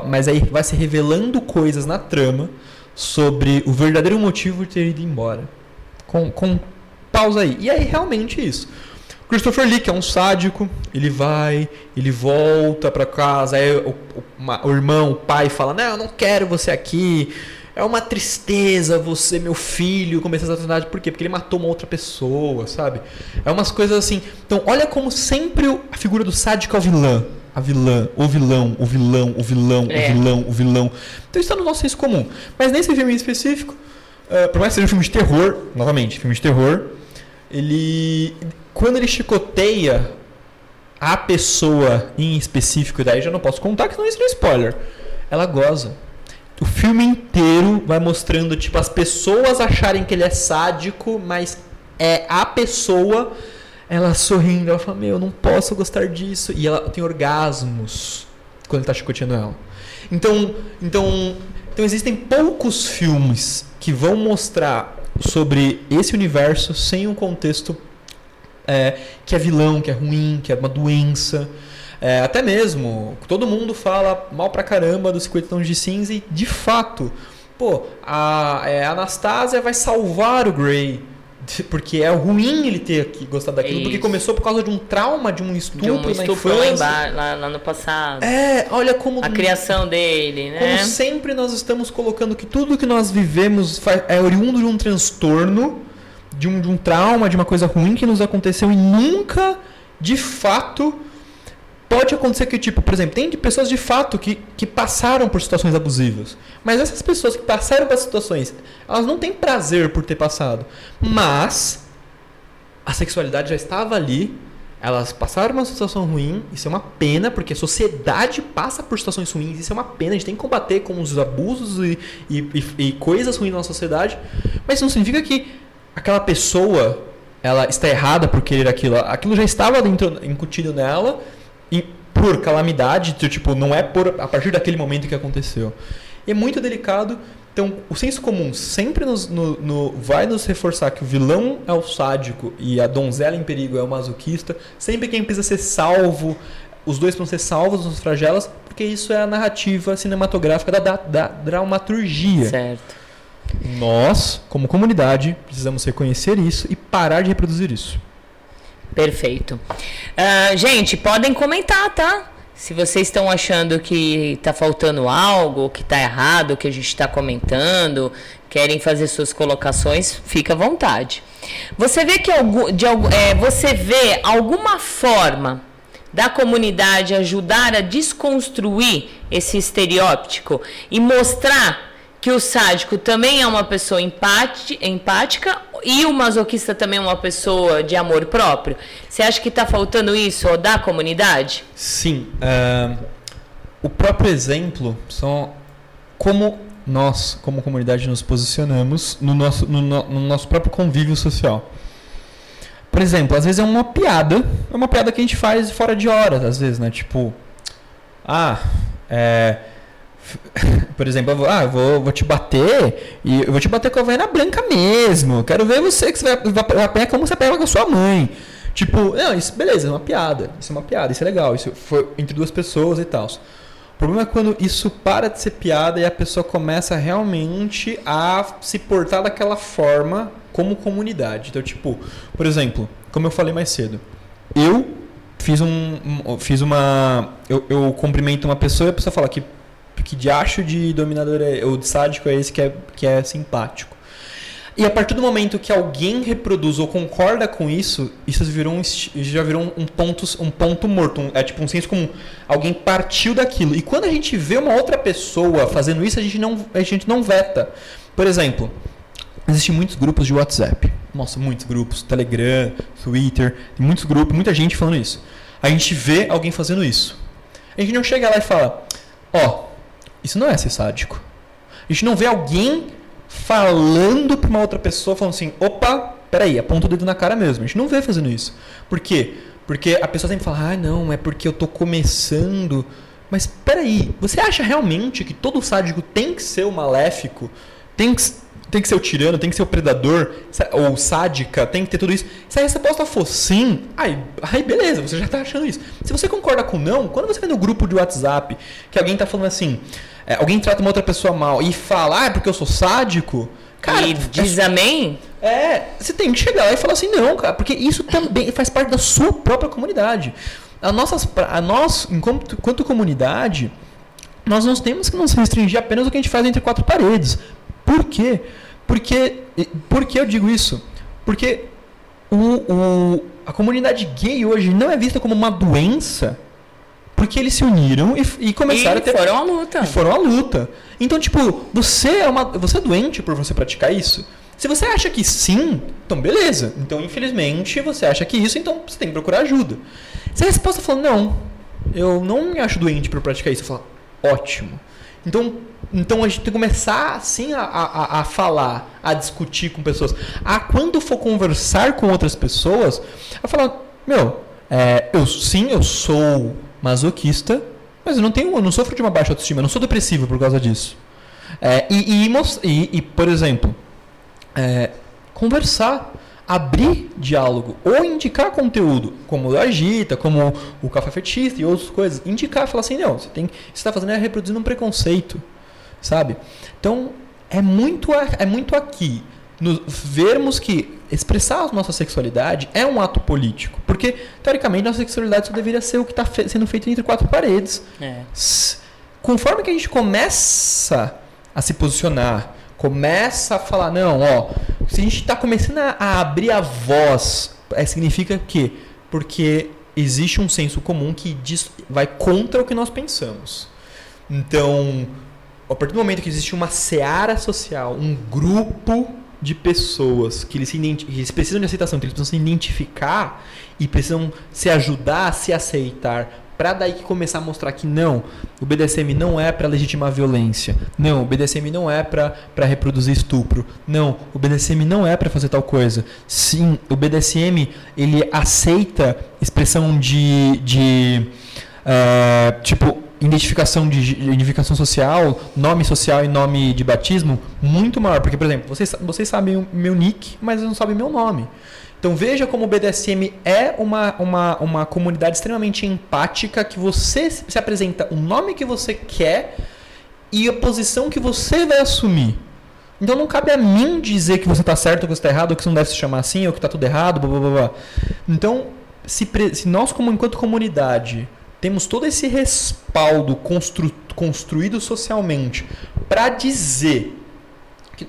mas aí vai se revelando coisas na trama sobre o verdadeiro motivo de ter ido embora. Com, com pausa aí. E aí, realmente isso. Christopher Lee, que é um sádico, ele vai, ele volta para casa, aí o, o, o, irmão, o pai fala: Não, eu não quero você aqui. É uma tristeza você, meu filho, começar essa atrocidade. Por quê? Porque ele matou uma outra pessoa, sabe? É umas coisas assim. Então, olha como sempre a figura do sádico é o vilã a vilã, o vilão, o vilão, o vilão, é. o vilão, o vilão. Então isso está no nosso senso comum. Mas nesse filme em específico, uh, por mais que seja um filme de terror, novamente, filme de terror, ele. Quando ele chicoteia a pessoa em específico, daí já não posso contar que não isso é spoiler. Ela goza. O filme inteiro vai mostrando, tipo, as pessoas acharem que ele é sádico, mas é a pessoa ela sorrindo, ela fala: Meu, eu não posso gostar disso. E ela tem orgasmos quando ele tá chicoteando ela. Então, então, então existem poucos filmes que vão mostrar sobre esse universo sem um contexto é, que é vilão, que é ruim, que é uma doença. É, até mesmo, todo mundo fala mal pra caramba dos 50 tons de cinza e, de fato, pô, a, é, Anastasia vai salvar o Grey [laughs] porque é ruim ele ter gostado daquilo, Isso. porque começou por causa de um trauma, de um estupro, de um estupro na infância. Lá, lá, lá, no passado. É, olha como. A criação dele, né? Como sempre nós estamos colocando que tudo que nós vivemos é oriundo de um transtorno, de um, de um trauma, de uma coisa ruim que nos aconteceu e nunca, de fato, pode acontecer que, tipo, por exemplo, tem de pessoas de fato que, que passaram por situações abusivas. Mas essas pessoas que passaram por situações, elas não têm prazer por ter passado. Mas a sexualidade já estava ali, elas passaram uma situação ruim, isso é uma pena, porque a sociedade passa por situações ruins, isso é uma pena, a gente tem que combater com os abusos e, e, e, coisas ruins na sociedade, mas isso não significa que aquela pessoa ela está errada por querer aquilo. Aquilo já estava dentro, incutido nela e por calamidade, tipo, não é por a partir daquele momento que aconteceu. E é muito delicado. Então, o senso comum sempre nos, no, no, vai nos reforçar que o vilão é o sádico e a donzela em perigo é o masoquista. Sempre quem precisa ser salvo, os dois vão ser salvos nas fragelas, porque isso é a narrativa cinematográfica da, da, da dramaturgia. Certo. Nós, como comunidade, precisamos reconhecer isso e parar de reproduzir isso. Perfeito. Uh, gente, podem comentar, tá? Se vocês estão achando que está faltando algo, que está errado, que a gente está comentando, querem fazer suas colocações, fica à vontade. Você vê que de, é, você vê alguma forma da comunidade ajudar a desconstruir esse estereótipo e mostrar que o sádico também é uma pessoa empática e o masoquista também é uma pessoa de amor próprio? Você acha que está faltando isso da comunidade? Sim. Uh, o próprio exemplo são como nós, como comunidade, nos posicionamos no nosso, no, no nosso próprio convívio social. Por exemplo, às vezes é uma piada, é uma piada que a gente faz fora de hora, às vezes, né? Tipo, ah, é por exemplo, eu vou, ah, eu vou, vou te bater e eu vou te bater com a vaina branca mesmo. Quero ver você que você vai, vai apanhar como você pega com a sua mãe. Tipo, não, isso beleza, é uma piada. Isso é uma piada, isso é legal. Isso foi entre duas pessoas e tal. O problema é quando isso para de ser piada e a pessoa começa realmente a se portar daquela forma como comunidade. Então, tipo, por exemplo, como eu falei mais cedo, eu fiz um, fiz uma eu, eu cumprimento uma pessoa e a pessoa fala que que diacho de dominador é, ou de sádico é esse que é, que é simpático. E a partir do momento que alguém reproduz ou concorda com isso, isso virou um, já virou um, ponto, um ponto morto. Um, é tipo um senso comum. Alguém partiu daquilo. E quando a gente vê uma outra pessoa fazendo isso, a gente não, a gente não veta. Por exemplo, existem muitos grupos de WhatsApp. Nossa, muitos grupos. Telegram, Twitter. Tem muitos grupos, muita gente falando isso. A gente vê alguém fazendo isso. A gente não chega lá e fala: Ó, isso não é ser sádico. A gente não vê alguém falando para uma outra pessoa, falando assim: opa, peraí, aponta o dedo na cara mesmo. A gente não vê fazendo isso. Por quê? Porque a pessoa sempre fala: ah, não, é porque eu tô começando. Mas peraí, você acha realmente que todo sádico tem que ser o maléfico? Tem que, tem que ser o tirano, tem que ser o predador, ou sádica, tem que ter tudo isso? Se a resposta for sim, aí, aí beleza, você já está achando isso. Se você concorda com não, quando você vê no grupo de WhatsApp que alguém está falando assim, é, alguém trata uma outra pessoa mal e fala, ah, é porque eu sou sádico. Cara, e diz é, amém? É, você tem que chegar lá e falar assim, não, cara, porque isso também faz parte da sua própria comunidade. A, nossas, a nós, enquanto, enquanto comunidade, nós não temos que nos restringir apenas ao que a gente faz entre quatro paredes. Por quê? Porque, por que eu digo isso? Porque o, o, a comunidade gay hoje não é vista como uma doença porque eles se uniram e, e começaram e a ter. foram à luta. E foram à luta. Então, tipo, você é, uma, você é doente por você praticar isso? Se você acha que sim, então beleza. Então, infelizmente, você acha que isso, então você tem que procurar ajuda. Se a resposta for não, eu não me acho doente por praticar isso, eu falo, ótimo. Então, então a gente tem que começar assim a, a, a falar, a discutir com pessoas. A quando for conversar com outras pessoas, a falar, meu, é, eu sim, eu sou masoquista, mas eu não tenho, eu não sofro de uma baixa autoestima, eu não sou depressivo por causa disso. É, e, e, e, e, por exemplo, é, conversar, abrir diálogo ou indicar conteúdo, como o Agita, como o Café Fetista e outras coisas, indicar, falar assim, não, você tem, está fazendo é reproduzindo um preconceito, sabe? Então é muito, é muito aqui nos vermos que expressar a nossa sexualidade é um ato político. Porque, teoricamente, nossa sexualidade só deveria ser o que está fe sendo feito entre quatro paredes. É. Conforme que a gente começa a se posicionar, começa a falar, não, ó, se a gente está começando a, abrir a voz, é, significa que porque existe um senso comum que diz, vai contra o que nós pensamos. Então, a partir do momento que existe uma seara social, um grupo de pessoas que eles, eles precisam de aceitação, que eles precisam se identificar e precisam se ajudar a se aceitar, para daí que começar a mostrar que não, o BDSM não é para legitimar violência, não, o BDSM não é para reproduzir estupro, não, o BDSM não é para fazer tal coisa. Sim, o BDSM ele aceita expressão de, de é, tipo identificação de identificação social, nome social e nome de batismo muito maior, porque por exemplo, vocês vocês sabem o meu nick, mas não sabem meu nome. Então veja como o BDSM é uma, uma, uma comunidade extremamente empática que você se se apresenta o nome que você quer e a posição que você vai assumir. Então não cabe a mim dizer que você está certo ou que você está errado, ou que você não deve se chamar assim, ou que está tudo errado, blá, blá, blá. Então, se, se nós, como enquanto comunidade, temos todo esse respaldo constru- construído socialmente para dizer que,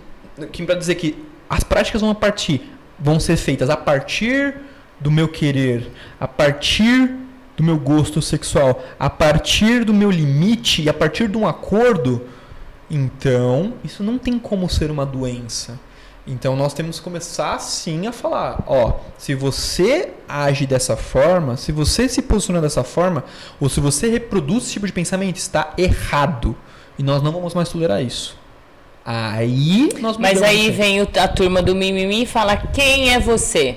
que para dizer que as práticas vão partir vão ser feitas a partir do meu querer, a partir do meu gosto sexual, a partir do meu limite e a partir de um acordo, então isso não tem como ser uma doença. Então nós temos que começar sim a falar, ó, se você age dessa forma, se você se posiciona dessa forma, ou se você reproduz esse tipo de pensamento, está errado. E nós não vamos mais tolerar isso. Aí nós Mas aí isso. vem a turma do mimimi e fala: quem é você?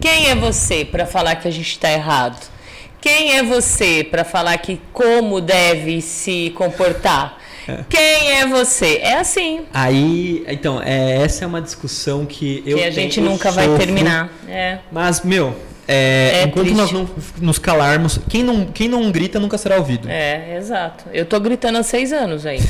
Quem é você para falar que a gente está errado? Quem é você para falar que como deve se comportar? Quem é você? É assim Aí, então, é, essa é uma discussão que eu que a gente tenho- nunca vai sofro. terminar. É. Mas, meu, é, É enquanto triste. nós não nos calarmos, quem não, quem não grita nunca será ouvido. É, exato. Eu tô gritando há seis anos aí.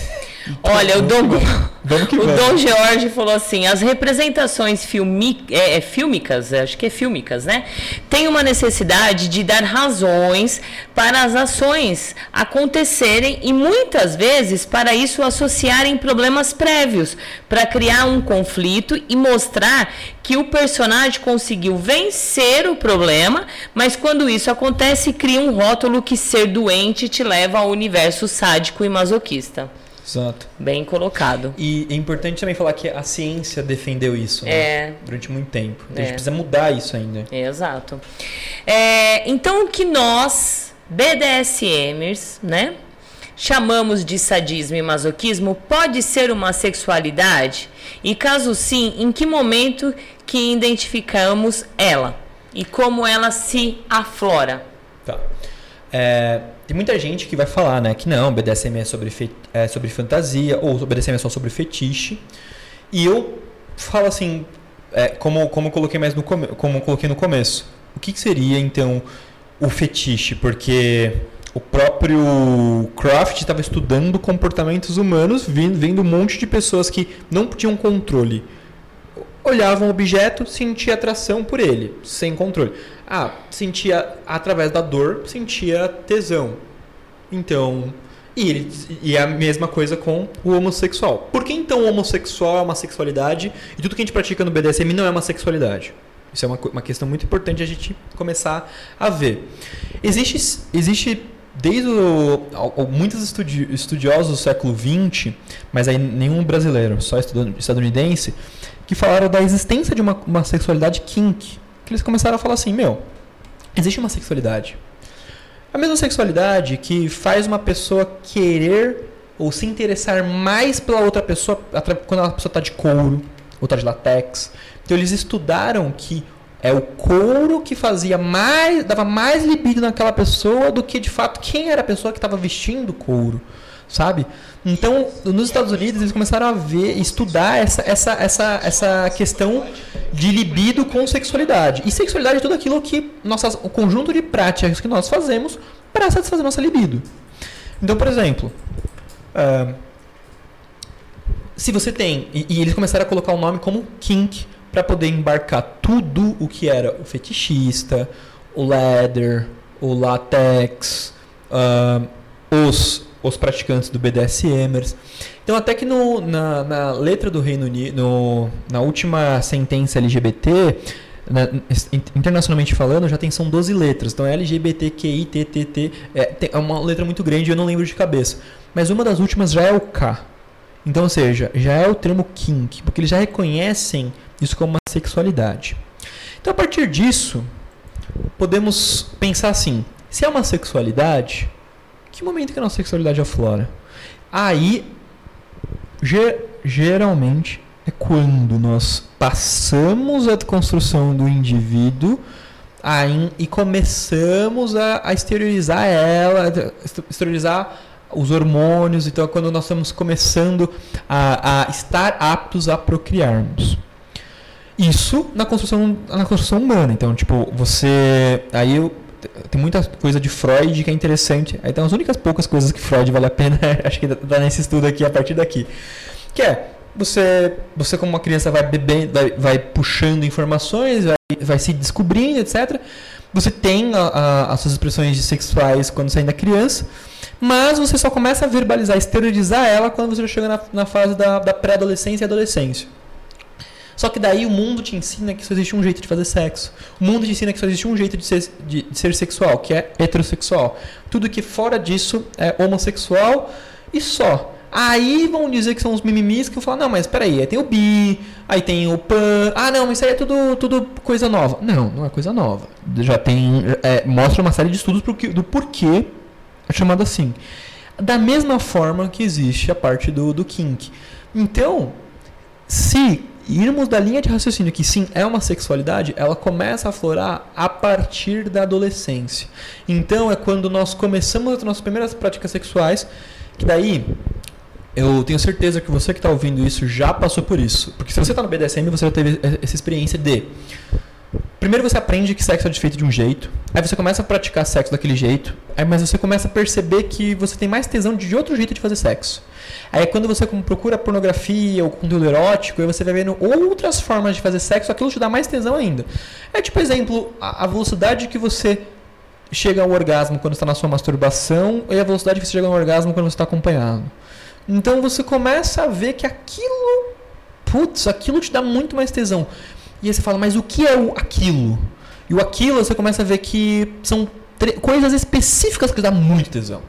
Olha, o Dom, [laughs] o. Dom George falou assim: as representações filmi, é, é, fílmicas, acho que é fílmicas, né? Tem uma necessidade de dar razões para as ações acontecerem e muitas vezes para isso associarem problemas prévios, para criar um conflito e mostrar que o personagem conseguiu vencer o problema, mas quando isso acontece, cria um rótulo que ser doente te leva ao universo sádico e masoquista. Exato. Bem colocado. E é importante também falar que a ciência defendeu isso né? É. durante muito tempo. Então a É. gente precisa mudar isso ainda. Exato. É, então, o que nós, BDSMers, né, chamamos de sadismo e masoquismo, pode ser uma sexualidade? E caso sim, em que momento que identificamos ela? E como ela se aflora? Tá. É, tem muita gente que vai falar, né, que não, BDSM é sobre, fe- é sobre fantasia, ou BDSM é só sobre fetiche. E eu falo assim, é, como, como coloquei mais no come, como coloquei no começo, o que, que seria então o fetiche? Porque o próprio Croft estava estudando comportamentos humanos, vendo um monte de pessoas que não tinham controle olhava um objeto, sentia atração por ele, sem controle. Ah, sentia através da dor, sentia tesão. Então, e, ele, e é a mesma coisa com o homossexual. Por que então o homossexual é uma sexualidade e tudo que a gente pratica no BDSM não é uma sexualidade? Isso é uma, uma questão muito importante a gente começar a ver. Existe, existe desde o, muitos estudi- estudiosos do século XX, mas aí nenhum brasileiro, só estadunidense, que falaram da existência de uma, uma sexualidade kink. Que eles começaram a falar assim, meu, existe uma sexualidade. A mesma sexualidade que faz uma pessoa querer ou se interessar mais pela outra pessoa quando a pessoa está de couro ou está de latex. Então eles estudaram que é o couro que fazia mais, dava mais libido naquela pessoa do que de fato quem era a pessoa que estava vestindo couro, sabe? Então, nos Estados Unidos eles começaram a ver, estudar essa, essa, essa, essa questão de libido com sexualidade. E sexualidade é tudo aquilo que nossas, o conjunto de práticas que nós fazemos para satisfazer nossa libido. Então, por exemplo, ah, se você tem. E, e eles começaram a colocar o nome como kink para poder embarcar tudo o que era o fetichista, o leather, o latex, ah, os, os praticantes do BDSMers. Então, até que no, na, na letra do Reino Unido, no, na última sentença LGBT, in- internacionalmente falando, já tem são 12 letras. Então LGBTQI, TTT, é, é uma letra muito grande, eu não lembro de cabeça. Mas uma das últimas já é o K. Então, ou seja, já é o termo kink, porque eles já reconhecem isso como uma sexualidade. Então, a partir disso, podemos pensar assim: se é uma sexualidade, que momento que a nossa sexualidade aflora? Aí, ge- geralmente, é quando nós passamos a construção do indivíduo aí, e começamos a, a exteriorizar ela, a exteriorizar os hormônios, então é quando nós estamos começando a, a estar aptos a procriarmos. Isso na construção, na construção humana. Então, tipo, você. Aí eu. Tem muita coisa de Freud que é interessante. Aí tem as únicas poucas coisas que Freud vale a pena, [laughs] acho que dá nesse estudo aqui, a partir daqui. Que é, você, você como uma criança vai bebendo, vai, vai puxando informações, vai, vai se descobrindo, etc. Você tem a- a- as suas expressões sexuais quando você ainda é criança, mas você só começa a verbalizar, exteriorizar ela quando você chega na, na fase da, da pré-adolescência e adolescência. Só que daí o mundo te ensina que só existe um jeito de fazer sexo. O mundo te ensina que só existe um jeito de ser, de, de ser sexual, que é heterossexual. Tudo que fora disso é homossexual e só. Aí vão dizer que são os mimimis que eu falo, não, mas peraí, aí tem o bi, aí tem o pan, ah não, isso aí é tudo, tudo coisa nova. Não, não é coisa nova. Já tem, é, mostra uma série de estudos do porquê é chamado assim. Da mesma forma que existe a parte do, do kink. Então, se irmos da linha de raciocínio que sim é uma sexualidade, ela começa a aflorar a partir da adolescência. Então é quando nós começamos as nossas primeiras práticas sexuais, que daí eu tenho certeza que você que está ouvindo isso já passou por isso. Porque se você está no BDSM, você já teve essa experiência de Primeiro você aprende que sexo é feito de um jeito, aí você começa a praticar sexo daquele jeito, aí mas você começa a perceber que você tem mais tesão de outro jeito de fazer sexo. Aí quando você procura pornografia ou conteúdo erótico, aí você vai vendo outras formas de fazer sexo, aquilo te dá mais tesão ainda. É tipo exemplo, a, a velocidade que você chega ao orgasmo quando está na sua masturbação e a velocidade que você chega ao orgasmo quando você está acompanhado. Então você começa a ver que aquilo, putz, aquilo te dá muito mais tesão. E aí você fala, mas o que é o aquilo? E o aquilo você começa a ver que são coisas específicas que dá muito tesão.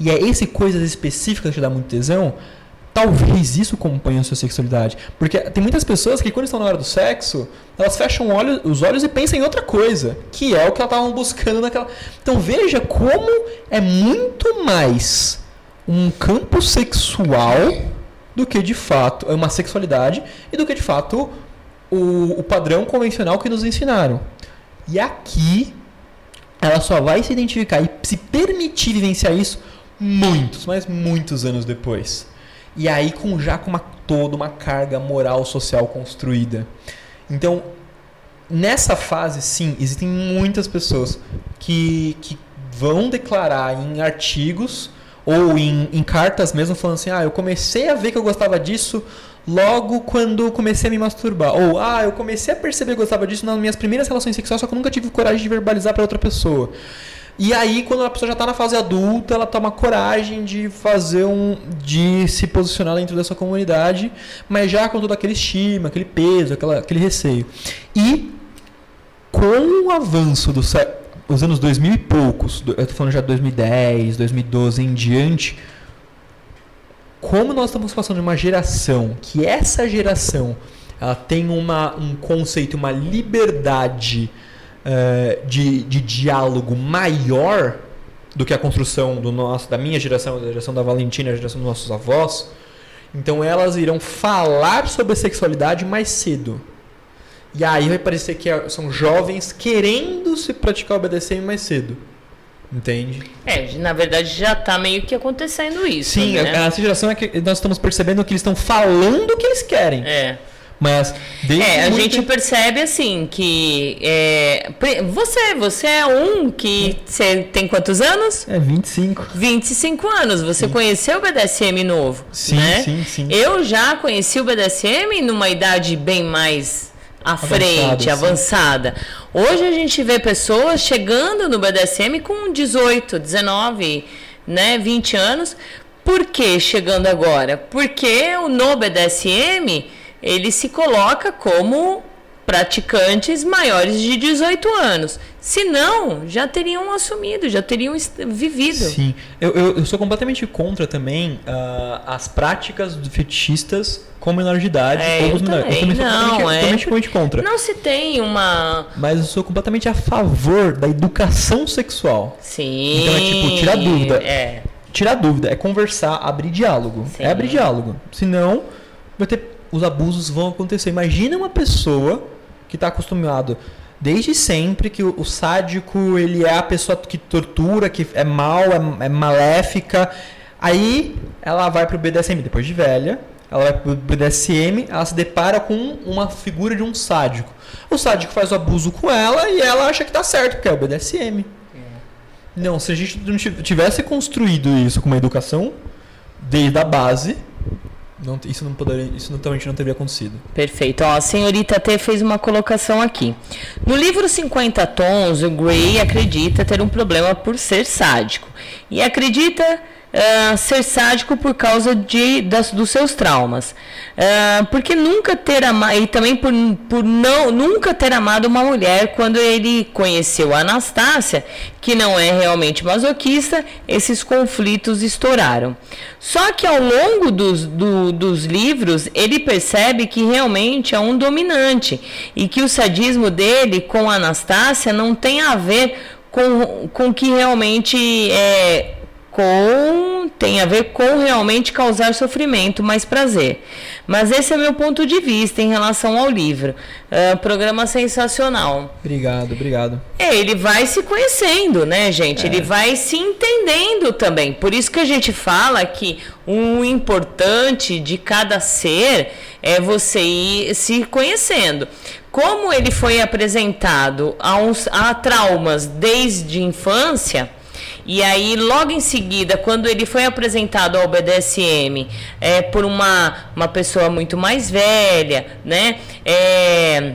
E é esse coisas específicas que dá muito tesão, talvez isso acompanhe a sua sexualidade. Porque tem muitas pessoas que quando estão na hora do sexo, elas fecham os olhos e pensam em outra coisa, que é o que elas estavam buscando naquela. Então veja como é muito mais um campo sexual do que de fato é uma sexualidade e do que de fato o, o padrão convencional que nos ensinaram. E aqui ela só vai se identificar e se permitir vivenciar isso muitos, mas muitos anos depois. E aí com já com uma, toda uma carga moral social construída. Então, nessa fase, sim, existem muitas pessoas que, que vão declarar em artigos ou em, em cartas mesmo, falando assim: ah, eu comecei a ver que eu gostava disso logo quando comecei a me masturbar. Ou, ah, eu comecei a perceber que gostava disso nas minhas primeiras relações sexuais, só que eu nunca tive coragem de verbalizar para outra pessoa. E aí, quando a pessoa já está na fase adulta, ela toma coragem de fazer um. de se posicionar dentro dessa comunidade, mas já com todo aquele estima, aquele peso, aquela, aquele receio. E com o avanço dos os anos 2000 e poucos, eu tô falando já de 2010, 2012 em diante, como nós estamos passando de uma geração que essa geração ela tem uma, um conceito, uma liberdade eh, de, de diálogo maior do que a construção do nosso, da minha geração, da geração da Valentina, da geração dos nossos avós. Então elas irão falar sobre sexualidade mais cedo. E aí vai parecer que é- são jovens querendo se praticar o BDSM mais cedo. Entende? É, na verdade já tá meio que acontecendo isso. Sim, né? a- essa geração é que nós estamos percebendo que eles estão falando o que eles querem. É. Mas desde É, a muito gente percebe assim que é, você, você é um que você tem quantos anos? É 25. 25 anos. Você conheceu o BDSM novo, Sim, né? sim, sim. Eu já conheci o BDSM numa idade bem mais à frente, sim. avançada. Hoje a gente vê pessoas chegando no BDSM com 18, 19, né, 20 anos. Por que chegando agora? Porque o no BDSM ele se coloca como praticantes maiores de 18 anos. Se não, já teriam assumido, já teriam vivido. Sim, eu, eu, eu sou completamente contra também ah, as práticas do fetichistas com menor de idade É, ou eu menores. Eu também. também sou Não, completamente, é. completamente, completamente contra. Não se tem uma. Mas eu sou completamente a favor da educação sexual. Sim. Então é tipo, tirar dúvida. É. Tirar dúvida, é conversar, abrir diálogo. Sim. É abrir diálogo. Senão, vai ter, os abusos vão acontecer. Imagina uma pessoa que está acostumado desde sempre que o, o sádico ele é a pessoa que tortura, que é mal, é, é maléfica. Aí ela vai pro BDSM depois de velha. Ela vai pro BDSM, ela se depara com uma figura de um sádico. O sádico faz o abuso com ela e ela acha que tá certo, porque é o BDSM. Não, se a gente não tiv- tivesse construído isso com uma educação desde a base, não- isso não poderia, isso também não teria acontecido. Perfeito. Ó, a senhorita T fez uma colocação aqui. No livro 50 Tons, o Gray acredita ter um problema por ser sádico. E acredita ah, ser sádico por causa de, das, dos seus traumas. Ah, porque nunca ter amado. E também por, por não, nunca ter amado uma mulher quando ele conheceu a Anastácia, que não é realmente masoquista, esses conflitos estouraram. Só que ao longo dos, do- dos livros, ele percebe que realmente é um dominante e que o sadismo dele com a Anastácia não tem a ver com, com que realmente é. Com, tem a ver com realmente causar sofrimento, mais prazer. Mas esse é meu ponto de vista em relação ao livro. Ah, programa sensacional. Obrigado, obrigado. É, ele vai se conhecendo, né, gente? Ele vai se entendendo também. Por isso que a gente fala que o importante de cada ser é você ir se conhecendo. Como ele foi apresentado a, uns, a traumas desde a infância. E aí, logo em seguida, quando ele foi apresentado ao BDSM é, por uma, uma pessoa muito mais velha, né? É,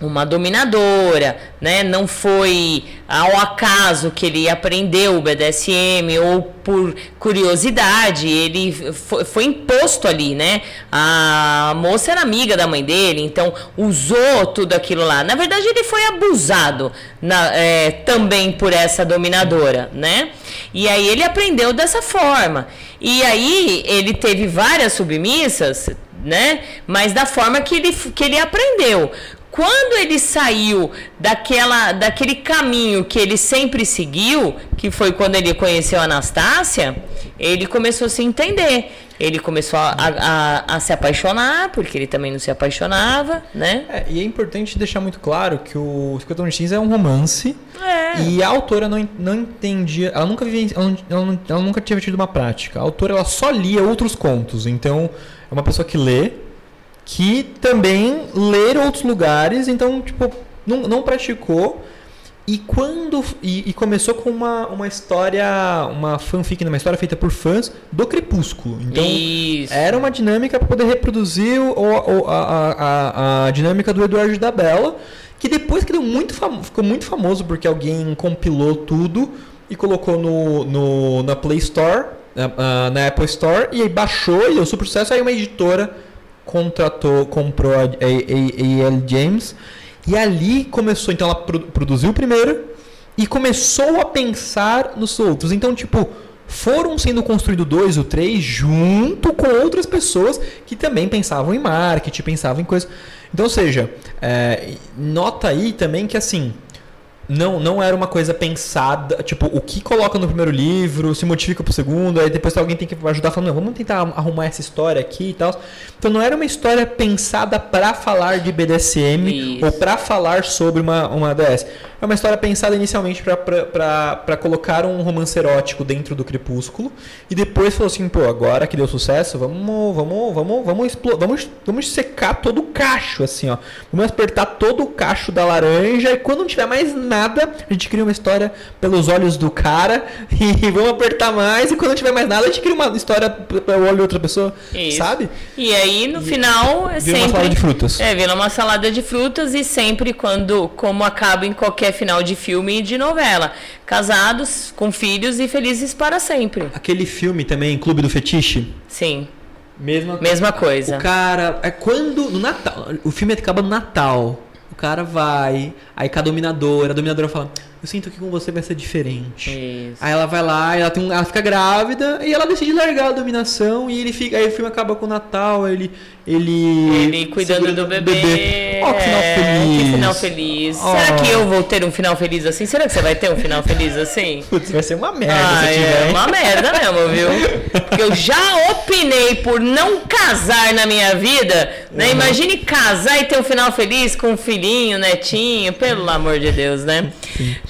uma dominadora, né? Não foi ao acaso que ele aprendeu o BDSM ou por curiosidade, ele foi, foi imposto ali, né? A moça era amiga da mãe dele, então usou tudo aquilo lá. Na verdade, ele foi abusado na- é, também por essa dominadora, né? E aí ele aprendeu dessa forma. E aí ele teve várias submissas, né? Mas da forma que ele, que ele aprendeu. Quando ele saiu daquela, daquele caminho que ele sempre seguiu, que foi quando ele conheceu a Anastácia, ele começou a se entender. Ele começou a, a, a se apaixonar, porque ele também não se apaixonava, né? É, e é importante deixar muito claro que o 50 Tons de Cinza é um romance É. e a autora não, não entendia, ela nunca vivia, ela, ela ela nunca tinha tido uma prática. A autora ela só lia outros contos, então é uma pessoa que lê, que também lê outros lugares, então tipo não, não praticou. E quando. E, e começou com uma, uma história. Uma fanfic, né, uma história feita por fãs do Crepúsculo. Então, Isso. era uma dinâmica para poder reproduzir o, o- a, a, a, a dinâmica do Eduardo da Bella, que depois que deu muito ficou muito famoso porque alguém compilou tudo e colocou no, no, na Play Store, na, ah, na Apple Store, e aí baixou e deu super sucesso. Aí uma editora contratou, comprou a, a, a, a L. James. E ali começou, então ela produ- produziu o primeiro e começou a pensar nos outros. Então, tipo, foram sendo construídos dois ou três junto com outras pessoas que também pensavam em marketing, pensavam em coisas. Então, ou seja, é, nota aí também que assim. Não, não era uma coisa pensada, tipo, o que coloca no primeiro livro se modifica pro segundo, aí depois alguém tem que ajudar falando, não, vamos tentar arrumar essa história aqui e tal. Então não era uma história pensada para falar de BDSM Isso. ou para falar sobre uma, uma DS. É uma história pensada inicialmente para colocar um romance erótico dentro do Crepúsculo e depois falou assim, pô, agora que deu sucesso, vamos, vamos, vamos, vamos, explo- vamos, vamos secar todo o cacho, assim, ó. Vamos apertar todo o cacho da laranja e quando não tiver mais nada, a gente cria uma história pelos olhos do cara [laughs] e vamos apertar mais e quando não tiver mais nada, a gente cria uma história pelo olho de outra pessoa, Isso. sabe? E aí, no final, é vira uma sempre... salada de frutas. É, vira uma salada de frutas e sempre quando, como acaba em qualquer final de filme e de novela. Casados, com filhos e felizes para sempre. Aquele filme também, Clube do Fetiche, Sim, mesma mesma coisa. O cara, é quando no Natal, o filme acaba no Natal. O cara vai, aí com a dominadora, a dominadora fala, eu sinto que com você vai ser diferente. Isso. Aí ela vai lá, ela, tem um- ela fica grávida e ela decide largar a dominação e ele fica. Aí o filme acaba com o Natal, ele. Ele, Ele cuidando do bebê. Ó, que final É, feliz. Que final feliz. Ó. Será que eu vou ter um final feliz assim? Será que você vai ter um final feliz assim? [laughs] Putz, vai ser uma merda Ah, se é tiver. hein? uma merda mesmo, viu? Porque eu já opinei por não casar na minha vida, né? Imagine casar e ter um final feliz com um filhinho, netinho, pelo amor de Deus, né?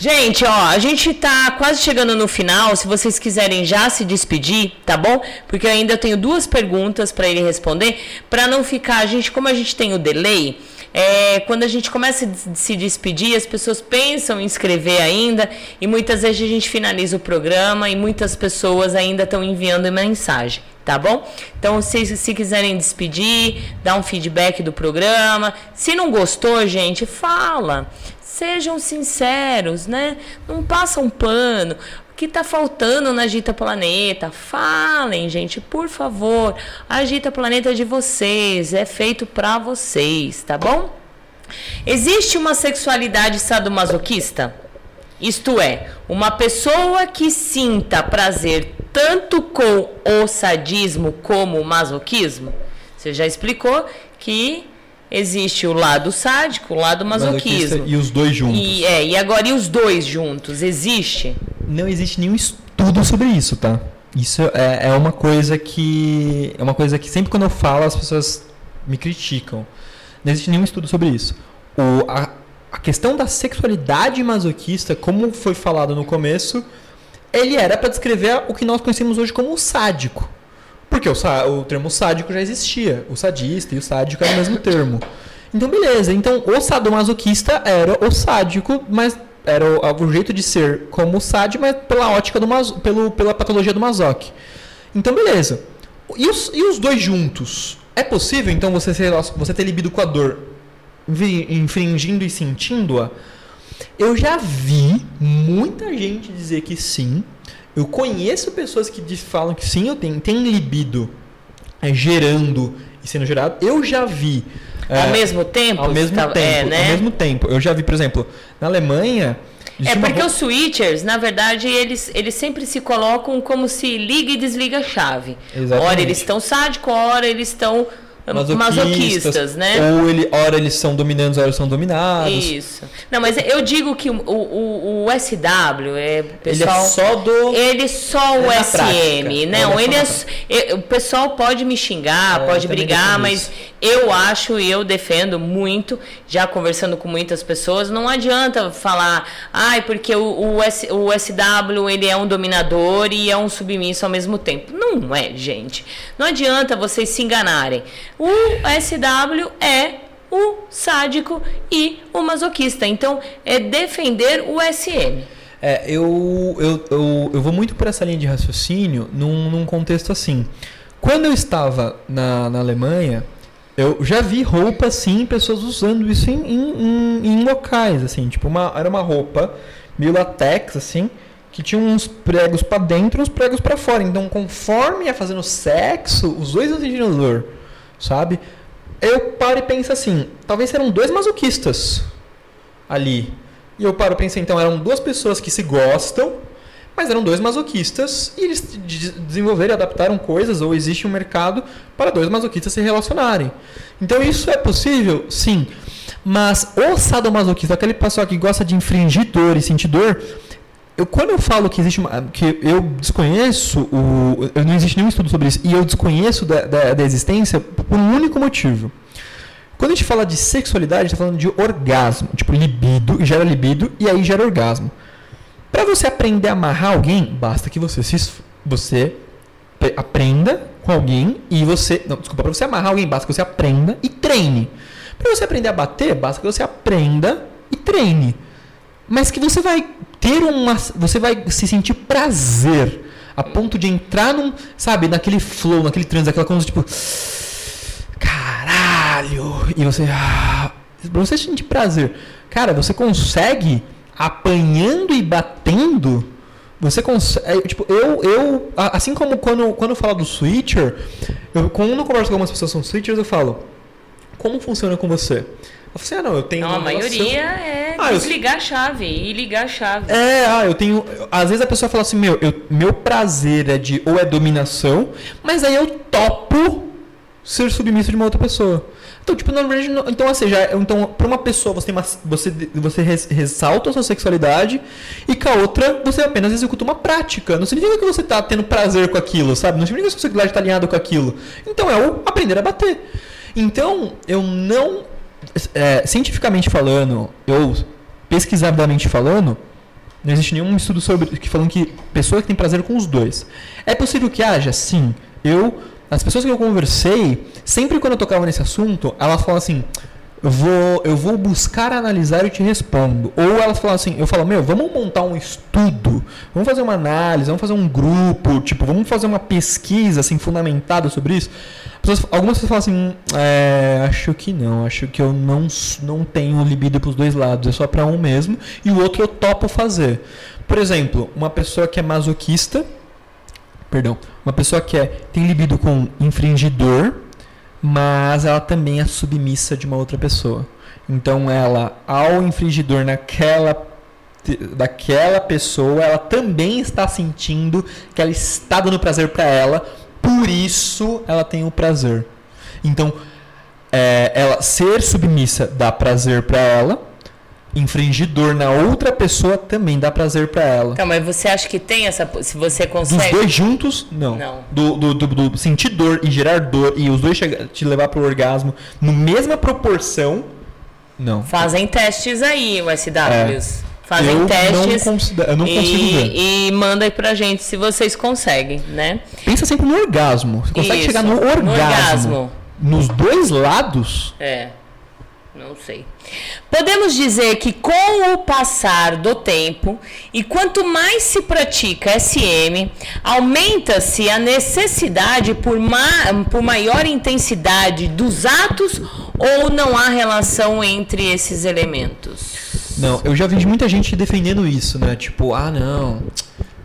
Gente, ó, a gente tá quase chegando no final. Se vocês quiserem já se despedir, tá bom? Porque eu ainda tenho duas perguntas para ele responder, para não ficar, a gente, como a gente tem o delay, é, quando a gente começa a se despedir, as pessoas pensam em escrever ainda e muitas vezes a gente finaliza o programa e muitas pessoas ainda estão enviando mensagem, tá bom? Então, se, se quiserem despedir, dar um feedback do programa. Se não gostou, gente, fala. Sejam sinceros, né? Não passa um pano. O que tá faltando na Agita Planeta? Falem, gente, por favor. A Agita Planeta é de vocês, é feito pra vocês, tá bom? Existe uma sexualidade sadomasoquista? Isto é, uma pessoa que sinta prazer tanto com o sadismo como o masoquismo? Você já explicou que existe o lado sádico, o lado masoquismo. E os dois juntos. E, é, e agora e os dois juntos? Existe? Não existe nenhum estudo sobre isso, tá? Isso é, é uma coisa que. É uma coisa que sempre quando eu falo as pessoas me criticam. Não existe nenhum estudo sobre isso. O, a, a questão da sexualidade masoquista, como foi falado no começo, ele era para descrever o que nós conhecemos hoje como o sádico. Porque o, o termo sádico já existia. O sadista e o sádico eram o mesmo termo. Então, beleza. Então, o sadomasoquista era o sádico, mas era o, o jeito de ser como o sádico, mas pela ótica do maso, pelo, pela patologia do masoque. Então, beleza. E os, e os dois juntos? É possível, então, você, ser, você ter libido com a dor infringindo e sentindo-a? Eu já vi muita gente dizer que sim. Eu conheço pessoas que diz- falam que sim, eu tenho, tem libido é, gerando e sendo gerado. Eu já vi. Ao é, mesmo tempo? ao mesmo Tá- tempo. É, né? Ao mesmo tempo. Eu já vi, por exemplo, na Alemanha. É uma porque ro- os switchers, na verdade, eles, eles sempre se colocam como se liga e desliga a chave. Exatamente. Ora eles estão sádicos, ora eles estão hum, masoquistas, né? Ou ele, ora eles são dominantes, ora eles são dominados. Isso. Não, mas eu digo que o, o, o SW é Ele pessoal. é só do. Ele só o É SM. prática. Não, Ele ele é é. O pessoal pode me xingar, É, pode brigar, mas isso. eu acho e eu defendo muito, já conversando com muitas pessoas, não adianta falar, ai, porque o, o, S, o SW ele é um dominador e é um submisso ao mesmo tempo. Não é, gente. Não adianta vocês se enganarem. O SW é o sádico e o masoquista. Então, é defender o SM. É, eu, eu, eu, eu vou muito por essa linha de raciocínio num, num contexto assim. Quando eu estava na, na Alemanha, eu já vi roupa assim, pessoas usando isso em, em, em- locais, assim, tipo, uma, era uma roupa meio latex, assim, que tinha uns pregos pra dentro e uns pregos pra fora. Então, conforme ia fazendo sexo, os dois iam sentindo dor, sabe? Eu paro e penso assim, talvez eram dois masoquistas ali. E eu paro e pensei, então eram duas pessoas que se gostam, mas eram dois masoquistas e eles de- desenvolveram e adaptaram coisas, ou existe um mercado para dois masoquistas se relacionarem. Então isso é possível? Sim. Mas o sadomasoquista, aquele pessoal que gosta de infringir dor e sentir dor, eu, quando eu falo que existe uma, que eu desconheço o, eu não existe nenhum estudo sobre isso e eu desconheço da, da, da existência por um único motivo. Quando a gente fala de sexualidade, a gente está falando de orgasmo, tipo libido, gera libido e aí gera orgasmo. Para você aprender a amarrar alguém, basta que você se você pre- aprenda com alguém e você, não, desculpa, para você amarrar alguém, basta que você aprenda e treine. Para você aprender a bater, basta que você aprenda e treine. Mas que você vai ter uma, você vai se sentir prazer a ponto de entrar num, sabe, naquele flow, naquele transe, aquela coisa tipo caralho! E você. ah, pra você sentir prazer. Cara, você consegue apanhando e batendo. Você consegue. Tipo, eu. eu assim como quando, quando eu falo do switcher, eu, quando eu converso com algumas pessoas que são switchers, eu falo. Como funciona com você? Assim, ah, não, eu tenho Não, a uma relação- maioria é Ah, eu- desligar a chave e ligar a chave. É, ah, eu tenho. Às vezes a pessoa fala assim, meu, eu- meu prazer é de ou é dominação, mas aí eu topo ser submisso de uma outra pessoa. Então, tipo, na verdade, então, ou seja, então, pra uma pessoa você tem uma, você, você res- ressalta a sua sexualidade e com a outra você apenas executa uma prática. Não significa que você tá tendo prazer com aquilo, sabe? Não significa que a sua sexualidade tá alinhada com aquilo. Então é o aprender a bater. Então, eu não. É, cientificamente falando, eu pesquisadamente falando, não existe nenhum estudo sobre que falando que pessoa que tem prazer com os dois. É possível que haja? Sim. Eu, as pessoas que eu conversei, sempre quando eu tocava nesse assunto, elas falam assim: eu vou, eu vou buscar analisar e te respondo. Ou elas falam assim, eu falo, meu, vamos montar um estudo, vamos fazer uma análise, vamos fazer um grupo, tipo, vamos fazer uma pesquisa assim fundamentada sobre isso. Pessoas- algumas pessoas falam assim, "Hum, é, acho que não, acho que eu não, não tenho libido para os dois lados, é só para um mesmo, e o outro eu topo fazer. Por exemplo, uma pessoa que é masoquista, perdão, uma pessoa que é, tem libido com infringidor, mas ela também é submissa de uma outra pessoa. Então ela, ao infringidor naquela daquela pessoa, ela também está sentindo que ela está dando prazer para ela, por isso ela tem o prazer. Então, é, ela ser submissa dá prazer para ela, infringidor na outra pessoa também dá prazer para ela. Então, mas você acha que tem essa. Se você Dos consegue. dois juntos, não. Não. Do, do, do, do sentir dor e gerar dor e os dois te levar pro orgasmo no mesma proporção, não. Fazem testes aí, o SWs. Fazem É. eu testes. Não eu não consigo ver. e, e manda aí pra gente se vocês conseguem, né? Pensa sempre no orgasmo. Você consegue Isso, chegar no no orgasmo. orgasmo. Nos dois lados, É. Não sei. Podemos dizer que com o passar do tempo e quanto mais se pratica SM, aumenta-se a necessidade por, ma por maior intensidade dos atos ou não há relação entre esses elementos? Não, eu já vi muita gente defendendo isso, né? Tipo, ah, não.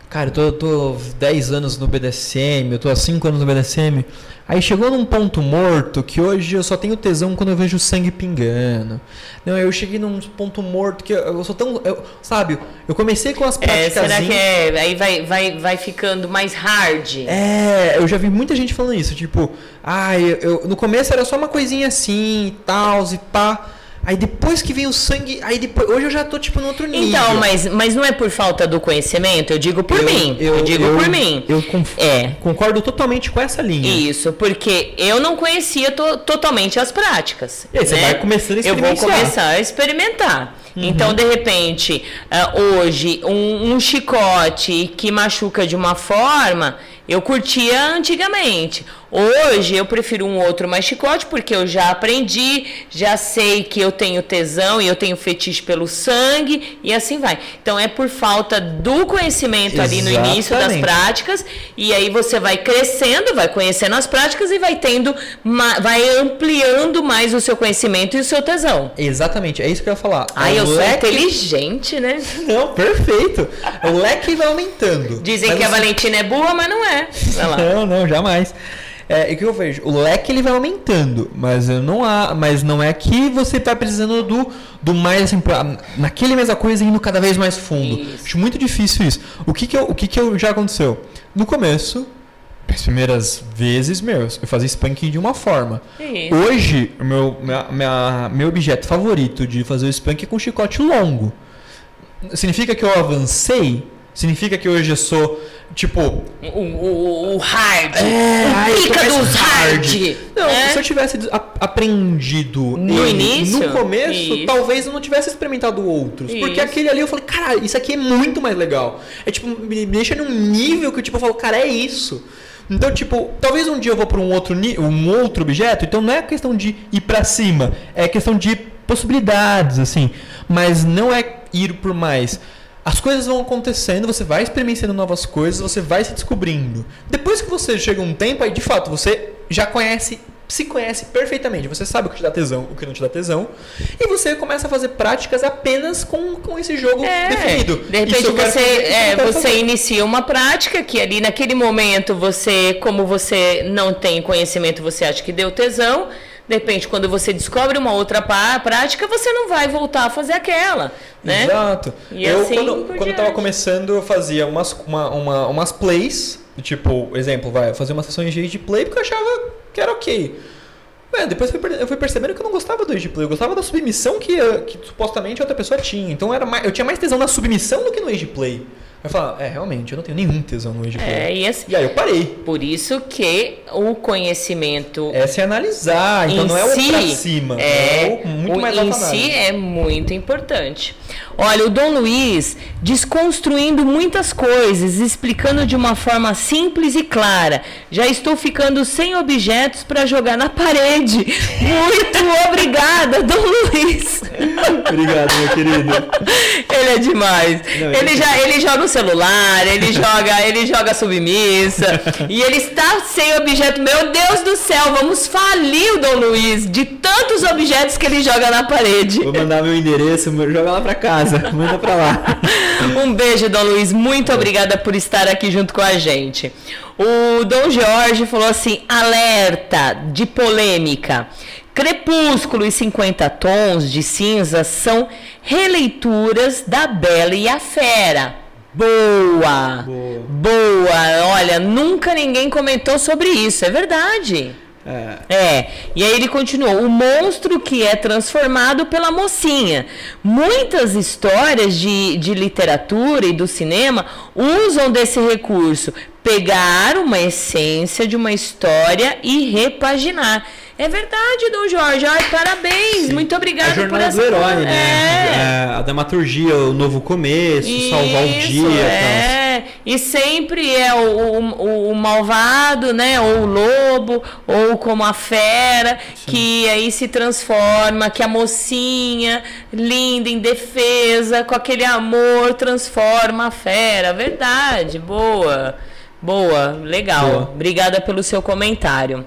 Cara, eu tô, eu tô 10 anos no BDSM, eu tô há 5 anos no BDSM. Aí chegou num ponto morto que hoje eu só tenho tesão quando eu vejo sangue pingando. Não, eu cheguei num ponto morto que eu, eu sou tão. eu- sabe, eu comecei com as É, práticas. será que é, aí vai, vai, vai ficando mais hard? É, eu já vi muita gente falando isso, tipo, ah, eu, eu- no começo era só uma coisinha assim e tal, e pá. Aí depois que vem o sangue, aí depois. Hoje eu já tô tipo no outro nível. Então, mas, mas não é por falta do conhecimento? Eu digo por mim. Eu, digo por mim. Eu É. concordo totalmente com essa linha. Isso, porque eu não conhecia to- totalmente as práticas. E aí você né? vai começando a Eu vou começar a experimentar. Uhum. Então, de repente, ah, hoje, um, um chicote que machuca de uma forma, eu curtia antigamente. Hoje eu prefiro um outro mais chicote, porque eu já aprendi, já sei que eu tenho tesão e eu tenho fetiche pelo sangue, e assim vai. Então é por falta do conhecimento ali no início das Exatamente. práticas, e aí você vai crescendo, vai conhecendo as práticas e vai tendo, vai ampliando mais o seu conhecimento e o seu tesão. Exatamente, é isso que eu ia falar. Ai, O eu sou leque- inteligente, né? [laughs] Não, perfeito. O leque vai aumentando. Dizem Mas que a você- Valentina é boa, mas não é. Não, não, jamais. É, e o que eu vejo? O leque ele vai aumentando, mas eu não há, mas não é que você vai precisando do, do mais assim, pra- naquele mesma coisa indo cada vez mais fundo. Isso. Acho muito difícil isso. O que que, eu, o que que eu, já aconteceu? No começo, as primeiras vezes, meu, eu fazia spanking de uma forma. Isso. Hoje, o meu, minha- minha- meu objeto favorito de fazer o spanking é com chicote longo. Significa que eu avancei? Significa que hoje eu sou, tipo, O, o- o hard. é, o pica dos hard. Não, né? se eu tivesse aprendido No ele início? no começo, Isso. talvez eu não tivesse experimentado outros. Porque Isso. aquele ali eu falei, cara, isso aqui é muito mais legal. É tipo, me deixa num nível que tipo, eu falo, cara, é isso. Então, tipo, talvez um dia eu vou para um outro um outro objeto, então não é questão de ir para cima, é questão de possibilidades, assim. Mas não é ir por mais. As coisas vão acontecendo, você vai experienciando novas coisas, você vai se descobrindo. Depois que você chega um tempo, aí de fato você já conhece, se conhece perfeitamente. Você sabe o que te dá tesão, o que não te dá tesão. E você começa a fazer práticas apenas com, com esse jogo É, definido. de repente quero você, fazer, é, você fazer. inicia uma prática que ali naquele momento você, como você não tem conhecimento, você acha que deu tesão. De repente, quando você descobre uma outra prática, você não vai voltar a fazer aquela, né? Exato. E eu, assim quando, quando eu tava começando, eu fazia umas, uma, uma- umas plays, tipo, exemplo, vai, eu fazia umas sessões de age play porque eu achava que era ok. Ué, depois eu fui, percebendo que eu não gostava do age play, eu gostava da submissão que, eh, que supostamente a outra pessoa tinha. Então era mais, eu tinha mais tesão na submissão do que no age play. Eu falava, é, realmente, eu não tenho nenhum tesão no play. É, e, assim, E aí eu parei. por isso que o conhecimento é analisar, então não é o si, pra cima. É, é o muito o mais em si é muito importante. Olha, o Dom Luiz desconstruindo muitas coisas, explicando de uma forma simples e clara. Já estou ficando sem objetos para jogar na parede. [laughs] Muito obrigada, Dom Luiz. Obrigado, meu querido. Ele é demais. Não, ele ele- já ele joga o celular, ele [laughs] joga, ele joga submissa e ele está sem objeto. Meu Deus do céu, vamos falir o Dom Luiz de tantos objetos que ele joga na parede. Vou mandar meu endereço, joga lá pra casa, manda pra lá. [laughs] Um beijo, Dom Luiz. Muito obrigada por estar aqui junto com a gente. O Dom Jorge falou assim: alerta de polêmica. Crepúsculo e 50 Tons de Cinza são releituras da Bela e a Fera. Boa! Boa. Boa! Olha, nunca ninguém comentou sobre isso, é verdade. É. É, e aí ele continuou: o monstro que é transformado pela mocinha. Muitas histórias de, de literatura e do cinema usam desse recurso, pegar uma essência de uma história e repaginar. É verdade, Dom Jorge. Ai, parabéns. Muito A obrigada por jornada essa do herói, né? É. É, a dramaturgia, o novo começo, salvar o Isso, dia. tal. É, e sempre é o, o, o malvado, né? Ou o lobo, ou como a fera, que aí se transforma, que a mocinha, linda, indefesa, com aquele amor, transforma a fera. Verdade, boa. Boa, legal. Boa. Obrigada pelo seu comentário.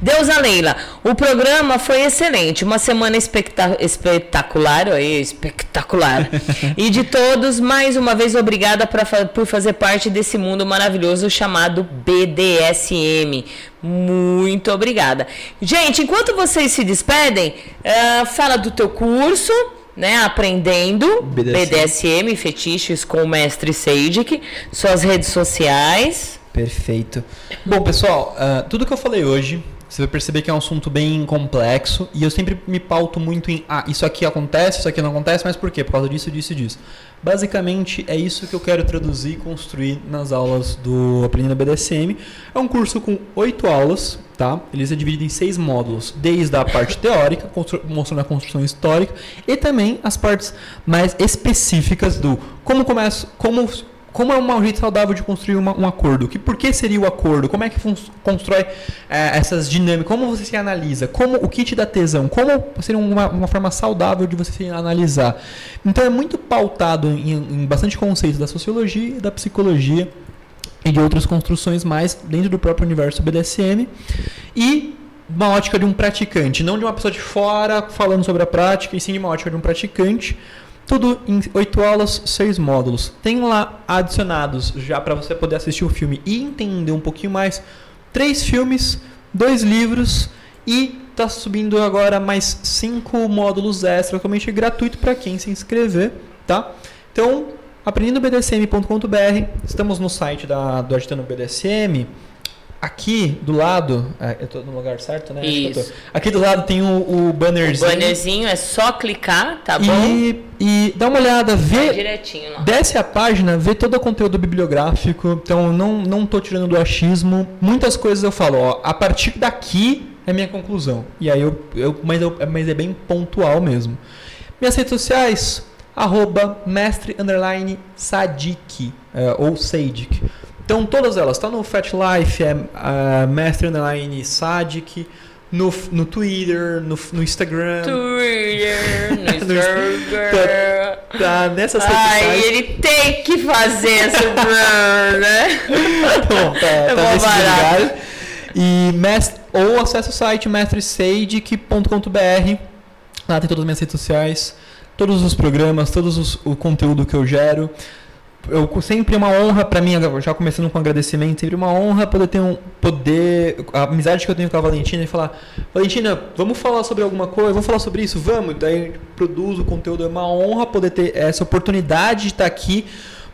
Deusa Leila, o programa foi excelente, uma semana especta- espetacular, aí, espetacular. [laughs] e de todos, mais uma vez, obrigada pra por fazer parte desse mundo maravilhoso chamado BDSM. Muito obrigada. Gente, enquanto vocês se despedem, ah, fala do teu curso. Né, aprendendo BDSM. BDSM, fetiches com o mestre Seidik, suas redes sociais. Perfeito. Bom, pessoal, ah, tudo que eu falei hoje, você vai perceber que é um assunto bem complexo e eu sempre me pauto muito em, ah, isso aqui acontece, isso aqui não acontece, mas por quê? Por causa disso, disso e disso. Basicamente, é isso que eu quero traduzir e construir nas aulas do Aprendendo BDSM. É um curso com oito aulas, tá? Eles é dividido em seis módulos, desde a parte [laughs] teórica, mostrando a construção histórica, e também as partes mais específicas do como começa, como como é um jeito saudável de construir uma- um acordo? Que, por que seria o acordo? Como é que constrói eh, essas dinâmicas? Como você se analisa? Como o que te dá tesão? Como seria uma, uma forma saudável de você se analisar? Então é muito pautado em, em bastante conceitos da sociologia e da psicologia e de outras construções mais dentro do próprio universo BDSM e uma ótica de um praticante, não de uma pessoa de fora falando sobre a prática, e sim de uma ótica de um praticante. Tudo em oito aulas, seis módulos. Tem lá adicionados já para você poder assistir o filme e entender um pouquinho mais. Três filmes, dois livros e tá subindo agora mais cinco módulos extra, totalmente gratuito para quem se inscrever, tá? Então, aprendendobdsm.com.br, estamos no site da, do Agitando BDSM. Aqui do lado, é, eu tô no lugar certo, né? Isso. Aqui do lado tem o, o O bannerzinho. bannerzinho é só clicar, tá bom? E, e dá uma olhada, vê, direitinho lá. desce a página, vê todo o conteúdo bibliográfico. Então, não, não tô tirando do achismo. Muitas coisas eu falo, ó, a partir daqui é minha conclusão. E aí eu, eu, mas, eu mas é bem pontual mesmo. Minhas redes sociais, arroba mestre underline sadik, é, ou sadic. Então, todas elas, tá no Fat Life, é ah, mestre underline sadik, no, no Twitter, no, no Instagram. Twitter, no [laughs] Instagram. Tá nessas redes Ai, ele tem que fazer esse brrr, né? [laughs] Bom, tá, tá lugares. E mest- ou acesse o site mestresadic.com.br. Lá tem todas as minhas redes sociais, todos os programas, todos os- o conteúdo que eu gero. Eu sempre é uma honra para mim, já começando com agradecimento, sempre uma honra poder ter um poder a amizade que eu tenho com a Valentina e falar, Valentina, vamos falar sobre alguma coisa, vamos falar sobre isso, vamos. Daí produz o conteúdo, é uma honra poder ter essa oportunidade de estar aqui,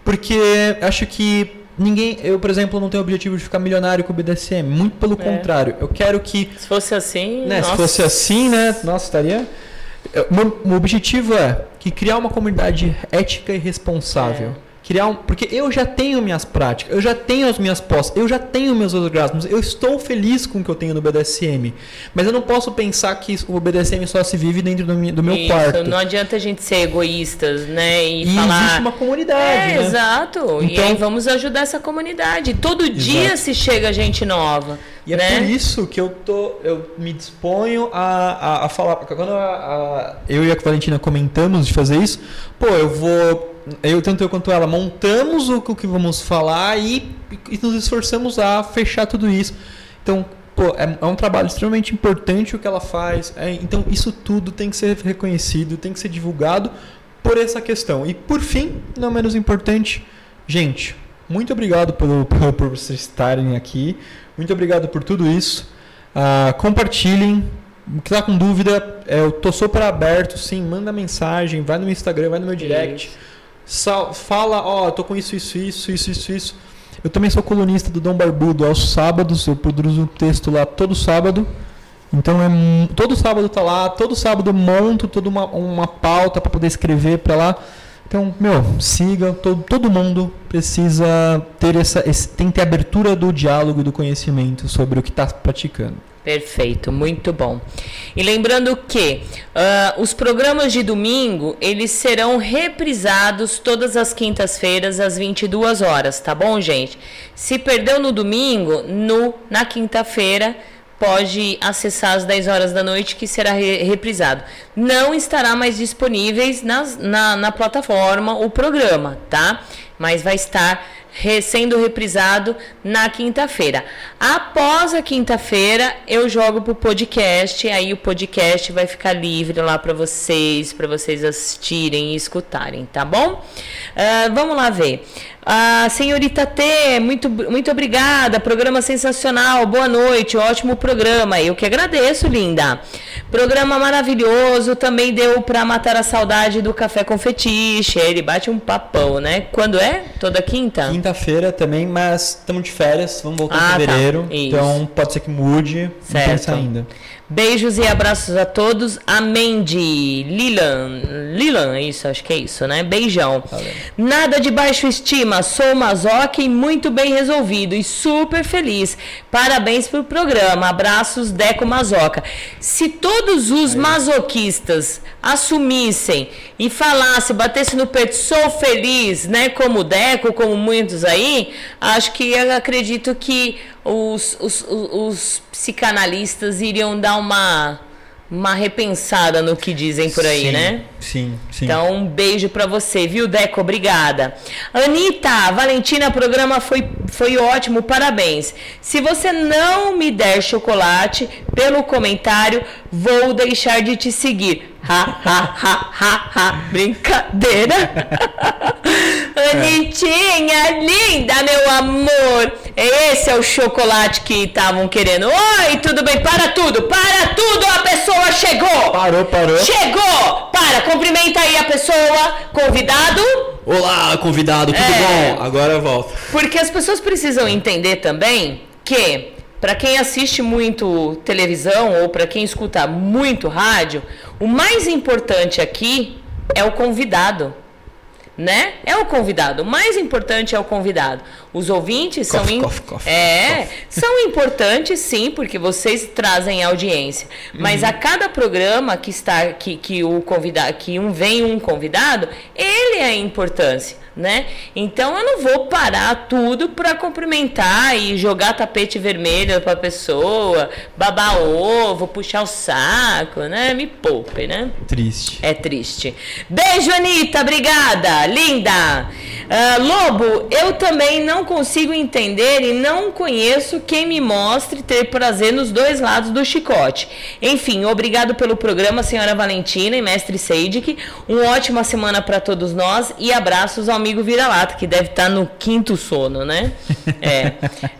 porque acho que ninguém, eu por exemplo, não tenho o objetivo de ficar milionário com o BDSM, muito pelo É. contrário. Eu quero que Se fosse assim. né, se fosse assim, né? Nossa, estaria. Meu, meu objetivo é que criar uma comunidade ética e responsável. É. Criar um, porque eu já tenho minhas práticas, eu já tenho as minhas postas, eu já tenho meus orgasmos, eu estou feliz com o que eu tenho no BDSM. Mas eu não posso pensar que o BDSM só se vive dentro do, do meu Isso, quarto. Não adianta a gente ser egoístas, né? E, E falar. existe uma comunidade, É, né? exato. e Então- aí vamos ajudar essa comunidade. Todo dia se chega gente nova. E é né? por isso que eu tô, eu me disponho a, a, a falar. Quando a- a- eu e a Valentina comentamos de fazer isso, pô, eu vou. Eu, tanto eu quanto ela, montamos o, que- o que vamos falar e, e nos esforçamos a fechar tudo isso. Então, pô, é, é um trabalho extremamente importante o que ela faz. É, então, isso tudo tem que ser reconhecido, tem que ser divulgado por essa questão. E por fim, não menos importante, gente, muito obrigado pelo, por, [laughs] por vocês estarem aqui. Muito obrigado por tudo isso. Ah, compartilhem. Que tá com dúvida, é, eu tô super aberto, sim. Manda mensagem, vai no meu Instagram, vai no meu direct. Sal- fala, ó, eu tô com isso, isso, isso, isso, isso, isso. Eu também sou colunista do Dom Barbudo aos sábados, eu produzo um texto lá todo sábado. Então é todo sábado tá lá, todo sábado monto toda uma, uma pauta para poder escrever para lá. Então, meu, siga, todo, todo mundo precisa ter essa esse, tem que ter abertura do diálogo e do conhecimento sobre o que está praticando. Perfeito, muito bom. E lembrando que ah, os programas de domingo, eles serão reprisados todas as quintas-feiras às 22 horas, tá bom, gente? Se perdeu no domingo, no na quinta-feira pode acessar às 10 horas da noite que será re- reprisado. Não estará mais disponíveis nas- na, na plataforma o programa, tá? Mas vai estar sendo reprisado na quinta-feira. Após a quinta-feira, eu jogo pro podcast, aí o podcast vai ficar livre lá para vocês, para vocês assistirem e escutarem, tá bom? Ah, vamos lá ver. Ah, senhorita T, muito, muito obrigada. Programa sensacional. Boa noite. Ótimo programa. Eu que agradeço, linda. Programa maravilhoso. Também deu para matar a saudade do café com fetiche. Ele bate um papão, né? Quando é? Toda quinta? Quinta-feira também, mas estamos de férias, vamos voltar Ah, em tá. fevereiro. Isso. Então pode ser que mude, não Certo. pensa ainda. Beijos e abraços a todos. A Mandy Lilan. Lilan, é isso, acho que é isso, né? Beijão. Nada de baixo estima. Sou masoca e muito bem resolvido e super feliz. Parabéns pro programa. Abraços, Deco Mazoca. Se todos os masoquistas assumissem e falassem, batesse no peito, sou feliz, né? Como o Deco, como muitos aí, acho que eu acredito que os, os, os, psicanalistas iriam dar uma, uma repensada no que dizem por aí, Sim, né? Sim, sim. Então, um beijo pra você, viu, Deco? Obrigada. Anitta, Valentina, o programa foi, foi ótimo, parabéns. Se você não me der chocolate pelo comentário, vou deixar de te seguir. Ha, ha, ha, ha, ha. Brincadeira. [laughs] Anitinha, linda, meu amor. Esse é o chocolate que estavam querendo. Oi, tudo bem? Para tudo, para tudo, a pessoa chegou. Parou, parou. Chegou! Para, cumprimenta aí a pessoa, convidado, Olá, convidado, tudo É. bom? Agora eu volto. porque as pessoas precisam entender também que, para quem assiste muito televisão ou para quem escuta muito rádio, o mais importante aqui é o convidado. Né? É o convidado. O mais importante é o convidado. Os ouvintes são cough, cough, é, são importantes sim, porque vocês trazem audiência. Mas Uhum. a cada programa que está que, que o convidado, que um vem um convidado, ele é a importância, né? Então eu não vou parar tudo para cumprimentar e jogar tapete vermelho para pessoa, babar ovo, puxar o saco, né? Me poupe, né? Triste. É triste. Beijo, Anitta. Obrigada. Linda. Ah, Lobo, eu também não consigo entender e não conheço quem me mostre ter prazer nos dois lados do chicote. Enfim, obrigado pelo programa, senhora Valentina e mestre Seidik. Uma ótima semana para todos nós e abraços ao amigo vira-lata, que deve estar no quinto sono, né? É,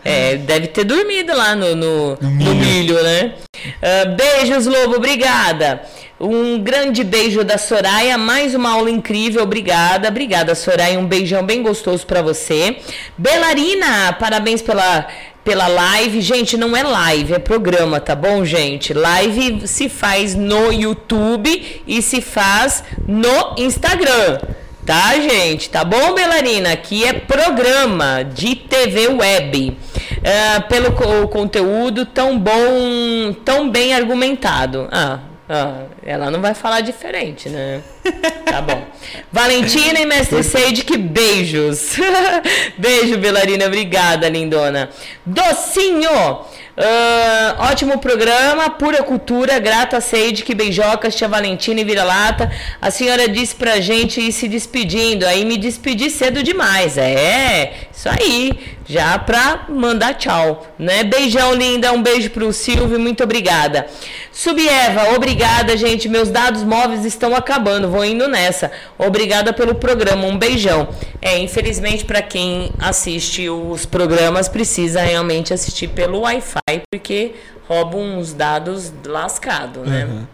é, deve ter dormido lá no, no, no milho. milho. né? Uh, beijos, Lobo, obrigada. Um grande beijo da Soraya, mais uma aula incrível, obrigada. Obrigada, Soraya, um beijão bem gostoso para você. Belarina, parabéns pela pela live. Gente, não é live, é programa, tá bom, gente? Live se faz no YouTube e se faz no Instagram. Tá, gente? Tá bom, Belarina? Aqui é programa de TV web. Uh, pelo co conteúdo tão bom, tão bem argumentado. Ah, ah, ela não vai falar diferente, né? [laughs] Tá bom. Valentina e Mestre Seide, que beijos. [laughs] Beijo, Belarina. Obrigada, lindona. Docinho. Uh, ótimo programa, pura cultura, grata Seide, que beijocas, tia Valentina e vira-lata. A senhora disse pra gente ir se despedindo, aí me despedi cedo demais. É, isso aí, já pra mandar tchau, né? Beijão, linda, um beijo pro Silvio, muito obrigada. Subieva, obrigada, gente, meus dados móveis estão acabando, vou indo nessa. Obrigada pelo programa, um beijão. É, infelizmente, para quem assiste os programas, precisa realmente assistir pelo Wi-Fi, porque roubam uns dados lascados, né? Uhum.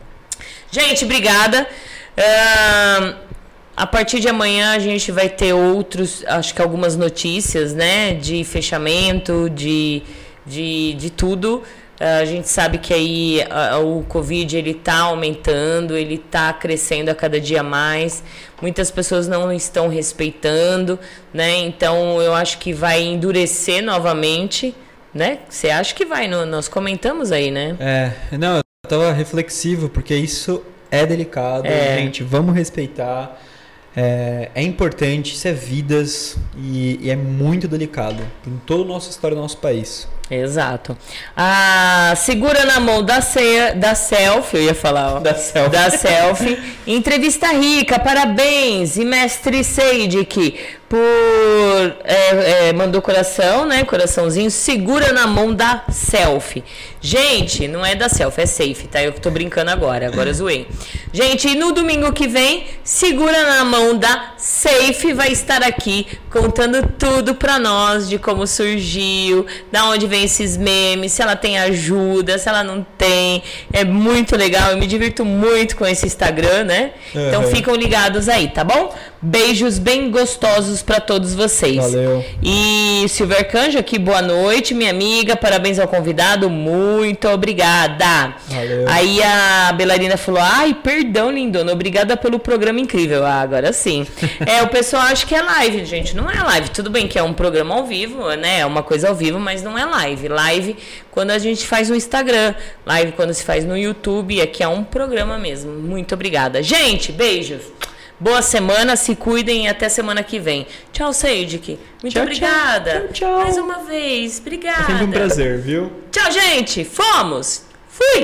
Gente, obrigada. Uh, a partir de amanhã a gente vai ter outros, acho que algumas notícias, né? De fechamento, de, de, de tudo. A gente sabe que aí o Covid ele está aumentando, ele está crescendo a cada dia mais. Muitas pessoas não estão respeitando, né? Então eu acho que vai endurecer novamente, né? Você acha que vai? Nós comentamos aí, né? É, não, eu estava reflexivo porque isso é delicado, é. gente. Vamos respeitar. É, é, importante, isso é vidas e, e, é muito delicado em toda a nossa história do nosso país. Exato. Ah, segura na mão da, ce, da selfie, eu ia falar, ó, da selfie. Da selfie. Entrevista rica, parabéns. E mestre Seidik, por. É, é, mandou coração, né? Coraçãozinho. Segura na mão da selfie. Gente, não é da selfie, é safe, tá? Eu tô brincando agora, agora eu zoei. Gente, e no domingo que vem, segura na mão da safe, vai estar aqui contando tudo pra nós de como surgiu, da onde vem esses memes, se ela tem ajuda, se ela não tem. É muito legal, eu me divirto muito com esse Instagram, né? Uhum. Então ficam ligados aí, tá bom? Beijos bem gostosos para todos vocês. Valeu. E Silver Canja aqui, boa noite, minha amiga. Parabéns ao convidado. Muito obrigada. Valeu. Aí a Belarina falou: ai, perdão, lindona. Obrigada pelo programa incrível. Ah, agora sim. [laughs] é, o pessoal acha que é live, gente. Não é live. Tudo bem que é um programa ao vivo, né? É uma coisa ao vivo, mas não é live. Live quando a gente faz no Instagram. Live quando se faz no YouTube. Aqui é um programa mesmo. Muito obrigada. Gente, beijos. Boa semana, se cuidem e até semana que vem. Tchau, Seidik. Muito tchau, obrigada. Tchau, tchau. Mais uma vez. Obrigada. Sempre um prazer, viu? Tchau, gente. Fomos. Fui.